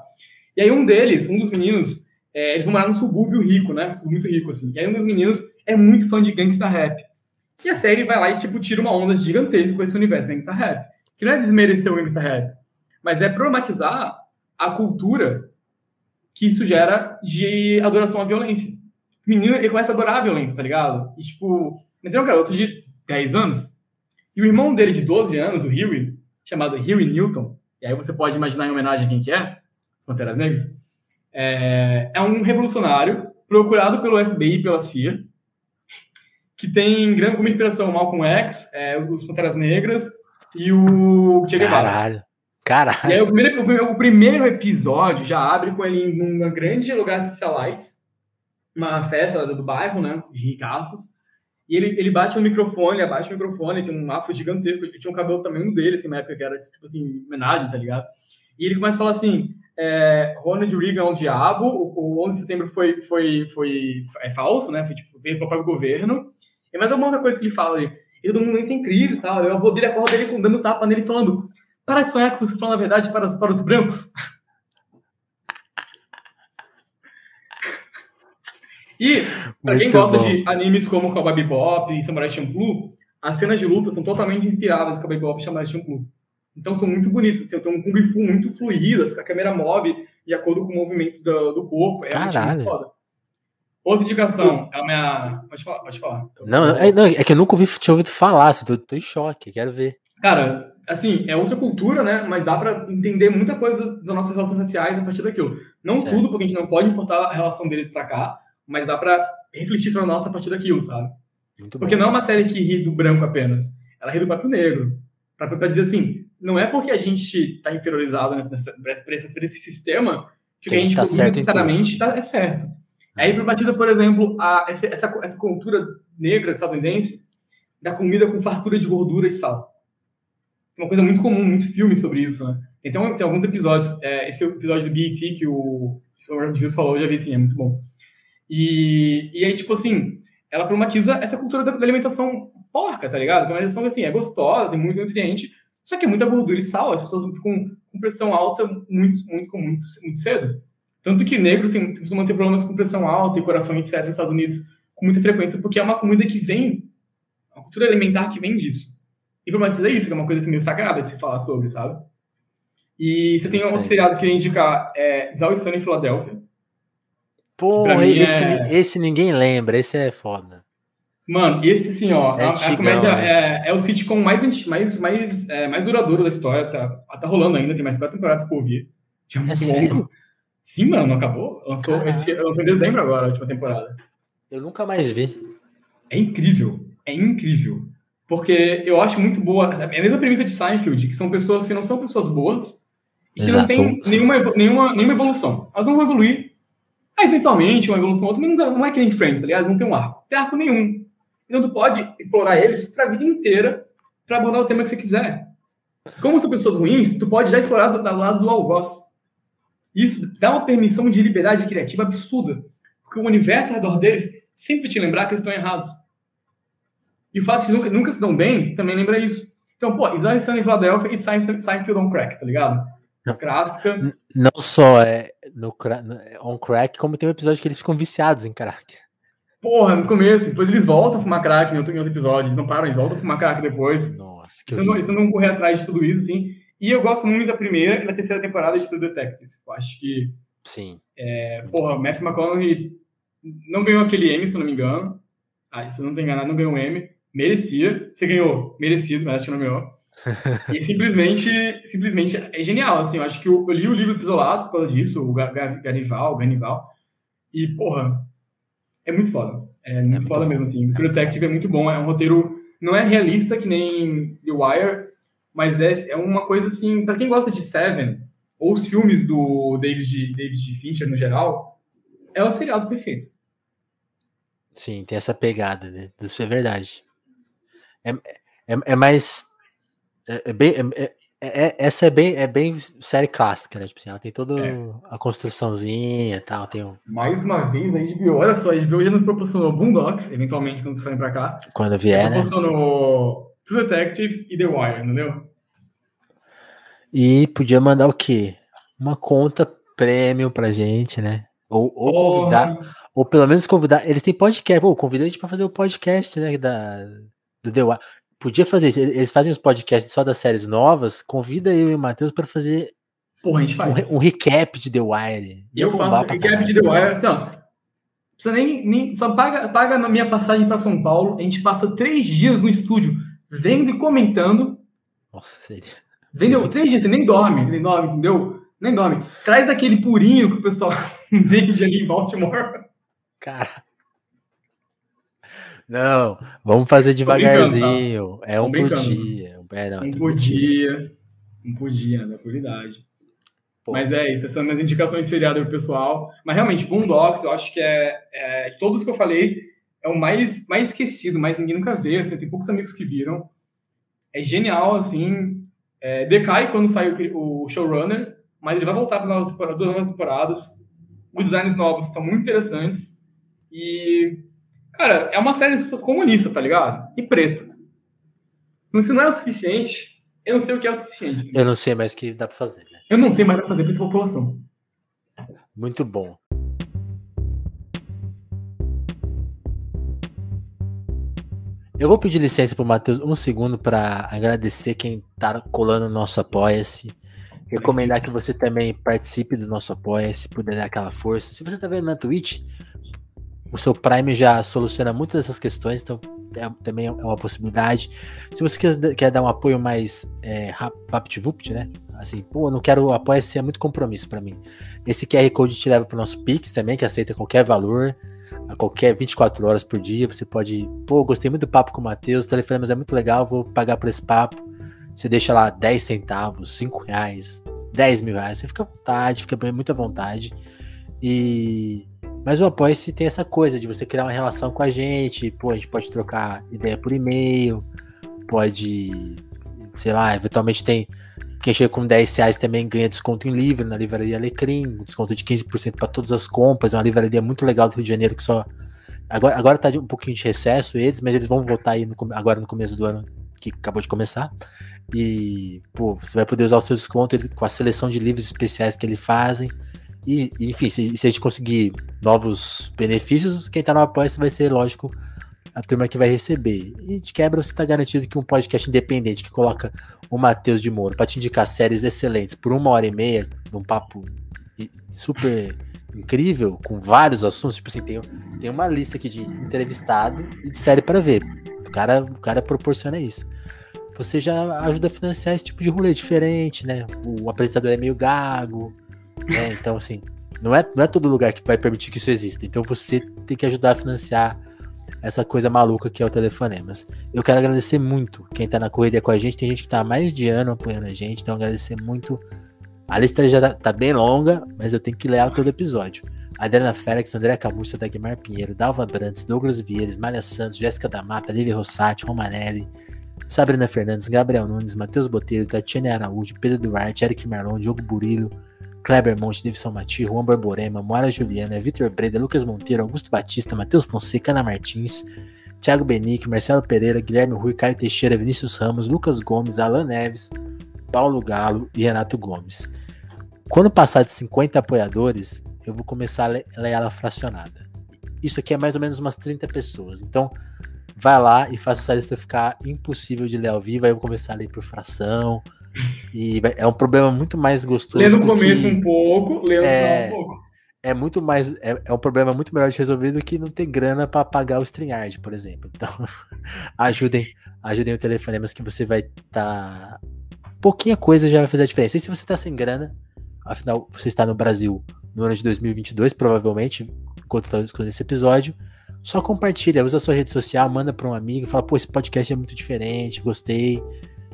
E aí um deles, um dos meninos, é, eles vão morar num subúrbio rico, né? Muito rico, assim. E aí um dos meninos é muito fã de gangsta rap. E a série vai lá e, tipo, tira uma onda gigantesca com esse universo gangsta rap. Que não é desmerecer o gangsta rap, mas é problematizar a cultura que isso gera de adoração à violência. O menino, ele começa a adorar a violência, tá ligado? E, tipo, tem um garoto de 10 anos, e o irmão dele de 12 anos, o Huey, chamado Huey Newton, e aí você pode imaginar em homenagem a quem que é, as Panteras Negras, é, é um revolucionário procurado pelo FBI e pela CIA, que tem grande como inspiração Malcolm X, é, os Panteras Negras e o Che Guevara. Caralho. E aí, Caralho. o primeiro, o primeiro- o episódio já abre com ele em um grande lugar de socialites, uma festa do bairro, né, de ricaços. E ele, ele bate no microfone, abaixa o microfone, tem um afro gigantesco, ele tinha um cabelo tamanho dele, assim, na época que era, tipo assim, homenagem, tá ligado? E ele começa a falar assim, é, Ronald Reagan é o diabo, o, o 11 de setembro foi, foi, foi é falso, né, foi, tipo, veio pro próprio governo. E mais alguma outra coisa que ele fala ali. E todo mundo entra em crise e tal, e o avô dele acorda dele dando tapa nele, falando, para de sonhar que você fala a verdade para, os- para os brancos. E, pra quem Muito gosta bom. de animes como Cowboy Bebop e Samurai Champloo, as cenas de luta são totalmente inspiradas em Cowboy Bebop e Samurai Champloo. Então são muito bonitas, assim, tem um Kung Fu muito fluido, a câmera move de acordo com o movimento do, do corpo. É Caralho. muito foda. Outra indicação, é a minha... Pode falar, pode falar. Não, é, não, é que eu nunca ouvi, tinha ouvido falar, assim, tô, tô em choque, quero ver. Cara, assim, é outra cultura, né? Mas dá pra entender muita coisa das nossas relações raciais a partir daquilo. Não Certo. tudo, porque a gente não pode importar a relação deles pra cá, mas dá pra refletir sobre a nossa a partir daquilo, sabe? Muito Porque bom. não é uma série que ri do branco apenas. Ela ri do próprio negro. Pra, pra dizer assim, não é porque a gente tá inferiorizado nessa, pra, esse, pra esse sistema que o que a gente tá necessariamente tá, é certo. Aí problematiza, por exemplo, a, essa, essa, essa cultura negra estadunidense da comida com fartura de gordura e sal. É uma coisa muito comum, muito filme sobre isso, né? Então, tem alguns episódios. é, esse episódio do BET que o Robert Hughes falou, eu já vi sim, é muito bom. E, e aí, tipo assim, ela problematiza essa cultura da, da alimentação porca, tá ligado? Que é uma alimentação que, assim, é gostosa, tem muito nutriente, só que é muita gordura e sal, as pessoas ficam com pressão alta muito, muito, muito, muito cedo. Tanto que negros têm, costumam ter problemas com pressão alta e coração, etc., nos Estados Unidos, com muita frequência, porque é uma comida que vem, uma cultura alimentar que vem disso. E problematiza isso, que é uma coisa assim, meio sagrada de se falar sobre, sabe? E você tem um outro seriado que eu ia indicar, é em Filadélfia. Pô, esse, é- esse ninguém lembra, esse é foda. Mano, esse assim, ó, É a, a antigão, comédia né? é, é o sitcom mais, mais, mais, é, mais duradouro da história, tá, tá rolando ainda, tem mais quatro temporadas por vir. Já É muito sério? longo. Sim, mano, não acabou. Lançou, esse, lançou em dezembro agora, a última temporada. Eu nunca mais vi. É incrível. É incrível. Porque eu acho muito boa. É a mesma premissa de Seinfeld, que são pessoas que não são pessoas boas e que Exato. não tem nenhuma, nenhuma, nenhuma evolução. Elas não vão evoluir. Aí, eventualmente, uma evolução ou outra, não, não é que nem Friends, tá ligado? Não tem um arco. Não tem arco nenhum. Então, tu pode explorar eles pra vida inteira para abordar o tema que você quiser. Como são pessoas ruins, tu pode já explorar do, do lado do algoz. Isso dá uma permissão de liberdade criativa absurda. Porque o universo ao redor deles sempre te lembrar que eles estão errados. E o fato de que nunca, nunca se dão bem também lembra isso. Então, pô, Isaiah Sun em Philadelphia e Seinfeld on Crack, tá ligado? Clássica. Não só é no, no, on crack, como tem um episódio que eles ficam viciados em crack. Porra, no começo, depois eles voltam a fumar crack em outro, em outro episódio, eles não param, eles voltam a fumar crack depois. Nossa, que eles, não, eles não correr atrás de tudo isso, sim. E eu gosto muito da primeira e da terceira temporada de True Detective. Eu acho que. Sim. É, porra, Matthew McConaughey não ganhou aquele M, se eu não me engano. Ah, se eu não estou enganado, não ganhou um M. Merecia. Você ganhou, merecido, mas acho que não ganhou. e simplesmente, simplesmente é genial, assim. Eu acho que eu, eu li o livro do Pisolato por causa disso, o Ganival, o Ganival. E, porra, é muito foda. É muito, é muito foda bom. mesmo, assim. O True Detective é muito bom. É um roteiro. Não é realista que nem The Wire, mas é, é uma coisa assim. para quem gosta de Seven, ou os filmes do David, David Fincher no geral, é o seriado perfeito. Sim, tem essa pegada, né? Isso é verdade. É, é, é mais. É, é bem, é, é, é, essa é bem, é bem série clássica, né? Tipo assim, ela tem toda a construçãozinha e tal. Tem um... Mais uma vez a HBO, olha só, a HBO já nos proporcionou Boondocks, eventualmente, quando saem pra cá. Quando vier, né? True Detective e The Wire, entendeu? E podia mandar o quê? Uma conta prêmio pra gente, né? Ou, ou convidar, ou pelo menos convidar. Eles têm podcast, pô, convida a gente pra fazer o podcast, né? Da, do The Wire. Podia fazer isso. Eles fazem os podcasts só das séries novas. Convida eu e o Matheus para fazer Porra, a gente faz. Um, um recap de The Wire. Eu faço recap caralho. de The Wire, assim, ó. Precisa nem, nem. Só paga, paga a minha passagem para São Paulo. A gente passa três dias no estúdio vendo e comentando. Nossa, seria. Entendeu? Três dias, você nem dorme, nem dorme, entendeu? Nem dorme. Traz daquele purinho que o pessoal vende ali em Baltimore. Cara. Não, vamos fazer devagarzinho. Tá? É um por dia. É, não, um por dia. Um por dia, da qualidade. Mas é isso, essas são minhas indicações de seriado pro pessoal. Mas realmente, Boondocks, eu acho que é, é todos que eu falei, é o mais, mais esquecido, mais ninguém nunca vê. Assim, tem poucos amigos que viram. É genial, assim. É, decai quando sai o, o showrunner, mas ele vai voltar para duas novas temporadas. Os designs novos estão muito interessantes. E, cara, é uma série comunista, tá ligado? E preta. Então, se não é o suficiente, eu não sei o que é o suficiente. Eu não sei mais o que dá para fazer. Né? Eu não sei mais o que fazer para essa população. Muito bom. Eu vou pedir licença pro Matheus um segundo para agradecer quem tá colando no nosso Apoia-se. Recomendar que você também participe do nosso Apoia-se, puder dar aquela força. Se você tá vendo na Twitch, o seu Prime já soluciona muitas dessas questões, então é, também é uma possibilidade. Se você quer, quer dar um apoio mais é, VaptVupt, né? Assim, pô, não quero apoia-se, é muito compromisso para mim. Esse QR Code te leva pro nosso Pix também, que aceita qualquer valor a qualquer 24 horas por dia. Você pode, pô, gostei muito do papo com o Matheus, o telefone mas é muito legal, vou pagar por esse papo. Você deixa lá 10 centavos, 5 reais, 10 mil reais, você fica à vontade, fica muito à vontade. E. Mas o Apoia-se tem essa coisa de você criar uma relação com a gente, pô, a gente pode trocar ideia por e-mail, pode, sei lá, eventualmente tem quem chega com 10 reais também ganha desconto em livro na livraria Alecrim, desconto de 15% para todas as compras. É uma livraria muito legal do Rio de Janeiro que só. Agora, agora tá de um pouquinho de recesso eles, mas eles vão voltar aí no, agora no começo do ano que acabou de começar. E, pô, você vai poder usar o seu desconto com a seleção de livros especiais que eles fazem. E, enfim, se, se a gente conseguir novos benefícios, quem tá no apoio vai ser, lógico, a turma que vai receber. E de quebra você está garantido que um podcast independente que coloca o Matheus de Moura para te indicar séries excelentes por uma hora e meia, num papo super incrível, com vários assuntos, tipo assim, tem, tem uma lista aqui de entrevistado e de série para ver. O cara, o cara proporciona isso. Você já ajuda a financiar esse tipo de rolê diferente, né? O apresentador é meio gago, né? Então, assim, Não é, não é todo lugar que vai permitir que isso exista. Então você tem que ajudar a financiar essa coisa maluca que é o Telefonemas. Eu quero agradecer muito quem tá na corrida com a gente. Tem gente que tá há mais de ano apoiando a gente, então agradecer muito. A lista já tá, tá bem longa, mas eu tenho que ler todo episódio. Adriana Félix, André Camussa, Dagmar Pinheiro, Dalva Brantes, Douglas Vieira, Malha Santos, Jéssica da Mata, Lívia Rossati, Romanelli, Sabrina Fernandes, Gabriel Nunes, Matheus Botelho, Tatiana Araújo, Pedro Duarte, Eric Marlon, Diogo Burilho, Kleber Monte, Davidson Mati, Juan Barborema, Moara Juliana, Vitor Breda, Lucas Monteiro, Augusto Batista, Matheus Fonseca, Ana Martins, Thiago Benique, Marcelo Pereira, Guilherme Rui, Caio Teixeira, Vinícius Ramos, Lucas Gomes, Alan Neves, Paulo Galo e Renato Gomes. Quando passar de 50 apoiadores, eu vou começar a ler ela fracionada. Isso aqui é mais ou menos umas 30 pessoas. Então, vai lá e faça essa lista ficar impossível de ler ao vivo. Aí eu vou começar a ler por fração, e é um problema muito mais gostoso. Lê no começo que... um pouco, lê no é... final um pouco. É muito mais. É, é, um problema muito melhor de resolver do que não ter grana para pagar o StreamYard, por exemplo. Então, ajudem, ajudem o telefonemas que você vai estar. Tá... Pouquinha coisa já vai fazer a diferença. E se você tá sem grana, afinal, você está no Brasil no ano de 2022, provavelmente, enquanto está escutando esse episódio, só compartilha, usa a sua rede social, manda para um amigo, fala, pô, esse podcast é muito diferente, gostei.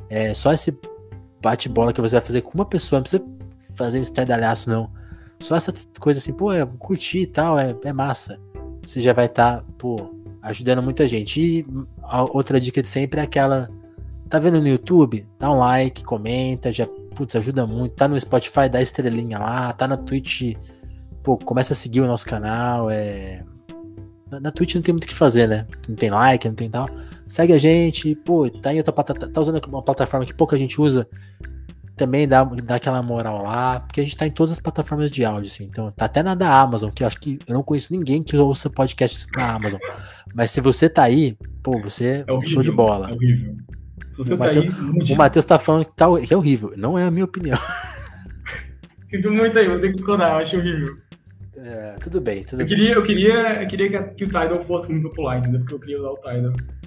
É, só esse bate-bola que você vai fazer com uma pessoa, não precisa fazer um estardalhaço, não. Só essa coisa assim, pô, é, curtir e tal, é, é massa. Você já vai estar, tá, pô, ajudando muita gente. E outra dica de sempre é aquela. Tá vendo no YouTube? Dá um like, comenta, já, putz, ajuda muito. Tá no Spotify, dá estrelinha lá. Tá na Twitch, pô, começa a seguir o nosso canal. É. Na, na Twitch não tem muito o que fazer, né? Não tem like, não tem tal segue a gente, pô, tá em outra plataforma, tá usando uma plataforma que pouca gente usa, também dá, dá aquela moral lá, porque a gente tá em todas as plataformas de áudio, assim, então tá até na da Amazon, que eu acho que eu não conheço ninguém que ouça podcast na Amazon, mas se você tá aí, pô, você é horrível, show de bola. É horrível. Se você o tá Mateus, aí, o Matheus tá falando que, tá, que é horrível, não é a minha opinião. Sinto muito aí, vou ter que esconder, eu acho horrível. É, tudo bem, tudo eu bem. Queria, eu queria, eu queria que o Tidal fosse muito popular, entendeu? Porque eu queria usar o Tidal.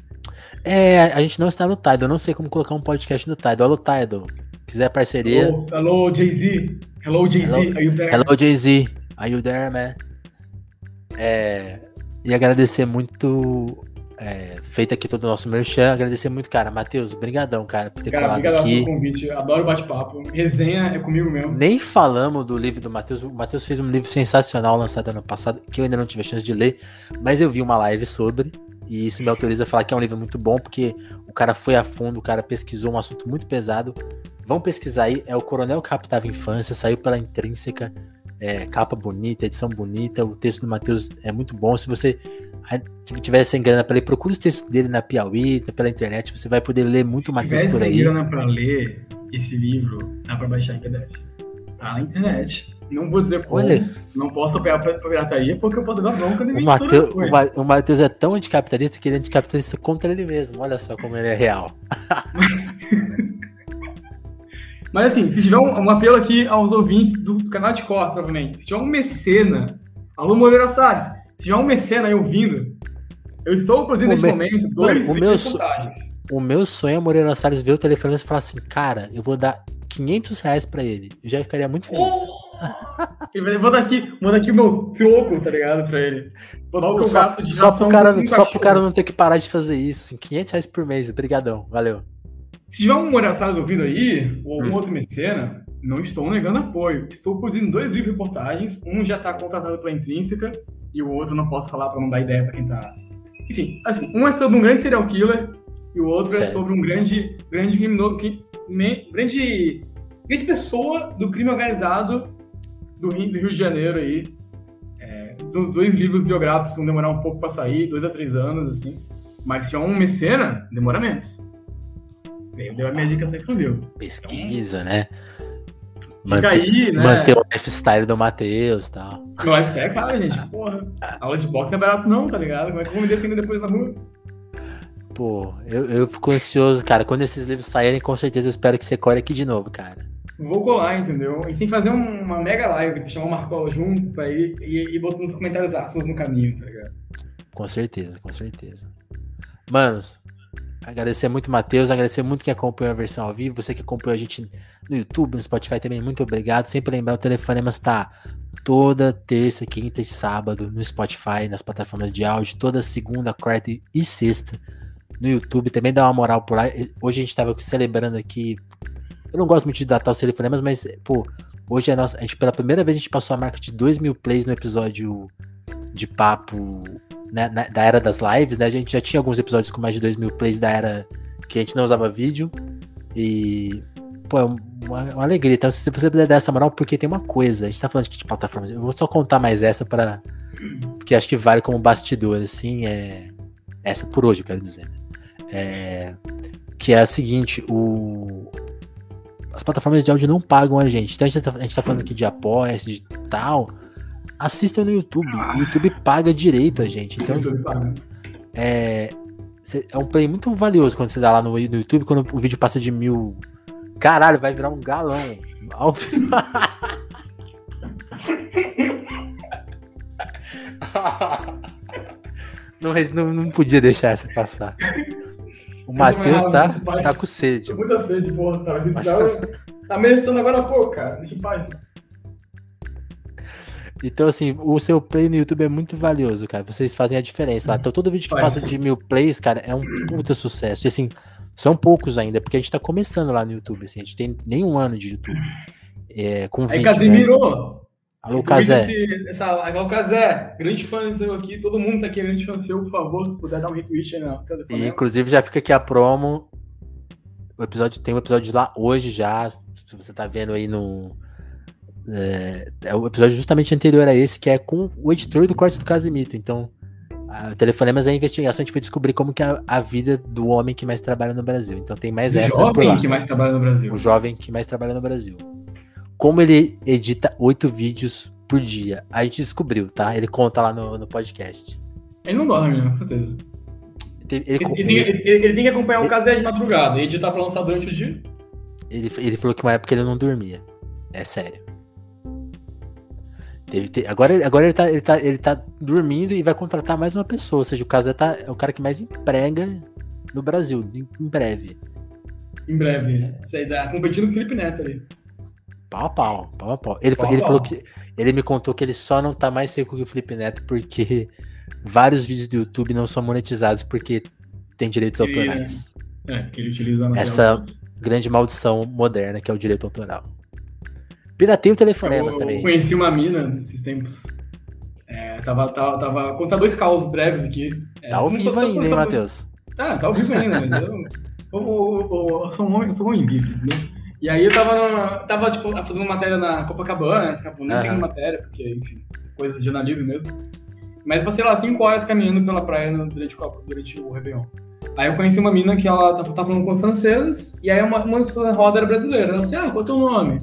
É, a gente não está no Tidal. Eu não sei como colocar um podcast no Tidal. Alô, Tidal. Quiser parceria. Hello, hello Jay-Z. Hello, Jay-Z. Are you there? Hello, Jay-Z. Are you there, man? É, e agradecer muito. É, feito aqui todo o nosso merchan. Agradecer muito, cara. Matheus, brigadão, cara, por ter cara, colado obrigado aqui. pelo convite. Adoro bate-papo. Resenha é comigo mesmo. Nem falamos do livro do Matheus. O Matheus fez um livro sensacional lançado ano passado, que eu ainda não tive a chance de ler, mas eu vi uma live sobre. E isso me autoriza a falar que é um livro muito bom, porque o cara foi a fundo, o cara pesquisou um assunto muito pesado. Vão pesquisar aí, é o Coronel Captava Infância, saiu pela Intrínseca, é, capa bonita, edição bonita, o texto do Matheus é muito bom. Se você tiver sem grana para ler, procure os textos dele na Piauí, pela internet, você vai poder ler muito Matheus por aí. Se tiver sem grana para ler esse livro, dá para baixar em PDF. Tá na internet. Não vou dizer como, Olha, não posso apoiar a pirataria porque eu posso dar bronca o Mateus, o Matheus é tão anticapitalista que ele é anticapitalista contra ele mesmo. Olha só como ele é real. Mas assim, se tiver um, um, apelo aqui aos ouvintes do canal de corte, provavelmente, se tiver um mecena, alô Moreira Salles, se tiver um mecena aí ouvindo, eu estou produzindo nesse me... momento dois o meu, so... o meu sonho é Moreira Salles ver o telefone e falar assim, cara, eu vou dar 500 reais pra ele. Eu já ficaria muito feliz. Ele vai aqui, manda aqui o meu troco, tá ligado? Pra ele. Vou dar o que eu gasto de só pro cara, Só pro cara não ter que parar de fazer isso. Assim, 500 reais por mês. Obrigadão. Valeu. Se tiver um Salles ouvindo aí, ou algum hum. outro mecena, não estou negando apoio. Estou produzindo dois livros de reportagens. Um já está contratado pela Intrínseca e o outro não posso falar para não dar ideia para quem tá. Enfim, assim, um é sobre um grande serial killer e o outro é Sério? é sobre um grande, grande criminoso, grande, grande pessoa do crime organizado do Rio, do Rio de Janeiro aí. É, os dois livros biográficos vão demorar um pouco para sair, dois a três anos, assim. Mas se tiver um mecena, demora menos. Deu a minha dica exclusiva. Pesquisa, então, né? Manter, aí, né? Manter o lifestyle do Matheus e tal. Meu lifestyle é caro, gente. Porra. Aula de boxe não é barato, não, tá ligado? Como é que eu vou me defender depois na rua? Pô, eu, eu fico ansioso, cara. Quando esses livros saírem, com certeza eu espero que você core aqui de novo, cara. Vou colar, entendeu? A gente tem que fazer um, uma mega live, chamar o Marcola junto pra e, e botar nos comentários assuntos no caminho, tá ligado? Com certeza, com certeza. Manos, agradecer muito Matheus, agradecer muito quem acompanhou a versão ao vivo, você que acompanhou a gente no YouTube, no Spotify também, muito obrigado. Sempre lembrar, o Telefonemas tá toda terça, quinta e sábado no Spotify, nas plataformas de áudio, toda segunda, quarta e sexta no YouTube. Também dá uma moral por lá. Hoje a gente estava celebrando aqui. Eu não gosto muito de datar os telefonemas, mas, pô, hoje a, nossa, a gente, pela primeira vez a gente passou a marca de 2 mil plays no episódio de papo né, na, da era das lives, né? A gente já tinha alguns episódios com mais de 2 mil plays da era que a gente não usava vídeo. E, pô, é uma, uma alegria. Então, se você puder dar essa moral, porque tem uma coisa, a gente tá falando de plataformas. Eu vou só contar mais essa para Porque acho que vale como bastidor, assim. É, essa por hoje, eu quero dizer. Né? É, que é a seguinte: o, as plataformas de áudio não pagam a gente. Então a gente tá, a gente tá falando aqui de apoia, de tal. Assistam no YouTube. O YouTube paga direito a gente. Então, é, é um play muito valioso quando você dá lá no, no YouTube, quando o vídeo passa de mil. Caralho, vai virar um galão. não, não, não podia deixar essa passar. O Matheus tá, tá com sede. Tô muita sede, porra. Tá, tá, tá mestrando agora há pouco, cara. Deixa o pai. Então, assim, o seu play no YouTube é muito valioso, cara. Vocês fazem a diferença lá. Então, todo vídeo que passa de mil plays, cara, é um puta sucesso. E, assim, são poucos ainda, porque a gente tá começando lá no YouTube, assim. A gente tem nem um ano de YouTube. É, com Aí, Casimiro, né? Alô. Essa, alô, Casé, grande fã seu aqui. Todo mundo tá aqui, grande fã seu, por favor, se puder dar um retweet aí no telefone. E, inclusive, já fica aqui a promo. O episódio tem um episódio lá hoje já. Se você tá vendo aí no. É, é o episódio justamente anterior a esse, que é com o editor do corte do Casimito. Então, a Telefonemas é a investigação, a gente foi descobrir como que é a vida do homem que mais trabalha no Brasil. Então tem mais o essa. O jovem que mais trabalha no Brasil. O jovem que mais trabalha no Brasil como ele edita oito vídeos por dia. A gente descobriu, tá? Ele conta lá no, no podcast. Ele não dorme, né? Com certeza. Ele, ele, ele, ele, tem que acompanhar o casé de madrugada e editar pra lançar durante o dia. Ele, ele falou que uma época ele não dormia. É sério. Teve, agora agora ele, tá, ele, tá, ele tá dormindo e vai contratar mais uma pessoa. Ou seja, o Casé tá, é o cara que mais emprega no Brasil, em, em breve. Em breve. Isso aí dá. Competindo com o Felipe Neto ali. Pau a pau, pau a pau. Ele, pau ele pau. falou que. Ele me contou que ele só não tá mais seco que o Felipe Neto porque vários vídeos do YouTube não são monetizados porque tem direitos ele, autorais. É, porque ele utiliza essa grande maldição moderna que é o direito autoral. Pirateio telefonemas eu, também. Eu conheci uma mina nesses tempos. É, tava, tava, tava. Contar dois causos breves aqui. É, tá ao vivo ainda, hein, Matheus? Tá, tá ao vivo ainda, mas eu, eu, eu, eu, eu sou um homem, eu sou um homem livre, entendeu? E aí eu tava, no, tava tipo, fazendo matéria na Copacabana, né? Acabou nem uhum. matéria, porque, enfim, coisas de jornalismo mesmo. Mas passei lá cinco horas caminhando pela praia durante o, durante o Réveillon. Aí eu conheci uma mina que ela tava, tava falando com os franceses, e aí uma, uma das pessoas na roda era brasileira. Ela disse, ah, qual é o teu nome?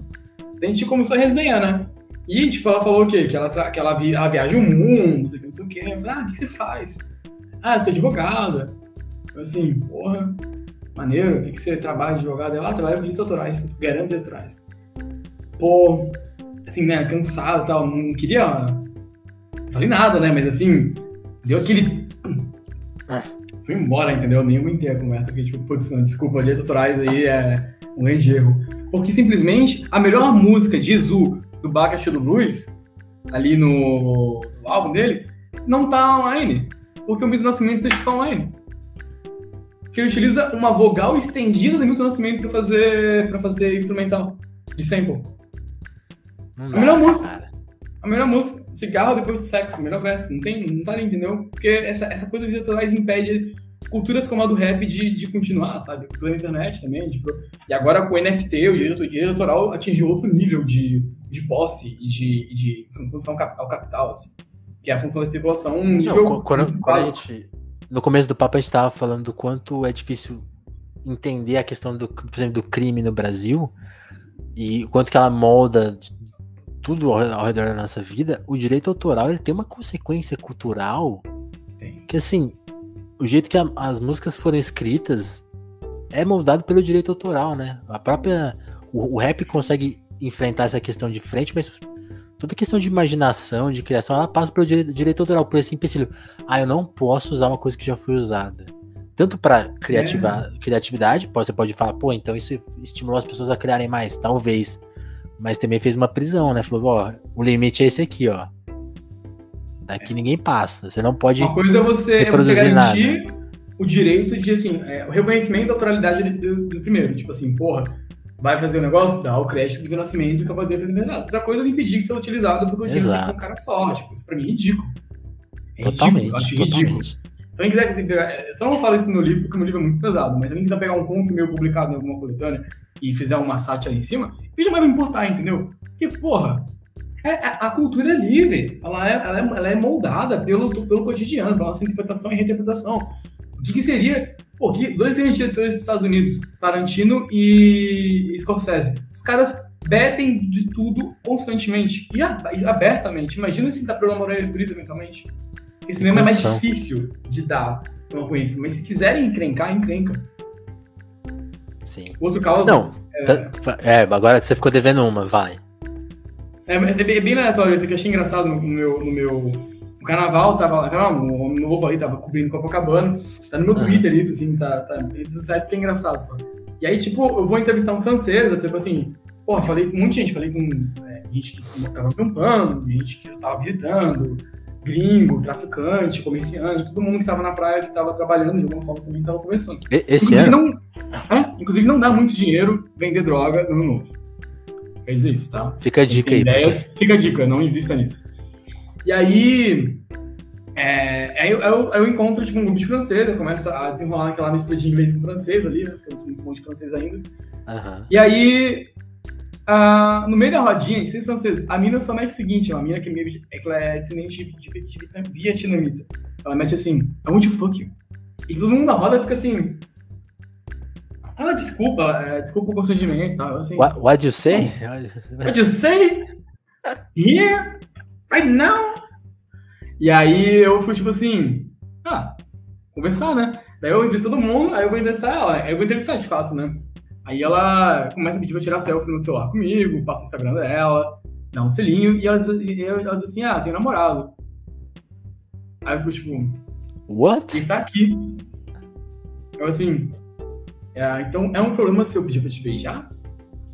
Daí a gente começou a resenhar, né? E, tipo, ela falou o quê? Que ela, que ela, via, ela viaja o mundo, não sei o que, não sei o quê. Eu falei, ah, o que você faz? Ah, eu sou advogada. Eu assim, porra, maneiro, o que, que você trabalha de advogado? Ela ah, trabalha com direitos autorais, garanto direitos autorais. Pô, assim, né, cansado e tal, não queria. Não falei nada, né, mas assim, deu aquele. Ah, fui embora, entendeu? Nem aguentei a conversa aqui, tipo, putz, não, desculpa, direitos autorais aí é um grande erro. Porque simplesmente a melhor música de Zu do Bacchus do Blues, ali no, no álbum dele, não tá online. Porque o Milton Nascimento deixa ficar online que ele utiliza uma vogal estendida do Milton Nascimento para fazer para fazer instrumental de sample. Não a melhor música. A melhor música. Cigarro depois do sexo, melhor verso. Não tem, não tá ali, entendeu? Porque essa, essa coisa de autorais impede culturas como a do rap de, de continuar, sabe? Cultura da internet também. De, e agora com o NFT, o direito, o direito autoral atingiu outro nível de, de posse e de, de função ao capital, assim. Que é a função da especulação, um nível. Não, quando, quando a gente no começo do papo a gente estava falando do quanto é difícil entender a questão do, por exemplo, do crime no Brasil e o quanto que ela molda tudo ao redor da nossa vida. O direito autoral ele tem uma consequência cultural tem. que assim, o jeito que a, as músicas foram escritas é moldado pelo direito autoral, né? A própria o, o rap consegue enfrentar essa questão de frente, mas toda questão de imaginação, de criação, ela passa pelo direito, direito autoral, por esse empecilho. Ah, eu não posso usar uma coisa que já foi usada. Tanto para criativa, é. criatividade, você pode falar, pô, então isso estimulou as pessoas a criarem mais, talvez. mas também fez uma prisão, né? Falou, ó, o limite é esse aqui, ó. Daqui ninguém passa. Você não pode. Uma coisa é você, é você garantir nada. o direito de, assim, é, o reconhecimento da autoralidade do, do, primeiro. Tipo assim, porra, vai fazer o um negócio, dá o crédito do nascimento e acaba de defender Outra coisa é impedir que seja utilizado porque o dinheiro fica um cara só. Tipo, isso pra mim é ridículo. É totalmente, ridículo, totalmente. ridículo. Se alguém quiser pegar, eu só não falo isso no meu livro porque o meu livro é muito pesado, mas se alguém quiser pegar um conto meu publicado em alguma coletânea e fizer uma sátira em cima, isso já vai me importar, entendeu? Porque, porra, é, é, a cultura é livre, ela é, ela é, ela é moldada pelo, pelo cotidiano, pela nossa interpretação e reinterpretação. O que, que seria. Pô, dois grandes diretores dos Estados Unidos, Tarantino e Scorsese, os caras bebem de tudo constantemente e abertamente. Imagina se dá problema pra eles por isso, eventualmente. Porque cinema é mais difícil de dar com isso, mas se quiserem encrencar, encrenca. Sim. Outro caso. Não, é... Tá, é, agora você ficou devendo uma, vai. É, mas é bem, é bem aleatório isso que eu achei engraçado no meu. No meu no carnaval, tava. Carnaval, no novo ali, tava cobrindo Copacabana. Tá no meu uhum. Twitter isso, assim, tá. tá esse site que é engraçado só. E aí, tipo, eu vou entrevistar um francês, tipo assim, porra, falei com muita gente, falei com é, gente que tava acampando, gente que eu tava visitando, gringo, traficante, comerciante, todo mundo que tava na praia, que tava trabalhando de alguma forma também tava conversando. Esse inclusive, ano? Não, é, inclusive não dá muito dinheiro vender droga no ano novo. Faz isso, tá? Fica a dica aí. Ideias, porque... Fica a dica, não invista nisso. E aí, é, aí eu, eu, eu, encontro tipo, um grupo de francês, eu começo a desenrolar aquela mistura de inglês com francês ali, né? Porque eu não sou muito bom de francês ainda. Uhum. E aí, uh, no meio da rodinha, de seis franceses, a mina só mete o seguinte, uma mina que, é, que ela é descendente de, de, de, de vietnamita. Ela mete assim, I want to fuck you. E todo mundo na roda fica assim, ah, desculpa, é, desculpa o constrangimento, tá? Assim, what, what you say? What you say? Here? Right now? E aí eu fui tipo assim, ah, conversar, né? Daí eu entrevistei todo mundo, aí eu vou entrevistar ela, aí eu vou entrevistar de fato, né? Aí ela começa a pedir pra tirar selfie no celular comigo, passa o Instagram dela, dá um selinho, e ela diz, ela diz assim, ah, tenho namorado. Aí eu fui tipo, What? Está aqui. Eu assim, é, então, é um problema se eu pedir pra te beijar?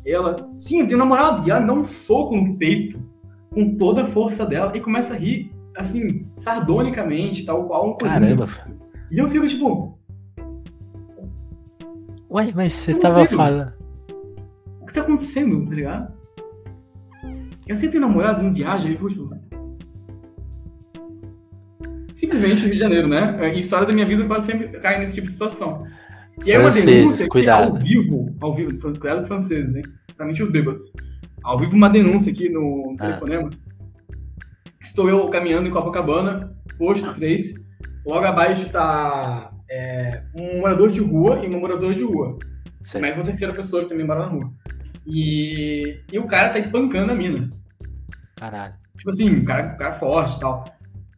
Ela, sim, eu tenho namorado. E ela dá um soco no peito com toda a força dela e começa a rir, assim, sardonicamente, tal qual um Caramba. E eu fico tipo. Ué, mas você tava falando. O que tá acontecendo, tá ligado? Eu sempre tenho namorado, não viaja, e fico tipo. Simplesmente Rio de Janeiro, né? A história da minha vida quase sempre cai nesse tipo de situação. E é uma denúncia cuidado. ao vivo, ao vivo, cuidado franceses, hein? Principalmente os bêbados. Ao vivo uma denúncia aqui no, no ah. Telefonemas. Estou eu caminhando em Copacabana, posto 3. Logo abaixo tá é, um morador de rua e uma moradora de rua. Certo. Mais uma terceira pessoa que também mora na rua. E, e o cara tá espancando a mina. Caralho. Tipo assim, um cara, um cara forte e tal.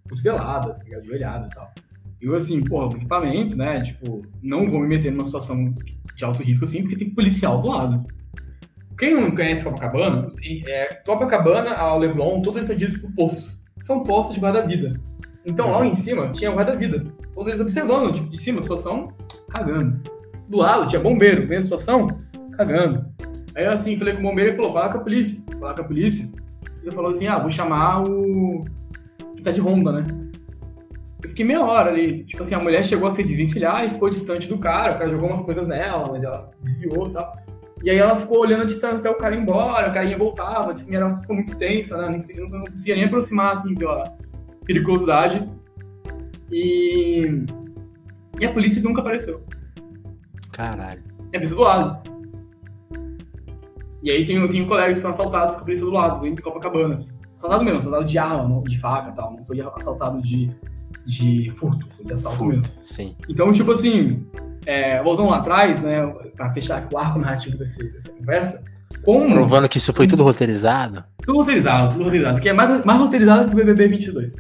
Cotovelada, tá ajoelhada e tal. Eu, assim, porra, equipamento, né? Tipo, não vou me meter numa situação de alto risco assim, porque tem policial do lado. Quem não conhece Copacabana, é, Copacabana, a Leblon, todos eles são por postos. São postos de guarda-vida. Então, lá em cima, tinha guarda-vida. Todos eles observando, tipo, de cima a situação, cagando. Do lado, tinha bombeiro, vendo a situação, cagando. Aí, eu, assim, falei com o bombeiro e falou, fala com a polícia. Fala com a polícia. Ele falou assim, ah, vou chamar o... que tá de ronda, né? Eu fiquei meia hora ali. Tipo assim, a mulher chegou a se desvencilhar e ficou distante do cara. O cara jogou umas coisas nela, mas ela desviou e tal. E aí ela ficou olhando a distância até o cara ir embora, o carinha voltava. Tipo, era uma situação muito tensa, né? Não conseguia, não conseguia nem aproximar, assim, pela periculosidade. E... E a polícia nunca apareceu. Caralho. É a polícia do lado. E aí tem, tem colegas que foram assaltados com a polícia do lado, em Copacabana, assim. Assaltado mesmo, assaltado de arma, de faca e tal. Não foi assaltado de de furto, de assalto furto, mesmo. Sim. Então, tipo assim, é, voltando lá atrás, né, para fechar o arco narrativo desse, dessa conversa, como... Provando que isso foi tudo roteirizado? Tudo roteirizado, tudo roteirizado, que é mais, mais roteirizado que o BBB 22.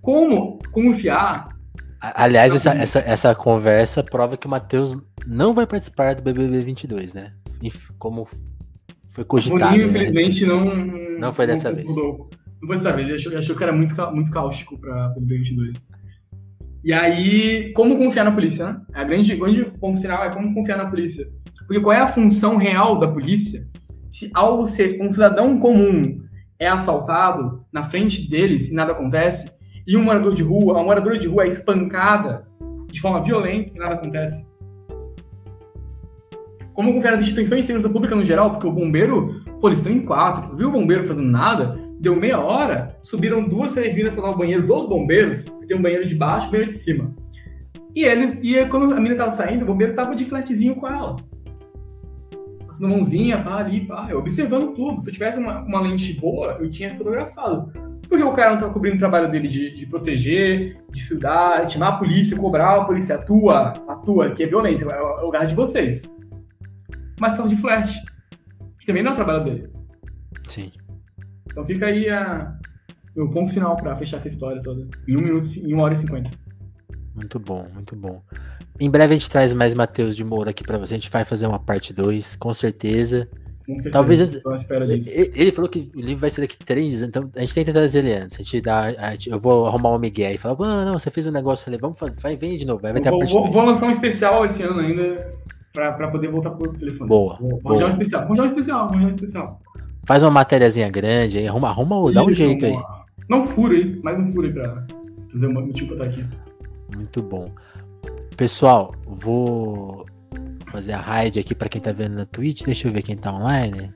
Como confiar... Aliás, essa, essa, essa conversa prova que o Matheus não vai participar do BBB 22, né? Como foi cogitado. Boninho, né? infelizmente, não... Não foi dessa não, vez. Mudou. Não foi saber, ele achou, achou que era muito, muito cáustico para o B22. E aí, como confiar na polícia, né? A grande, grande ponto final é como confiar na polícia. Porque qual é a função real da polícia se ao ser um cidadão comum é assaltado na frente deles e nada acontece, e um morador de rua, uma moradora de rua é espancada de forma violenta e nada acontece. Como governo de instituições de segurança pública no geral, porque o bombeiro, pô, eles estão em quatro, viu o bombeiro fazendo nada, deu meia hora, subiram duas, três minas para o banheiro dos bombeiros, tem um banheiro de baixo e um banheiro de cima. E eles, e quando a mina tava saindo, o bombeiro tava de flatzinho com ela. Passando mãozinha, pá, ali, pá, eu observando tudo. Se eu tivesse uma, uma lente boa, eu tinha fotografado. Porque o cara não tava cobrindo o trabalho dele de, de proteger, de estudar, de chamar a polícia, cobrar a polícia, atua, atua, que é violência, é o lugar de vocês. Mas tava de flash, que também não é o trabalho dele. Sim. Então fica aí a, meu ponto final para fechar essa história toda. Em um minuto, em uma hora e cinquenta. Muito bom, muito bom. Em breve a gente traz mais Matheus de Moura aqui para você. A gente vai fazer uma parte 2, com certeza. Com certeza. Talvez. Ele, ele falou que o livro vai ser daqui três então a gente tenta trazer ele antes. A gente dá. A gente, eu vou arrumar um Miguel e falar, ah, não, você fez um negócio ali, vamos fazer, vai, vem de novo, vai, vai ter vou, a parte vou, vou, lançar um especial esse ano ainda para poder voltar pro telefone. Boa. Vou, vou um especial, vou um especial, vou um especial. Faz uma matériazinha grande aí, arruma, arruma dá um jeito aí. Não fura aí, mais um furo aí pra dizer o motivo pra estar aqui. Muito bom. Pessoal, vou fazer a raid aqui para quem tá vendo na Twitch. Deixa eu ver quem tá online.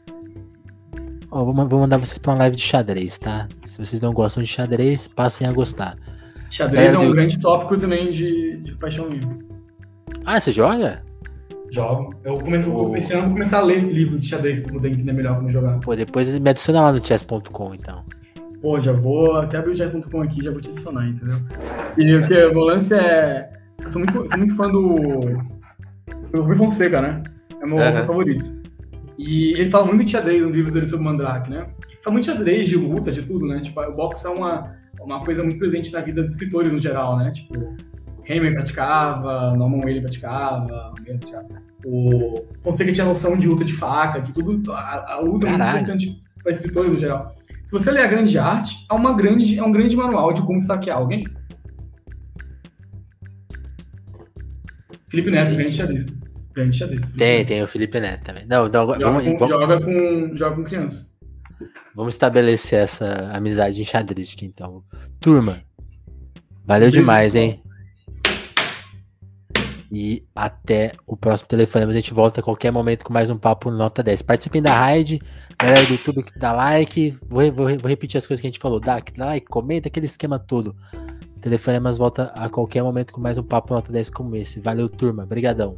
Vou mandar vocês pra uma live de xadrez, tá? Se vocês não gostam de xadrez, passem a gostar. Xadrez é um do... grande tópico também de, de paixão minha. Ah, você joga? Jogo. Eu comecei, oh. esse ano vou começar a ler livro de xadrez pra poder entender melhor como jogar. Pô, depois me adiciona lá no chess.com, então. Pô, já vou até abrir o chess.com aqui já vou te adicionar, entendeu? E o que o lance é. Eu sou muito, sou muito fã do. Do Rui Fonseca, né? É meu uhum. favorito. E ele fala muito de xadrez nos livros dele sobre Mandrake, né? Fala muito de xadrez, de luta, de tudo, né? Tipo, o boxe é uma, uma coisa muito presente na vida dos escritores no geral, né? Tipo, Hammer praticava, Norman Wayne praticava, praticava. O Fonseca tinha noção de luta de faca, de tudo. A, a luta é muito importante para escritores no geral. Se você ler a grande arte, é, uma grande, é um grande manual de como saquear alguém. Felipe Neto, grande xadrez. Grande xadrez. Tem, tem o Felipe Neto também. Não, não joga, vamos, com, vamos... joga, com, joga com crianças. Vamos estabelecer essa amizade em xadrez aqui, então. Turma, valeu demais, hein? E até o próximo telefone. A gente volta a qualquer momento com mais um papo nota 10. Participem da raid, galera do YouTube que dá like. Vou, vou, vou, repetir as coisas que a gente falou. Dá like, comenta aquele esquema todo. Telefonemas volta a qualquer momento com mais um papo nota 10 como esse. Valeu, turma. Obrigadão.